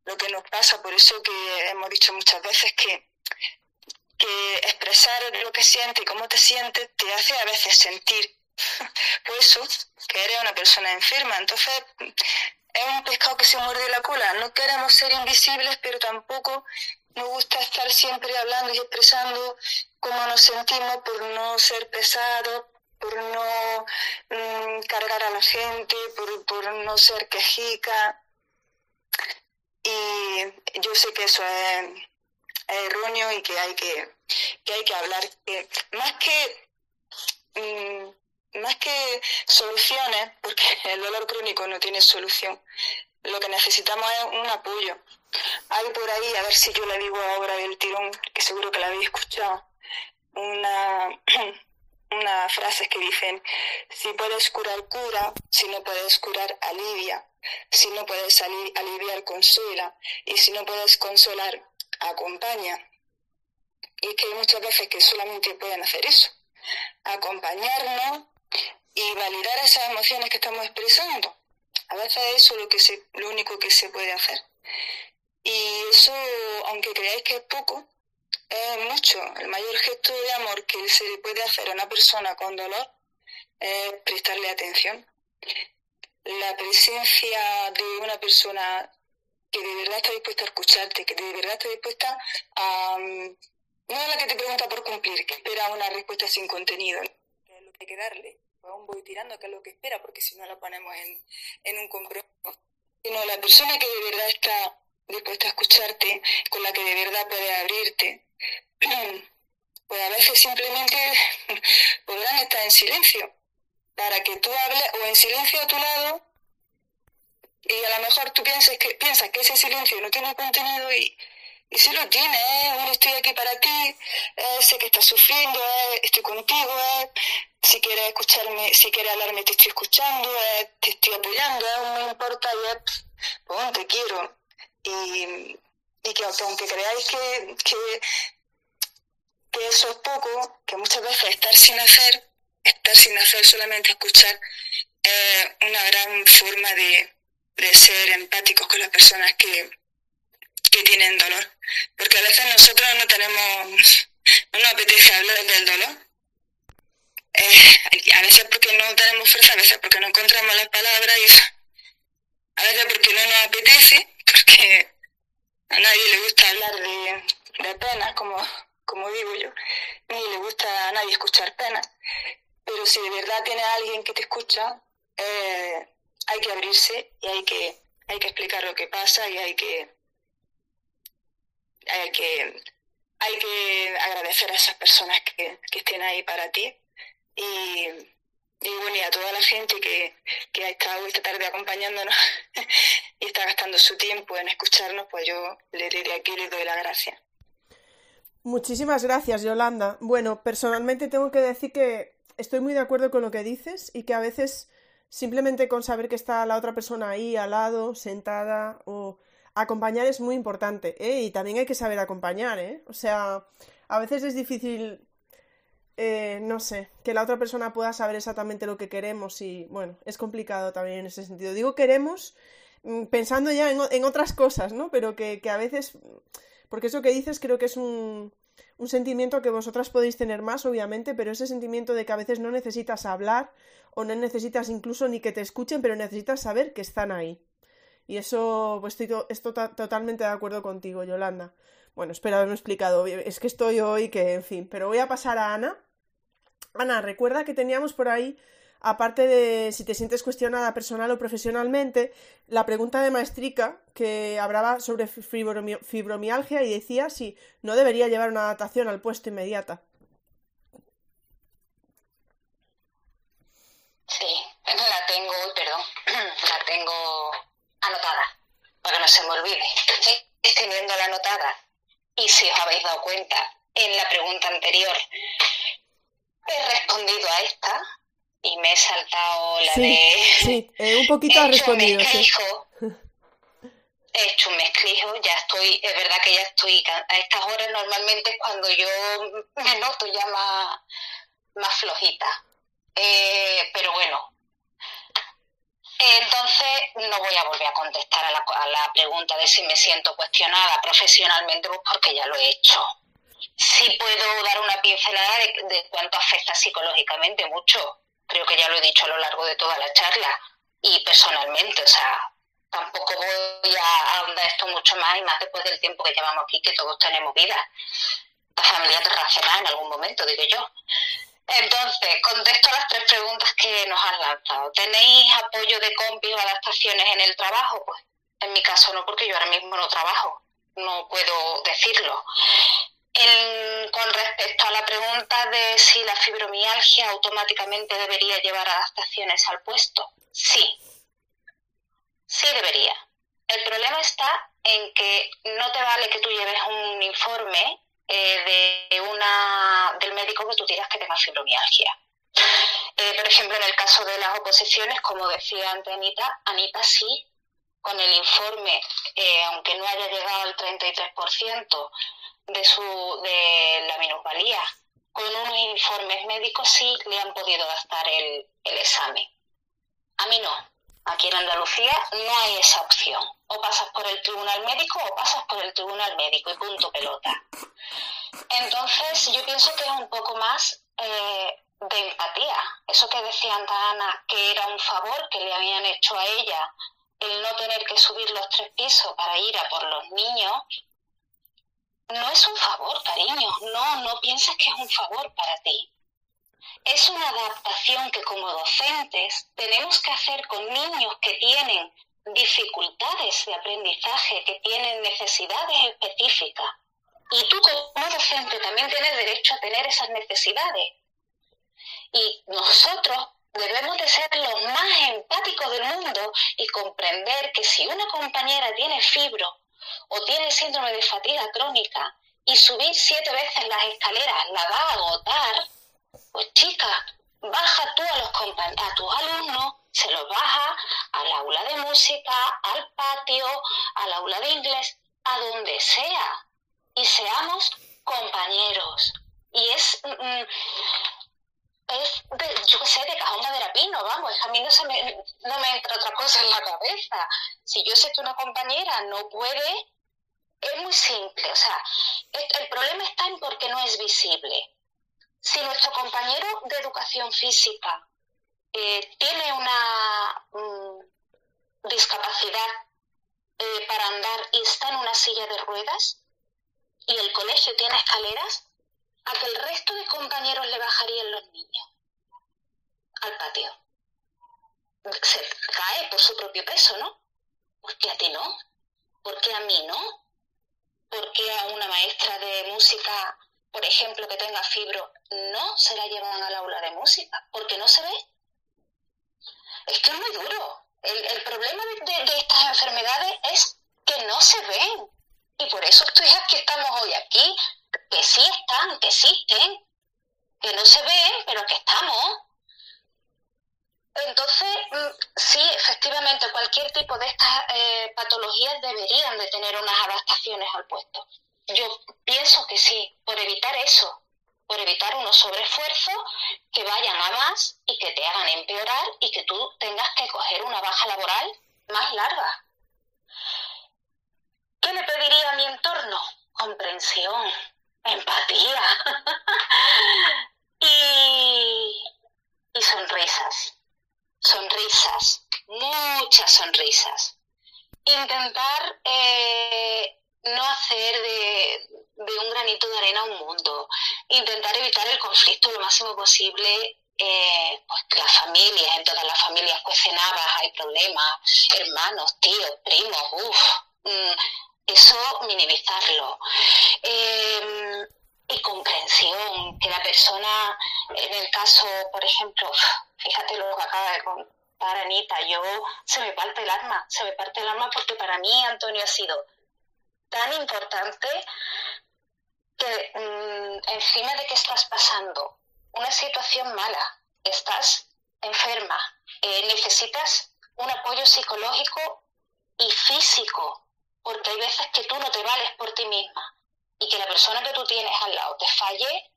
lo que nos pasa, por eso que hemos dicho muchas veces que, que expresar lo que sientes y cómo te sientes te hace a veces sentir pues eso, que eres una persona enferma. Entonces, es un pescado que se muerde la cola. No queremos ser invisibles, pero tampoco nos gusta estar siempre hablando y expresando cómo nos sentimos por no ser pesados, por no mm, cargar a la gente, por, por no ser quejica. Y yo sé que eso es, erróneo y que hay que, que hay que hablar. Más que mm, más que soluciones, porque el dolor crónico no tiene solución, lo que necesitamos es un apoyo. Hay por ahí, a ver si yo le digo ahora del tirón, que seguro que la habéis escuchado, una, unas frases que dicen, si puedes curar, cura, si no puedes curar, alivia, si no puedes aliviar, consuela, y si no puedes consolar, acompaña. Y que hay muchas veces que solamente pueden hacer eso, acompañarnos y validar esas emociones que estamos expresando. A veces eso es lo, que se, lo único que se puede hacer. Y eso, aunque creáis que es poco, es mucho. El mayor gesto de amor que se le puede hacer a una persona con dolor es prestarle atención. La presencia de una persona que de verdad está dispuesta a escucharte, que de verdad está dispuesta a... Mm, no es la que te pregunta por cumplir, que espera una respuesta sin contenido, que es lo que hay que darle. Aún voy tirando, que es lo que espera, porque si no la ponemos en, en un compromiso. Sino la persona que de verdad está dispuesta a escucharte, con la que de verdad puede abrirte, pues a veces simplemente podrán estar en silencio, para que tú hables o en silencio a tu lado y a lo mejor tú piensas que, piensas que ese silencio no tiene contenido y, y sí lo tiene, ¿eh? estoy aquí para ti, eh, sé que estás sufriendo, ¿eh? estoy contigo, ¿eh? si quieres escucharme, si quieres hablarme te estoy escuchando, ¿eh? te estoy apoyando, ¿eh? no me importa, ya, pues te quiero. Y, y que aunque creáis que, que eso es poco, que muchas veces estar sin hacer, estar sin hacer solamente escuchar, es una gran forma de, de ser empáticos con las personas que, que tienen dolor. Porque a veces nosotros no tenemos, no nos apetece hablar del dolor. Eh, a veces porque no tenemos fuerza, a veces porque no encontramos las palabras y eso. A veces porque no nos apetece, porque a nadie le gusta hablar de, de penas, como, como digo yo, ni le gusta a nadie escuchar penas. Pero si de verdad tienes a alguien que te escucha, eh, hay que abrirse y hay que, hay que explicar lo que pasa y hay que, hay que, hay que agradecer a esas personas que, que estén ahí para ti. Y, y bueno, y a toda la gente que, que ha estado esta tarde acompañándonos y está gastando su tiempo en escucharnos, pues yo le diré aquí le doy la gracia. Muchísimas gracias, Yolanda. Bueno, personalmente tengo que decir que estoy muy de acuerdo con lo que dices y que a veces simplemente con saber que está la otra persona ahí al lado, sentada o acompañar es muy importante, ¿eh? Y también hay que saber acompañar, ¿eh? O sea, a veces es difícil, eh, no sé, que la otra persona pueda saber exactamente lo que queremos y, bueno, es complicado también en ese sentido. Digo queremos mm, pensando ya en, otras cosas, ¿no? Pero que, que a veces, porque eso que dices creo que es un, un sentimiento que vosotras podéis tener más, obviamente, pero ese sentimiento de que a veces no necesitas hablar o no necesitas incluso ni que te escuchen, pero necesitas saber que están ahí. Y eso, pues estoy, totalmente de acuerdo contigo, Yolanda. Bueno, espero haberme explicado. Es que estoy hoy que, en fin, pero voy a pasar a Ana. Ana, recuerda que teníamos por ahí aparte de si te sientes cuestionada personal o profesionalmente, la pregunta de Maestrica, que hablaba sobre fibromialgia y decía si no debería llevar una adaptación al puesto inmediata. Sí, la tengo, perdón, la tengo anotada, para que no se me olvide. Estoy teniendo la anotada. Y si os habéis dado cuenta, en la pregunta anterior he respondido a esta, y me he saltado la de... Sí, eh, un poquito ha respondido, sí. He hecho un mezclijo, ya estoy, es verdad que ya estoy, a estas horas normalmente es cuando yo me noto ya más, más flojita. Eh, pero bueno, entonces no voy a volver a contestar a la, a la pregunta de si me siento cuestionada profesionalmente, porque ya lo he hecho. Sí puedo dar una pincelada de, cuánto afecta psicológicamente, mucho creo que ya lo he dicho a lo largo de toda la charla, y personalmente, o sea, tampoco voy a ahondar esto mucho más y más después del tiempo que llevamos aquí, que todos tenemos vida. La familia te en algún momento, digo yo. Entonces, contesto a las tres preguntas que nos han lanzado. ¿Tenéis apoyo de compis o adaptaciones en el trabajo? Pues en mi caso no, porque yo ahora mismo no trabajo, no puedo decirlo. con respecto a la pregunta de si la fibromialgia automáticamente debería llevar adaptaciones al puesto, sí, sí debería. El problema está en que no te vale que tú lleves un informe eh, de una, del médico que tú digas que tenga fibromialgia. Eh, por ejemplo, en el caso de las oposiciones, como decía antes Anita, Anita sí, con el informe, eh, aunque no haya llegado al 33% de, su, de la minusvalía, con unos informes médicos sí le han podido gastar el, el examen. A mí no. Aquí en Andalucía no hay esa opción. O pasas por el tribunal médico o pasas por el tribunal médico y punto pelota. Entonces yo pienso que es un poco más eh, de empatía. Eso que decía Ana, que era un favor que le habían hecho a ella, el no tener que subir los tres pisos para ir a por los niños, no es un favor, cariño. No, no pienses que es un favor para ti. Es una adaptación que como docentes tenemos que hacer con niños que tienen dificultades de aprendizaje, que tienen necesidades específicas. Y tú como docente también tienes derecho a tener esas necesidades. Y nosotros debemos de ser los más empáticos del mundo y comprender que si una compañera tiene fibro o tiene síndrome de fatiga crónica y subir siete veces las escaleras la va a agotar, pues chica, baja tú a, los a tus alumnos, se los baja al aula de música, al patio, al aula de inglés, a donde sea. Y seamos compañeros. Y es, mm, es de, yo qué sé, de cajón maderapino, vamos, a mí no, se me, no me entra otra cosa en la cabeza. Si yo sé que una compañera no puede, es muy simple. O sea, el problema está en porque no es visible. Si nuestro compañero de educación física eh, tiene una mm, discapacidad eh, para andar y está en una silla de ruedas y el colegio tiene escaleras, a que el resto de compañeros le bajarían los niños al patio. Se cae por su propio peso, ¿no? ¿Por qué a ti no? ¿Por qué a mí no? ¿Por qué a una maestra de música por ejemplo, que tenga fibro, no se la llevan al aula de música, porque no se ve. Es que es muy duro. El, problema de, estas enfermedades es que no se ven. Y por eso estoy aquí, estamos hoy aquí, que sí están, que existen, que no se ven, pero que estamos. Entonces, mm, sí, efectivamente, cualquier tipo de estas eh, patologías deberían de tener unas adaptaciones al puesto. Yo pienso que sí, por evitar eso, por evitar unos sobreesfuerzos que vayan a más y que te hagan empeorar y que tú tengas que coger una baja laboral más larga. ¿Qué le pediría a mi entorno? Comprensión, empatía y, y sonrisas. Sonrisas, muchas sonrisas. Intentar eh, no hacer de, un granito de arena un mundo, intentar evitar el conflicto lo máximo posible. Eh, pues las familias, en todas las familias cuestionadas hay problemas, hermanos, tíos, primos, uff, mm, eso minimizarlo. Em, y comprensión, que la persona, en el caso, por ejemplo, fíjate lo que acaba de contar Anita, yo se me parte el alma, se me parte el alma porque para mí Antonio ha sido tan importante que mm, encima de que estás pasando una situación mala, estás enferma, eh, necesitas un apoyo psicológico y físico, porque hay veces que tú no te vales por ti misma y que la persona que tú tienes al lado te falle,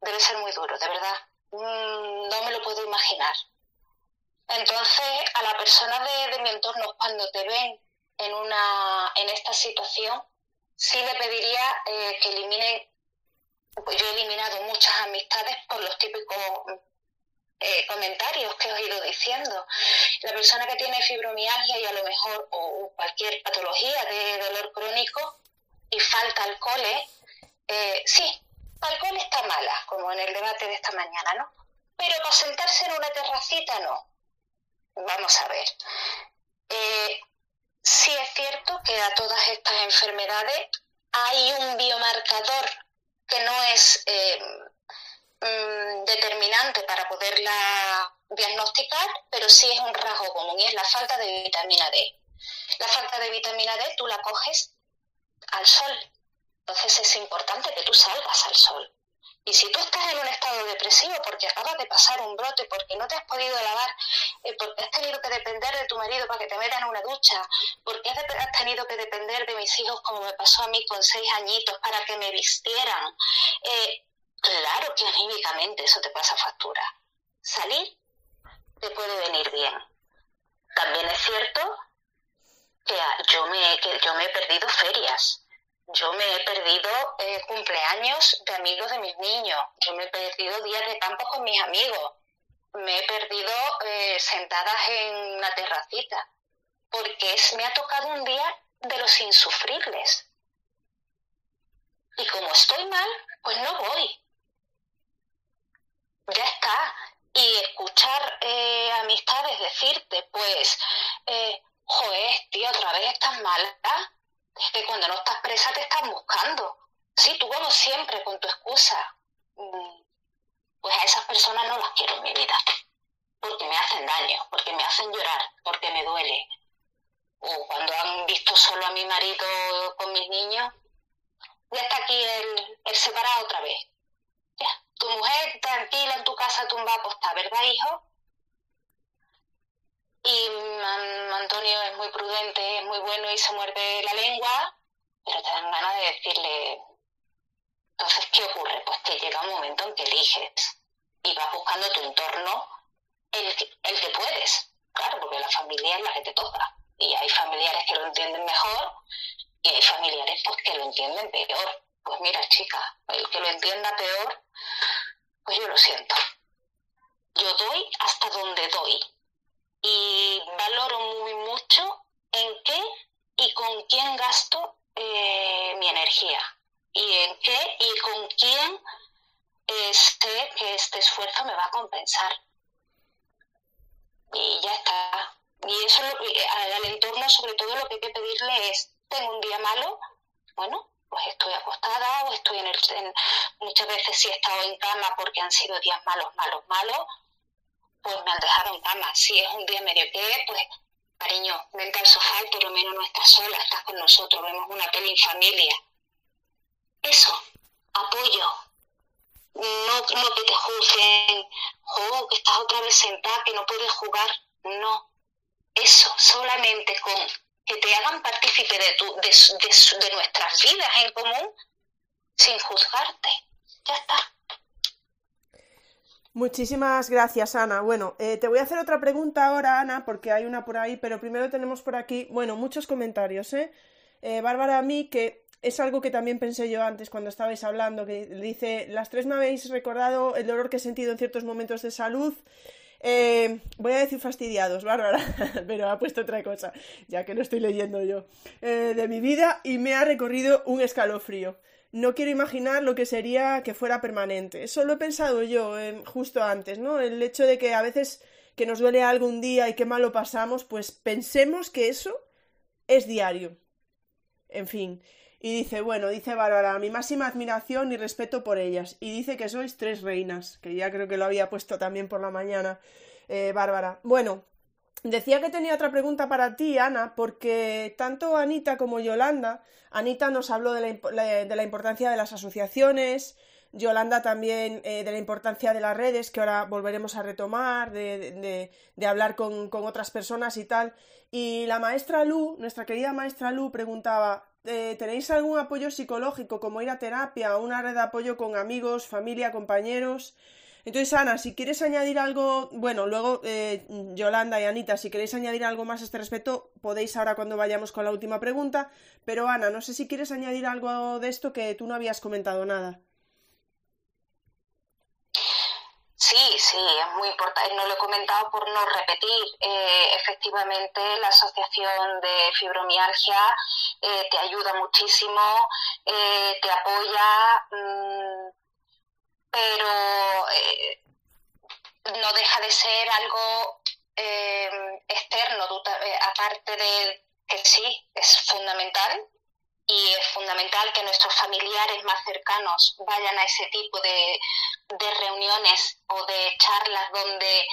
debe ser muy duro, de verdad. Mm, no me lo puedo imaginar. Entonces, a la persona de, de mi entorno, cuando te ven en, una, en esta situación, sí le pediría eh, que eliminen, yo he eliminado muchas amistades por los típicos eh, comentarios que os he ido diciendo. La persona que tiene fibromialgia y a lo mejor o cualquier patología de dolor crónico y falta alcohol, eh, sí, alcohol está mala, como en el debate de esta mañana, ¿no? Pero para sentarse en una terracita no. Vamos a ver. Eh, sí es cierto que a todas estas enfermedades hay un biomarcador que no es eh, mm, determinante para poderla diagnosticar, pero sí es un rasgo común y es la falta de vitamina D. La falta de vitamina D tú la coges al sol. Entonces es importante que tú salgas al sol. Y si tú estás en un estado depresivo porque acabas de pasar un brote, porque no te has podido lavar, eh, porque has tenido que depender de tu marido para que te metan una ducha, porque has, tenido que depender de mis hijos como me pasó a mí con seis añitos para que me vistieran, eh, claro que anímicamente eso te pasa factura. Salir te puede venir bien. También es cierto que yo me, que yo me he perdido ferias yo me he perdido eh, cumpleaños de amigos de mis niños, yo me he perdido días de campo con mis amigos, me he perdido eh, sentadas en una terracita, porque me ha tocado un día de los insufribles. Y como estoy mal, pues no voy. Ya está. Y escuchar eh, amistades decirte, pues, eh, joder, tío, otra vez estás mala que cuando no estás presa te están buscando. Sí, tú como siempre con tu excusa. Mm, pues a esas personas no las quiero en mi vida. Porque me hacen daño, porque me hacen llorar, porque me duele. O cuando han visto solo a mi marido con mis niños, ya está aquí el, separado otra vez. Ya, tu mujer tranquila en tu casa tumbada acostada, ¿verdad, hijo? Y Antonio es muy prudente, es muy bueno y se muerde la lengua, pero te dan ganas de decirle, entonces, ¿qué ocurre? Pues que llega un momento en que eliges y vas buscando tu entorno el que, el que puedes, claro, porque la familia es la que te toca. Y hay familiares que lo entienden mejor y hay familiares pues, que lo entienden peor. Pues mira, chica, el que lo entienda peor, pues yo lo siento. Yo doy hasta donde doy y valoro muy mucho en qué y con quién gasto eh, mi energía y en qué y con quién eh, sé que este esfuerzo me va a compensar. Y ya está. Y eso al entorno sobre todo lo que hay que pedirle es, tengo un día malo, bueno, pues estoy acostada o estoy en el... muchas veces sí he estado en cama porque han sido días malos, malos, malos, pues me han dejado en cama. Si es un día medio que, pues cariño, vente al sofá y por lo menos no estás sola, estás con nosotros, vemos una peli en familia. Eso, apoyo. No, que te juzguen, oh, que estás otra vez sentada, que no puedes jugar. No, eso, solamente con que te hagan partícipe de, tu, de, de nuestras vidas en común, sin juzgarte. Ya está. Muchísimas gracias, Ana. Bueno, eh, te voy a hacer otra pregunta ahora, Ana, porque hay una por ahí, pero primero tenemos por aquí, bueno, muchos comentarios, ¿eh? eh Bárbara, a mí, que es algo que también pensé yo antes cuando estabais hablando, que dice, las tres me habéis recordado el dolor que he sentido en ciertos momentos de salud. Eh, voy a decir fastidiados, Bárbara, pero ha puesto otra cosa, ya que no estoy leyendo yo, de mi vida y me ha recorrido un escalofrío no quiero imaginar lo que sería que fuera permanente. Eso lo he pensado yo justo antes, ¿no? El hecho de que a veces que nos duele algo un día y qué mal lo pasamos, pues pensemos que eso es diario. En fin. Y dice, bueno, dice Bárbara, mi máxima admiración y respeto por ellas. Y dice que sois tres reinas, que ya creo que lo había puesto también por la mañana, eh, Bárbara. Bueno, Decía que tenía otra pregunta para ti, Ana, porque tanto Anita como Yolanda, Anita nos habló de la, importancia de las asociaciones, Yolanda también eh, de la importancia de las redes, que ahora volveremos a retomar, de, hablar con, otras personas y tal. Y la maestra Lu, nuestra querida maestra Lu, preguntaba, eh, ¿tenéis algún apoyo psicológico, como ir a terapia, una red de apoyo con amigos, familia, compañeros? Entonces, Ana, si quieres añadir algo, bueno, luego eh, Yolanda y Anita, si queréis añadir algo más a este respecto, podéis ahora cuando vayamos con la última pregunta. Pero Ana, no sé si quieres añadir algo de esto que tú no habías comentado nada. Sí, sí, es muy importante. No lo he comentado por no repetir. Eh, efectivamente, la Asociación de Fibromialgia eh, te ayuda muchísimo, eh, te apoya, mm, pero no deja de ser algo externo, aparte de que sí, es fundamental, y es fundamental que nuestros familiares más cercanos vayan a ese tipo de, reuniones o de charlas donde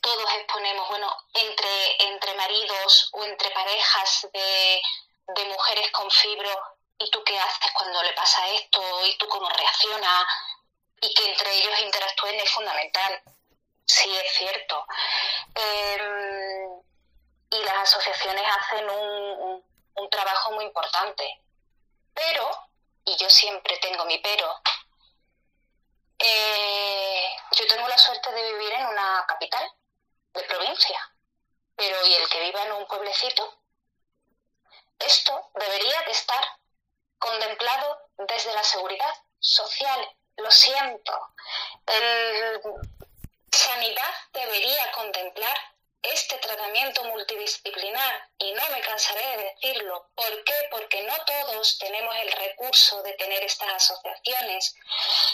todos exponemos, bueno, entre, entre maridos o entre parejas de, de mujeres con fibro, ¿y tú qué haces cuando le pasa esto? ¿Y tú cómo reaccionas? Y que entre ellos interactúen es fundamental. Sí, es cierto. Em, y las asociaciones hacen un, un trabajo muy importante. Pero, y yo siempre tengo mi pero, eh, yo tengo la suerte de vivir en una capital de provincia, pero ¿y el que viva en un pueblecito? Esto debería de estar contemplado desde la seguridad social. Lo siento. El sanidad debería contemplar este tratamiento multidisciplinar, y no me cansaré de decirlo, ¿por qué? Porque no todos tenemos el recurso de tener estas asociaciones.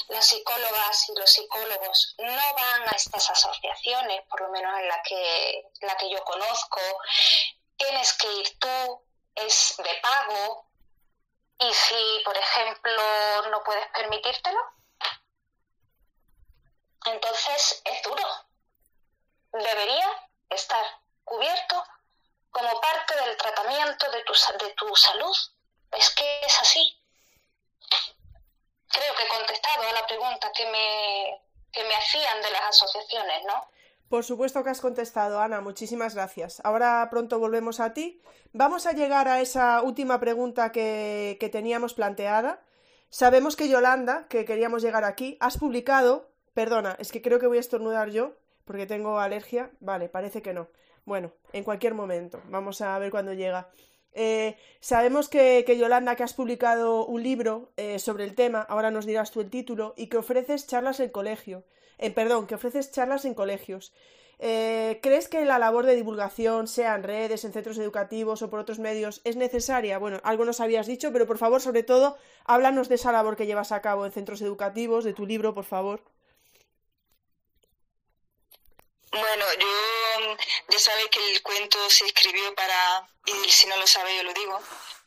Las psicólogas y los psicólogos no van a estas asociaciones, por lo menos en la que, la que yo conozco. Tienes que ir tú, es de pago, y si, por ejemplo, no puedes permitírtelo, entonces es duro. Debería estar cubierto como parte del tratamiento de tu, de tu salud. Es que es así. Creo que he contestado a la pregunta que me, que me hacían de las asociaciones, ¿no? Por supuesto que has contestado, Ana. Muchísimas gracias. Ahora pronto volvemos a ti. Vamos a llegar a esa última pregunta que, que teníamos planteada. Sabemos que Yolanda, que queríamos llegar aquí, has publicado, perdona, es que creo que voy a estornudar yo, porque tengo alergia. Vale, parece que no. Bueno, en cualquier momento. Vamos a ver cuándo llega. Eh, sabemos que, Yolanda, que has publicado un libro eh, sobre el tema, ahora nos dirás tú el título, y que ofreces charlas en colegio. Eh, perdón, que ofreces charlas en colegios. ¿Crees que la labor de divulgación, sea en redes, en centros educativos o por otros medios, es necesaria? Bueno, algo nos habías dicho, pero por favor, sobre todo, háblanos de esa labor que llevas a cabo en centros educativos, de tu libro, por favor. Bueno, yo ya sabéis que el cuento se escribió para, y si no lo sabe yo lo digo,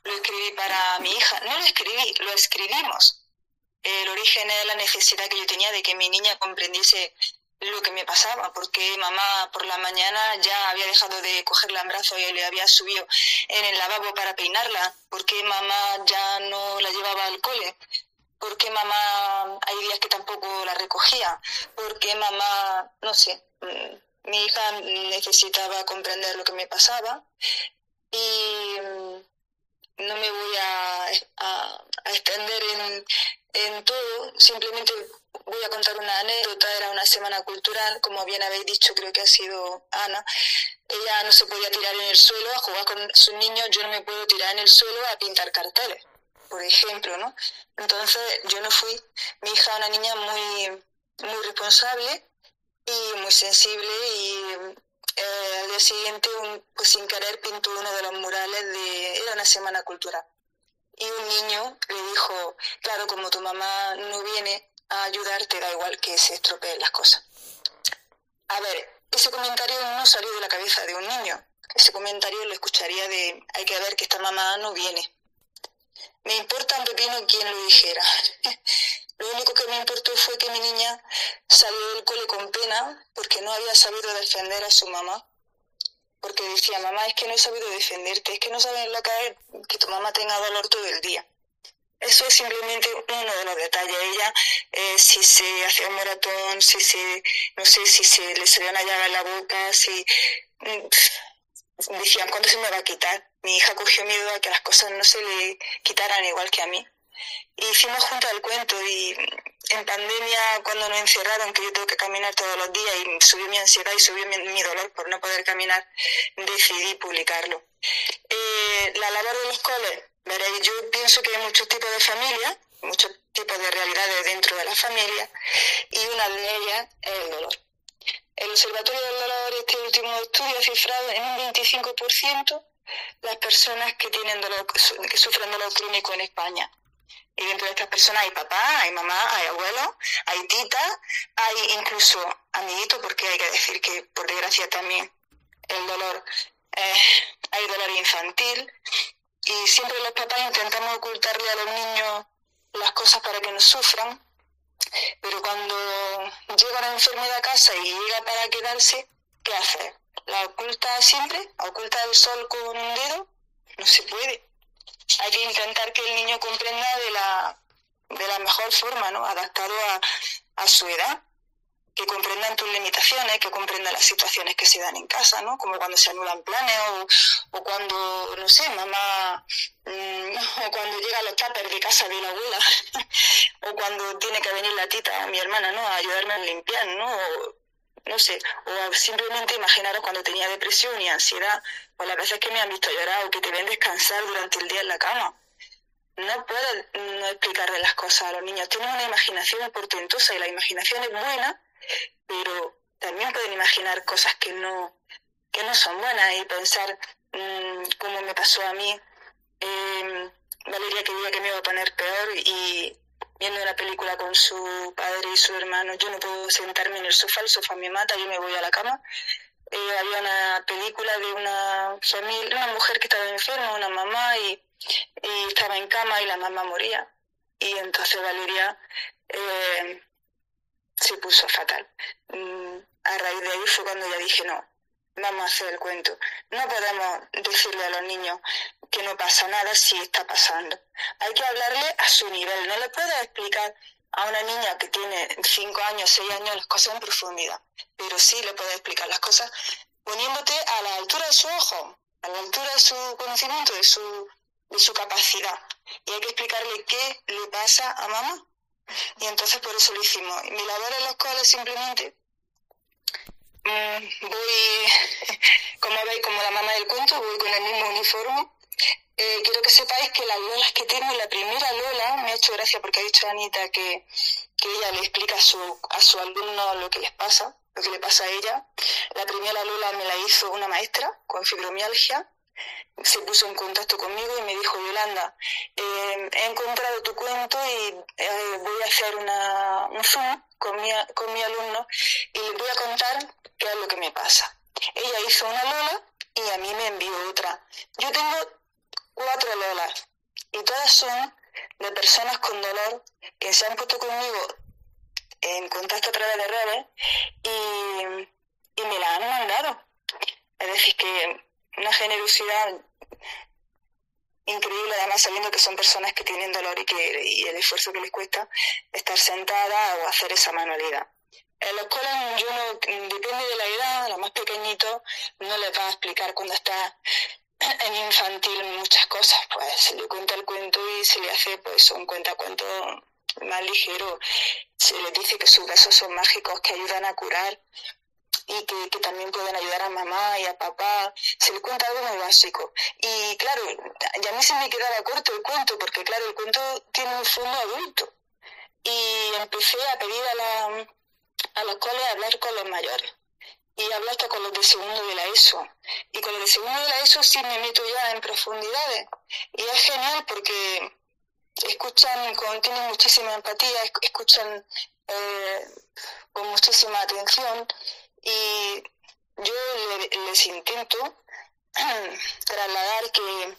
lo escribí para mi hija. No lo escribí, lo escribimos. El origen es la necesidad que yo tenía de que mi niña comprendiese lo que me pasaba, porque mamá por la mañana ya había dejado de cogerla en brazos y le había subido en el lavabo para peinarla, porque mamá ya no la llevaba al cole, porque mamá hay días que tampoco la recogía, porque mamá, no sé, mm, mi hija necesitaba comprender lo que me pasaba y mm, no me voy a, extender en, en, todo, simplemente voy a contar una anécdota, era una semana cultural, como bien habéis dicho, creo que ha sido Ana, ella no se podía tirar en el suelo a jugar con sus niños, yo no me puedo tirar en el suelo a pintar carteles por ejemplo, ¿no? Entonces yo no fui, mi hija una niña muy, muy responsable y muy sensible y eh, al día siguiente, pues sin querer, pintó uno de los murales de, era una semana cultural. Y un niño le dijo, claro, como tu mamá no viene a ayudarte, da igual que se estropeen las cosas. A ver, ese comentario no salió de la cabeza de un niño. Ese comentario lo escucharía de, hay que ver que esta mamá no viene. Me importa un pepino quien lo dijera. Lo único que me importó fue que mi niña salió del cole con pena porque no había sabido defender a su mamá. Porque decía, mamá, es que no he sabido defenderte, es que no sabes la caer que tu mamá tenga dolor todo el día. Eso es simplemente uno de los detalles. Ella, eh, si se hacía un maratón, si se, no sé, si se le salía una llaga en la boca, si mm, decían, ¿cuándo se me va a quitar? Mi hija cogió miedo a que las cosas no se le quitaran igual que a mí. Y hicimos juntas el cuento y en pandemia, cuando nos encerraron, que yo tengo que caminar todos los días y subió mi ansiedad y subió mi, dolor por no poder caminar, decidí publicarlo. Eh, la labor de los coles, veréis, yo pienso que hay muchos tipos de familias, muchos tipos de realidades dentro de la familia y una de ellas es el dolor. El Observatorio del Dolor, este último estudio, ha cifrado en un 25% las personas que tienen dolor, que sufren dolor crónico en España. Y dentro de estas personas hay papá, hay mamá, hay abuelo, hay tita, hay incluso amiguitos, porque hay que decir que por desgracia también el dolor, eh, hay dolor infantil. Y siempre los papás intentamos ocultarle a los niños las cosas para que no sufran. Pero cuando llega la enfermedad a casa y llega para quedarse, ¿qué hace? ¿La oculta siempre? ¿Oculta el sol con un dedo? No se puede hay que intentar que el niño comprenda de la, de la mejor forma, ¿no? Adaptado a, a su edad que comprendan tus limitaciones, que comprendan las situaciones que se dan en casa, ¿no? Como cuando se anulan planes o, o cuando, no sé, mamá, mmm, o cuando llega los tuppers de casa de la abuela, o cuando tiene que venir la tita, mi hermana, ¿no? A ayudarme a limpiar, ¿no? No sé, o simplemente imaginaros cuando tenía depresión y ansiedad, o las veces que me han visto llorar o que te ven descansar durante el día en la cama. No puedo no explicarle las cosas a los niños. Tienen una imaginación portentosa y la imaginación es buena, pero también pueden imaginar cosas que no, que no son buenas y pensar mmm, como me pasó a mí. Eh, Valeria quería que me iba a poner peor y viendo una película con su padre y su hermano, yo no puedo sentarme en el sofá, el sofá me mata, yo me voy a la cama. Eh, había una película de una familia, una mujer que estaba enferma, una mamá, y, y estaba en cama y la mamá moría. Y entonces Valeria eh, se puso fatal. Mm, a raíz de ahí fue cuando ya dije, no, vamos a hacer el cuento. No podemos decirle a los niños que no pasa nada si está pasando. Hay que hablarle a su nivel. No le puedo explicar a una niña que tiene 5 años, 6 años las cosas en profundidad, pero sí le puedo explicar las cosas poniéndote a la altura de su ojo, a la altura de su conocimiento, de su, de su capacidad. Y hay que explicarle qué le pasa a mamá. Y entonces por eso lo hicimos. Mi labor en la escuela es simplemente voy, como veis, como la mamá del cuento, voy con el mismo uniforme. Eh, quiero que sepáis que las lolas que tengo, la primera lola, me ha hecho gracia porque ha dicho Anita que, que ella le explica a su, a su alumno lo que les pasa, lo que le pasa a ella. La primera lola me la hizo una maestra con fibromialgia se puso en contacto conmigo y me dijo, Yolanda, eh, he encontrado tu cuento y eh, voy a hacer una, un Zoom con mi, con mi alumno y le voy a contar qué es lo que me pasa. Ella hizo una Lola y a mí me envió otra. Yo tengo cuatro Lolas y todas son de personas con dolor que se han puesto conmigo en contacto a través de redes y, y me la han mandado. Es decir, que una generosidad increíble, además sabiendo que son personas que tienen dolor y, que, y el esfuerzo que les cuesta estar sentada o hacer esa manualidad. En la escuela yo no, depende de la edad, la más pequeñito no les va a explicar cuando está en infantil muchas cosas, pues se le cuenta el cuento y se le hace pues un cuentacuento más ligero, se le dice que sus besos son mágicos que ayudan a curar y que, que, también pueden ayudar a mamá y a papá. Se le cuenta algo muy básico. Y claro, ya a mí se me quedaba corto el cuento, porque claro, el cuento tiene un fondo adulto. Y empecé a pedir a, la, a los coles a hablar con los mayores. Y hablo hasta con los de segundo de la ESO. Y con los de segundo de la ESO sí me meto ya en profundidades. Y es genial porque escuchan, con, tienen muchísima empatía, escuchan eh, con muchísima atención y yo les intento trasladar que,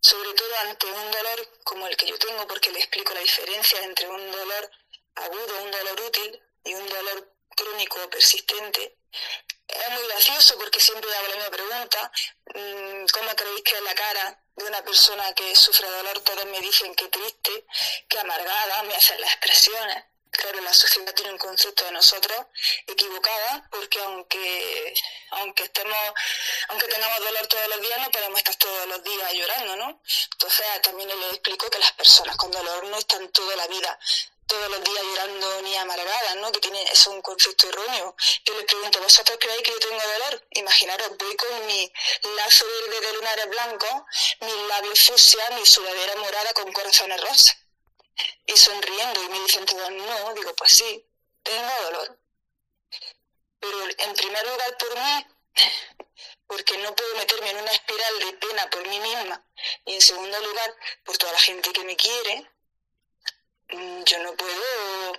sobre todo ante un dolor como el que yo tengo, porque le explico la diferencia entre un dolor agudo, un dolor útil y un dolor crónico persistente, es muy gracioso porque siempre hago la misma pregunta, mm, ¿cómo creéis que es la cara de una persona que sufre dolor? Todos me dicen que triste, que amargada, me hacen las expresiones. Claro, la sociedad tiene un concepto de nosotros equivocada, porque aunque, aunque estemos, aunque tengamos dolor todos los días, no podemos estar todos los días llorando, ¿no? Entonces también les explico que las personas con dolor no están toda la vida todos los días llorando ni amargadas, ¿no? Que tiene, es un concepto erróneo. Yo les pregunto, ¿vosotros creéis que yo tengo dolor? Imaginaros, voy con mi lazo verde de lunares blancos, mis labios fucsia, mi sudadera morada con corazones rosas y sonriendo y me dicen todos no, digo, pues sí, tengo dolor. Pero en primer lugar por mí, porque no puedo meterme en una espiral de pena por mí misma. Y en segundo lugar, por toda la gente que me quiere, yo no puedo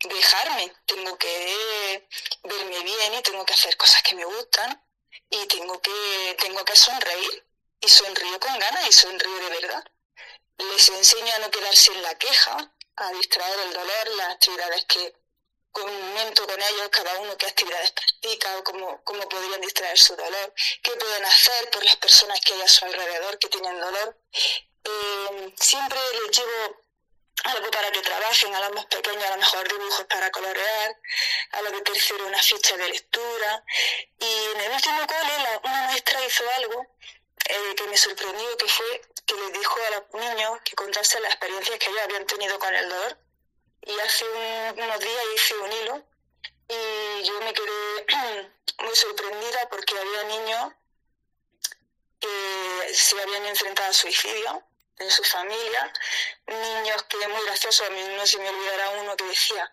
dejarme, tengo que verme bien y tengo que hacer cosas que me gustan y tengo que, tengo que sonreír y sonrío con ganas y sonrío de verdad. Les enseño a no quedarse en la queja, a distraer el dolor, las actividades que comento con ellos, cada uno qué actividades practica o cómo, cómo podrían distraer su dolor, qué pueden hacer por las personas que hay a su alrededor que tienen dolor. Eh, siempre les llevo algo para que trabajen, a los más pequeños a lo mejor dibujos para colorear, a los de tercero una ficha de lectura. Y en el último cole una maestra hizo algo eh, que me sorprendió, que fue que le dijo a los niños que contasen las experiencias que ellos habían tenido con el dolor. Y hace unos días hice un hilo y yo me quedé muy sorprendida porque había niños que se habían enfrentado a suicidio en su familia, niños que muy gracioso, a mí no se me olvidará uno que decía,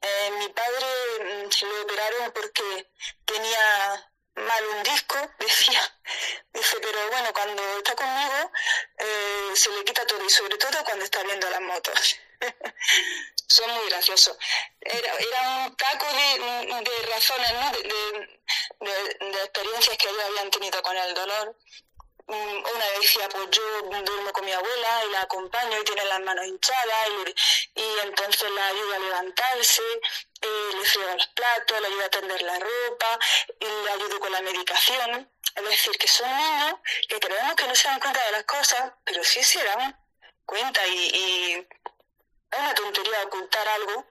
eh, mi padre mm, lo operaron porque tenía mal un disco, decía, dice, pero bueno, cuando está conmigo eh, se le quita todo y sobre todo cuando está viendo las motos. Son muy graciosos. Era, era un taco de, de razones, ¿no? de, de, de, experiencias que ellos habían tenido con el dolor una vez decía, pues yo duermo con mi abuela y la acompaño y tiene las manos hinchadas y, entonces la ayudo a levantarse, eh, le friego los platos, le ayudo a tender la ropa y le ayudo con la medicación. Es decir, que son niños que creemos que no se dan cuenta de las cosas, pero sí se dan cuenta y, es una tontería ocultar algo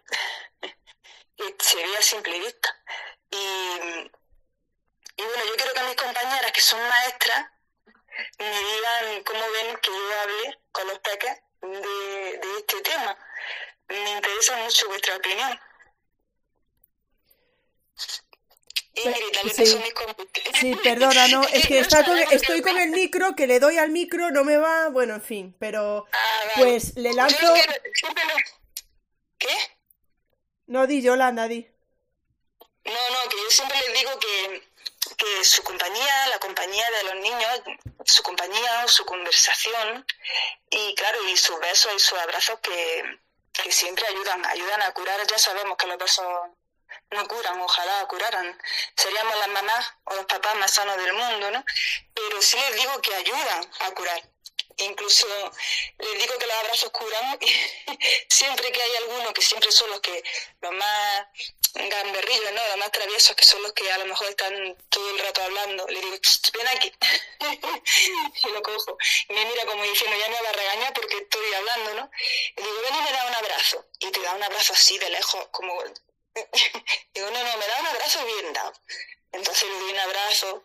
que se ve a simple vista. Y, y bueno, yo quiero que mis compañeras que son maestras me digan cómo ven que yo hable con los peques de, de este tema. Me interesa mucho vuestra opinión. Sí, sí, perdona, no, es que está con, estoy con el micro, que le doy al micro, no me va, bueno, en fin, pero ah, pues le lanzo... ¿Qué? No, di, Yolanda, di. No, no, que yo siempre les digo que que su compañía, la compañía de los niños, su compañía, su conversación y claro, y sus besos y sus abrazos que, que siempre ayudan, ayudan a curar. Ya sabemos que los besos no curan, ojalá curaran. Seríamos las mamás o los papás más sanos del mundo, ¿no? Pero sí les digo que ayudan a curar. Incluso les digo que los abrazos curan siempre que hay alguno, que siempre son los que los más gamberrillos, ¿no? Los más traviesos, que son los que a lo mejor están todo el rato hablando. Le digo, ven aquí. y lo cojo. Y me mira como diciendo, ya me va a regañar porque estoy hablando, ¿no? Le digo, ven y me da un abrazo. Y te da un abrazo así de lejos, como... digo, no, no, me da un abrazo bien dado. Entonces le doy un abrazo.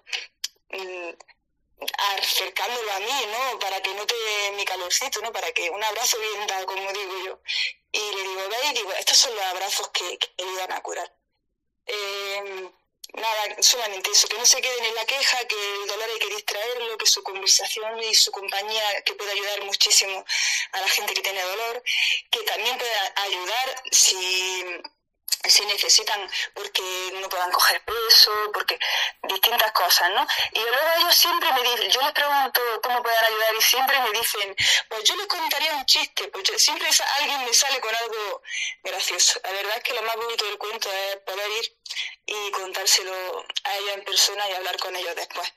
Acercándolo a mí, ¿no? Para que note mi calorcito, ¿no? Para que un abrazo bien dado, como digo yo. Y le digo, ve, digo, estos son los abrazos que, ayudan a curar. Eh, nada, solamente eso, que no se queden en la queja, que el dolor hay que distraerlo, que su conversación y su compañía, que puede ayudar muchísimo a la gente que tiene dolor, que también puede ayudar si si necesitan porque no puedan coger peso, porque distintas cosas, ¿no? Y luego ellos siempre me dicen, yo les pregunto cómo pueden ayudar y siempre me dicen, pues yo les contaría un chiste, pues siempre alguien me sale con algo gracioso. La verdad es que lo más bonito del cuento es poder ir y contárselo a ellos en persona y hablar con ellos después.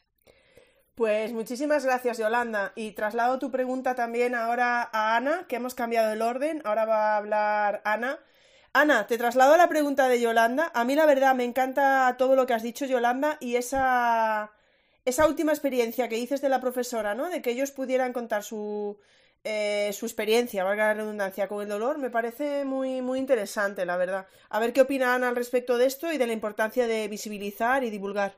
Pues muchísimas gracias, Yolanda. Y traslado tu pregunta también ahora a Ana, que hemos cambiado el orden. Ahora va a hablar Ana Ana, te traslado la pregunta de Yolanda. A mí la verdad me encanta todo lo que has dicho, Yolanda, y esa, esa última experiencia que dices de la profesora, ¿no? De que ellos pudieran contar su, eh, su experiencia, valga la redundancia, con el dolor, me parece muy, muy interesante, la verdad. A ver qué opina Ana al respecto de esto y de la importancia de visibilizar y divulgar.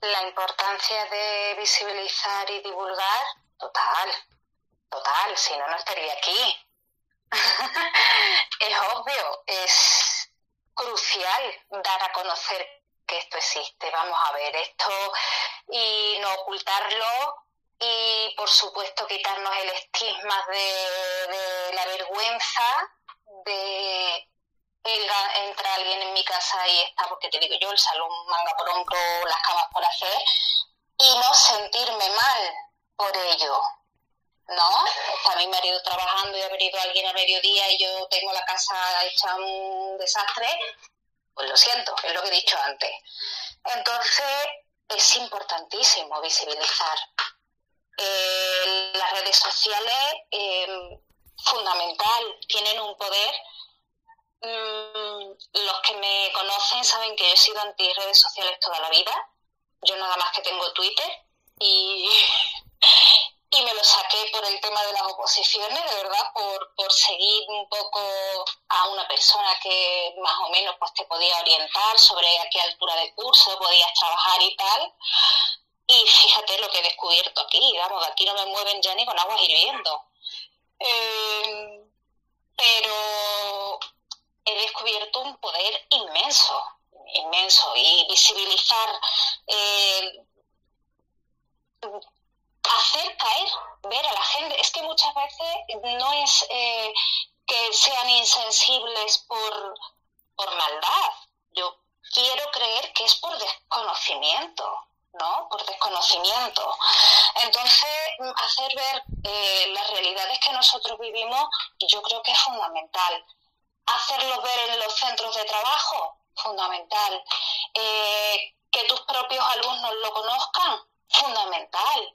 La importancia de visibilizar y divulgar, total, Total, si no, no estaría aquí. es obvio, es crucial dar a conocer que esto existe. Vamos a ver, esto y no ocultarlo y por supuesto quitarnos el estigma de, la vergüenza de entra alguien en mi casa y está, porque te digo yo, el salón manga por hombro, las camas por hacer, y no sentirme mal por ello. ¿No? Está mi marido trabajando y ha venido alguien a mediodía y yo tengo la casa hecha un desastre, pues lo siento, es lo que he dicho antes. Entonces, es importantísimo visibilizar. Eh, las redes sociales, eh, fundamental, tienen un poder. Mm, los que me conocen saben que yo he sido anti redes sociales toda la vida. Yo nada más que tengo Twitter y, y me lo saqué por el tema de las oposiciones, de verdad, por, por seguir un poco a una persona que más o menos pues te podía orientar sobre a qué altura de curso podías trabajar y tal. Y fíjate lo que he descubierto aquí, vamos, aquí no me mueven ya ni con agua hirviendo. Eh, pero he descubierto un poder inmenso, inmenso, y visibilizar eh, hacer caer, ver a la gente. Es que muchas veces no es eh, que sean insensibles por, por maldad. Yo quiero creer que es por desconocimiento. ¿no? Por desconocimiento. Entonces, hacer ver eh, las realidades que nosotros vivimos, yo creo que es fundamental. Hacerlo ver en los centros de trabajo, fundamental. Eh, que tus propios alumnos lo conozcan, fundamental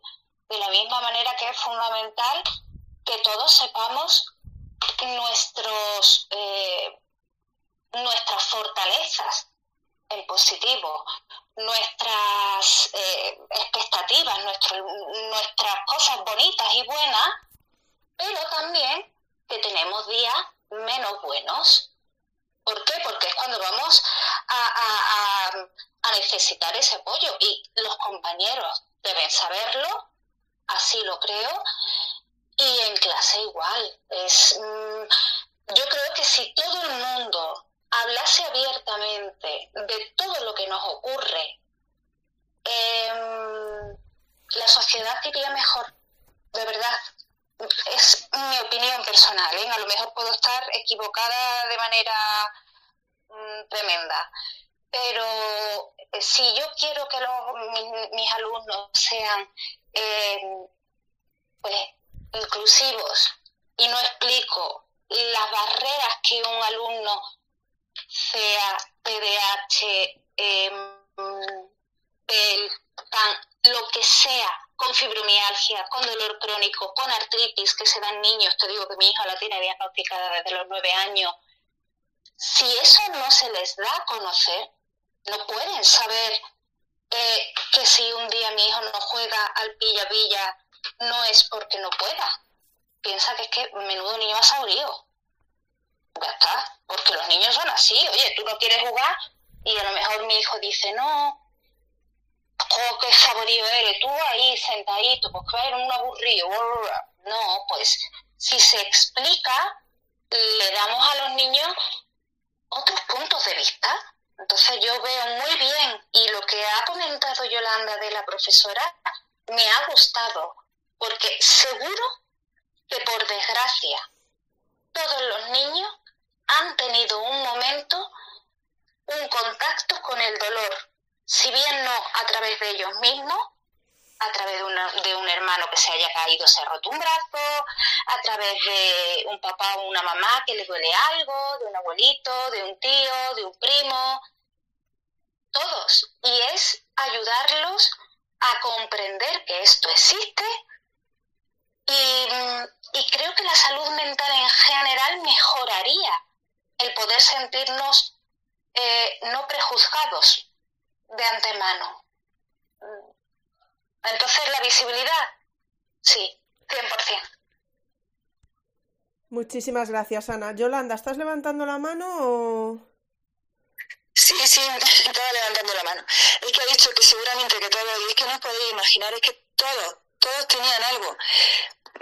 de la misma manera que es fundamental que todos sepamos nuestros, eh, nuestras fortalezas en positivo, nuestras eh, expectativas, nuestras cosas bonitas y buenas, pero también que tenemos días menos buenos. ¿Por qué? Porque es cuando vamos a, a necesitar ese apoyo y los compañeros deben saberlo así lo creo. Y en clase igual. Es, mm, yo creo que si todo el mundo hablase abiertamente de todo lo que nos ocurre, em, la sociedad iría mejor, de verdad. Es mi opinión personal, ¿eh? a lo mejor puedo estar equivocada de manera mm, tremenda, pero eh, si yo quiero que los, mis alumnos sean eh, pues, inclusivos. Y no explico las barreras que un alumno sea TDAH, eh, lo que sea, con fibromialgia, con dolor crónico, con artritis que se dan niños, te digo que mi hija la tiene diagnosticada desde los nueve años, si eso no se les da a conocer, no pueden saber eh, que si un día mi hijo no juega al pilla-pilla, no es porque no pueda. Piensa que es que menudo niño ha sabido. Ya está, porque los niños son así. Oye, tú no quieres jugar y a lo mejor mi hijo dice, no, oh, qué saborío eres, tú ahí sentadito, pues que eres un aburrido. No, pues si se explica, le damos a los niños otros puntos de vista entonces yo veo muy bien y lo que ha comentado Yolanda de la profesora me ha gustado, porque seguro que por desgracia todos los niños han tenido un momento, un contacto con el dolor, si bien no a través de ellos mismos, a través de, de, un hermano que se haya caído, se ha roto un brazo, a través de un papá o una mamá que le duele algo, de un abuelito, de un tío, de un primo, todos. Y es ayudarlos a comprender que esto existe y, creo que la salud mental en general mejoraría el poder sentirnos eh, no prejuzgados de antemano. Entonces, la visibilidad, sí, 100%. Muchísimas gracias, Ana. Yolanda, ¿estás levantando la mano o...? Sí, sí, estaba levantando la mano. Es que ha dicho que seguramente que todos, y es que no os podéis imaginar, es que todos, todos tenían algo.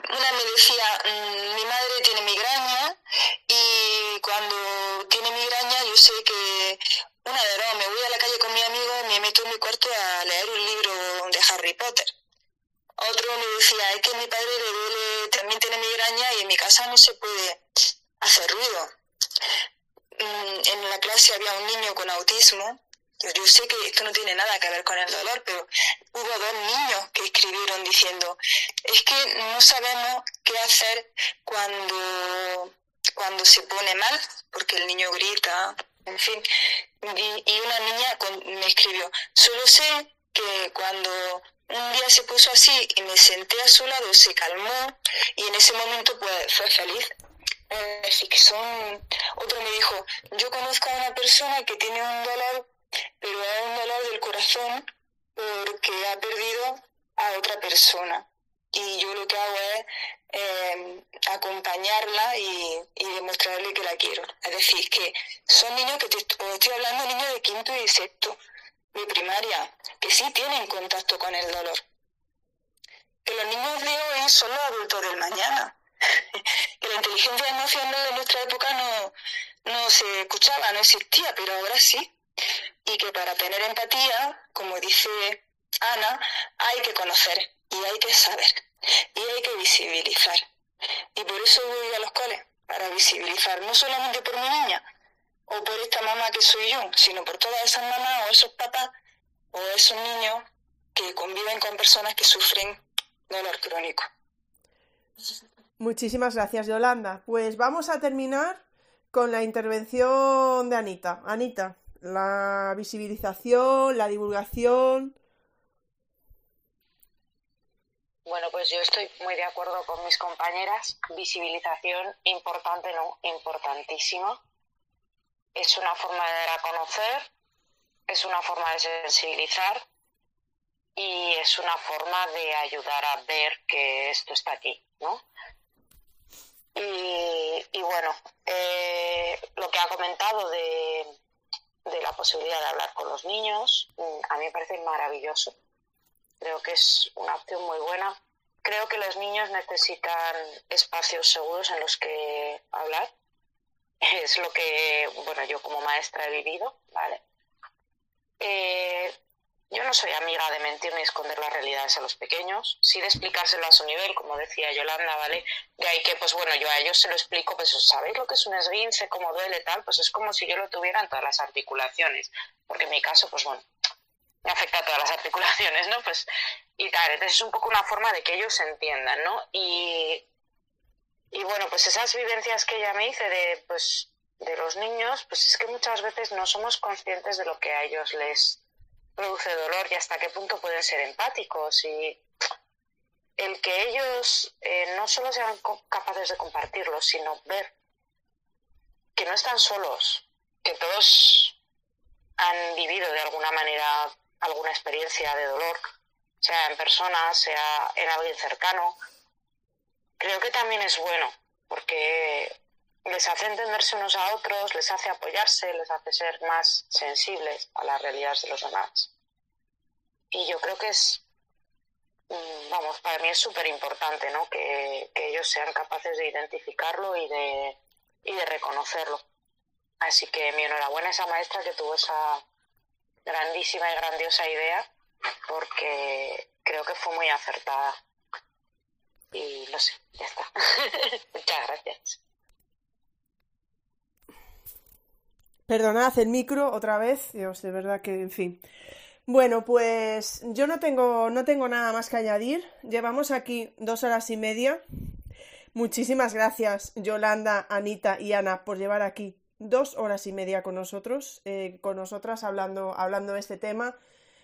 Una me decía, mm, mi madre tiene migraña y cuando tiene migraña yo sé que una de dos, me voy a la calle con mi amigo, me meto en mi cuarto a leer un libro de Harry Potter. Otro me decía, es que mi padre le duele, también tiene migraña y en mi casa no se puede hacer ruido. Mm, en la clase había un niño con autismo. Yo sé que esto no tiene nada que ver con el dolor, pero hubo dos niños que escribieron diciendo, es que no sabemos qué hacer cuando, cuando se pone mal, porque el niño grita, en fin. Y, una niña me escribió, solo sé que cuando un día se puso así y me senté a su lado, se calmó y en ese momento pues fue feliz. Así que son... Otro me dijo, yo conozco a una persona que tiene un dolor, pero es un dolor del corazón porque ha perdido a otra persona. Y yo lo que hago es em, acompañarla y, demostrarle que la quiero. Es decir, que son niños que te estoy hablando, niños de quinto y sexto de primaria, que sí tienen contacto con el dolor. Que los niños de hoy son los adultos del mañana. que la inteligencia emocional de nuestra época no, no se escuchaba, no existía, pero ahora sí. Y que para tener empatía, como dice Ana, hay que conocer y hay que saber y hay que visibilizar. Y por eso voy a los coles, para visibilizar, no solamente por mi niña o por esta mamá que soy yo, sino por todas esas mamás o esos papás o esos niños que conviven con personas que sufren dolor crónico. Muchísimas gracias, Yolanda. Pues vamos a terminar con la intervención de Anita. Anita, la visibilización, la divulgación. Bueno, pues yo estoy muy de acuerdo con mis compañeras. Visibilización importante, no, importantísima. Es una forma de dar a conocer, es una forma de sensibilizar y es una forma de ayudar a ver que esto está aquí, ¿no? Y, bueno, eh, lo que ha comentado de, la posibilidad de hablar con los niños, mm, a mí me parece maravilloso. Creo que es una opción muy buena. Creo que los niños necesitan espacios seguros en los que hablar. Es lo que, bueno, yo como maestra he vivido, ¿vale? Eh, yo no soy amiga de mentir ni esconder las realidades a los pequeños, sí de explicárselo a su nivel, como decía Yolanda, ¿vale? De ahí que, pues bueno, yo a ellos se lo explico, pues ¿sabéis lo que es un esguince, cómo duele tal? Pues es como si yo lo tuviera en todas las articulaciones, porque en mi caso, pues bueno, me afecta a todas las articulaciones, ¿no? Pues, y tal, entonces es un poco una forma de que ellos entiendan, ¿no? Y, y bueno, pues esas vivencias que ella me dice de, pues, de los niños, pues es que muchas veces no somos conscientes de lo que a ellos les produce dolor y hasta qué punto pueden ser empáticos y el que ellos eh, no solo sean capaces de compartirlo, sino ver que no están solos, que todos han vivido de alguna manera alguna experiencia de dolor, sea en persona, sea en alguien cercano, creo que también es bueno, porque les hace entenderse unos a otros, les hace apoyarse, les hace ser más sensibles a las realidades de los demás. Y yo creo que es, mm, vamos, para mí es súper importante, ¿no? Que, ellos sean capaces de identificarlo y de, y de reconocerlo. Así que mi enhorabuena a esa maestra que tuvo esa grandísima y grandiosa idea, porque creo que fue muy acertada. Y lo sé, ya está. Muchas gracias. Perdonad el micro otra vez, Dios, de verdad que, en fin. Bueno, pues yo no tengo, no tengo nada más que añadir. Llevamos aquí dos horas y media. Muchísimas gracias, Yolanda, Anita y Ana, por llevar aquí dos horas y media con nosotros, eh, con nosotras hablando, hablando de este tema.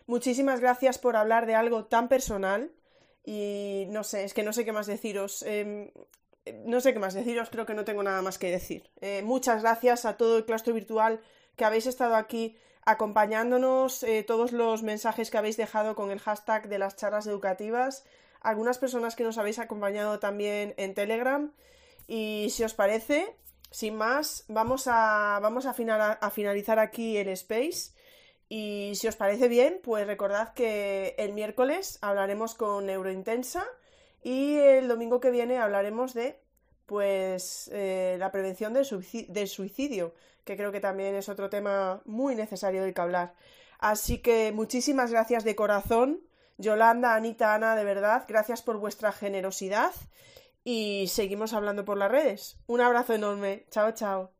Muchísimas gracias por hablar de algo tan personal. Y no sé, es que no sé qué más deciros. Em, no sé qué más deciros, creo que no tengo nada más que decir. Eh, muchas gracias a todo el claustro virtual que habéis estado aquí acompañándonos, eh, todos los mensajes que habéis dejado con el hashtag de las charlas educativas, algunas personas que nos habéis acompañado también en Telegram. Y si os parece, sin más, vamos a, vamos a, a finalizar aquí el space. Y si os parece bien, pues recordad que el miércoles hablaremos con Neurointensa y el domingo que viene hablaremos de pues eh, la prevención del suicidio, que creo que también es otro tema muy necesario del que hablar. Así que muchísimas gracias de corazón. Yolanda, Anita, Ana, de verdad, gracias por vuestra generosidad y seguimos hablando por las redes. Un abrazo enorme. Chao, chao.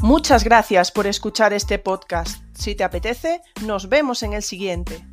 Muchas gracias por escuchar este podcast. Si te apetece, nos vemos en el siguiente.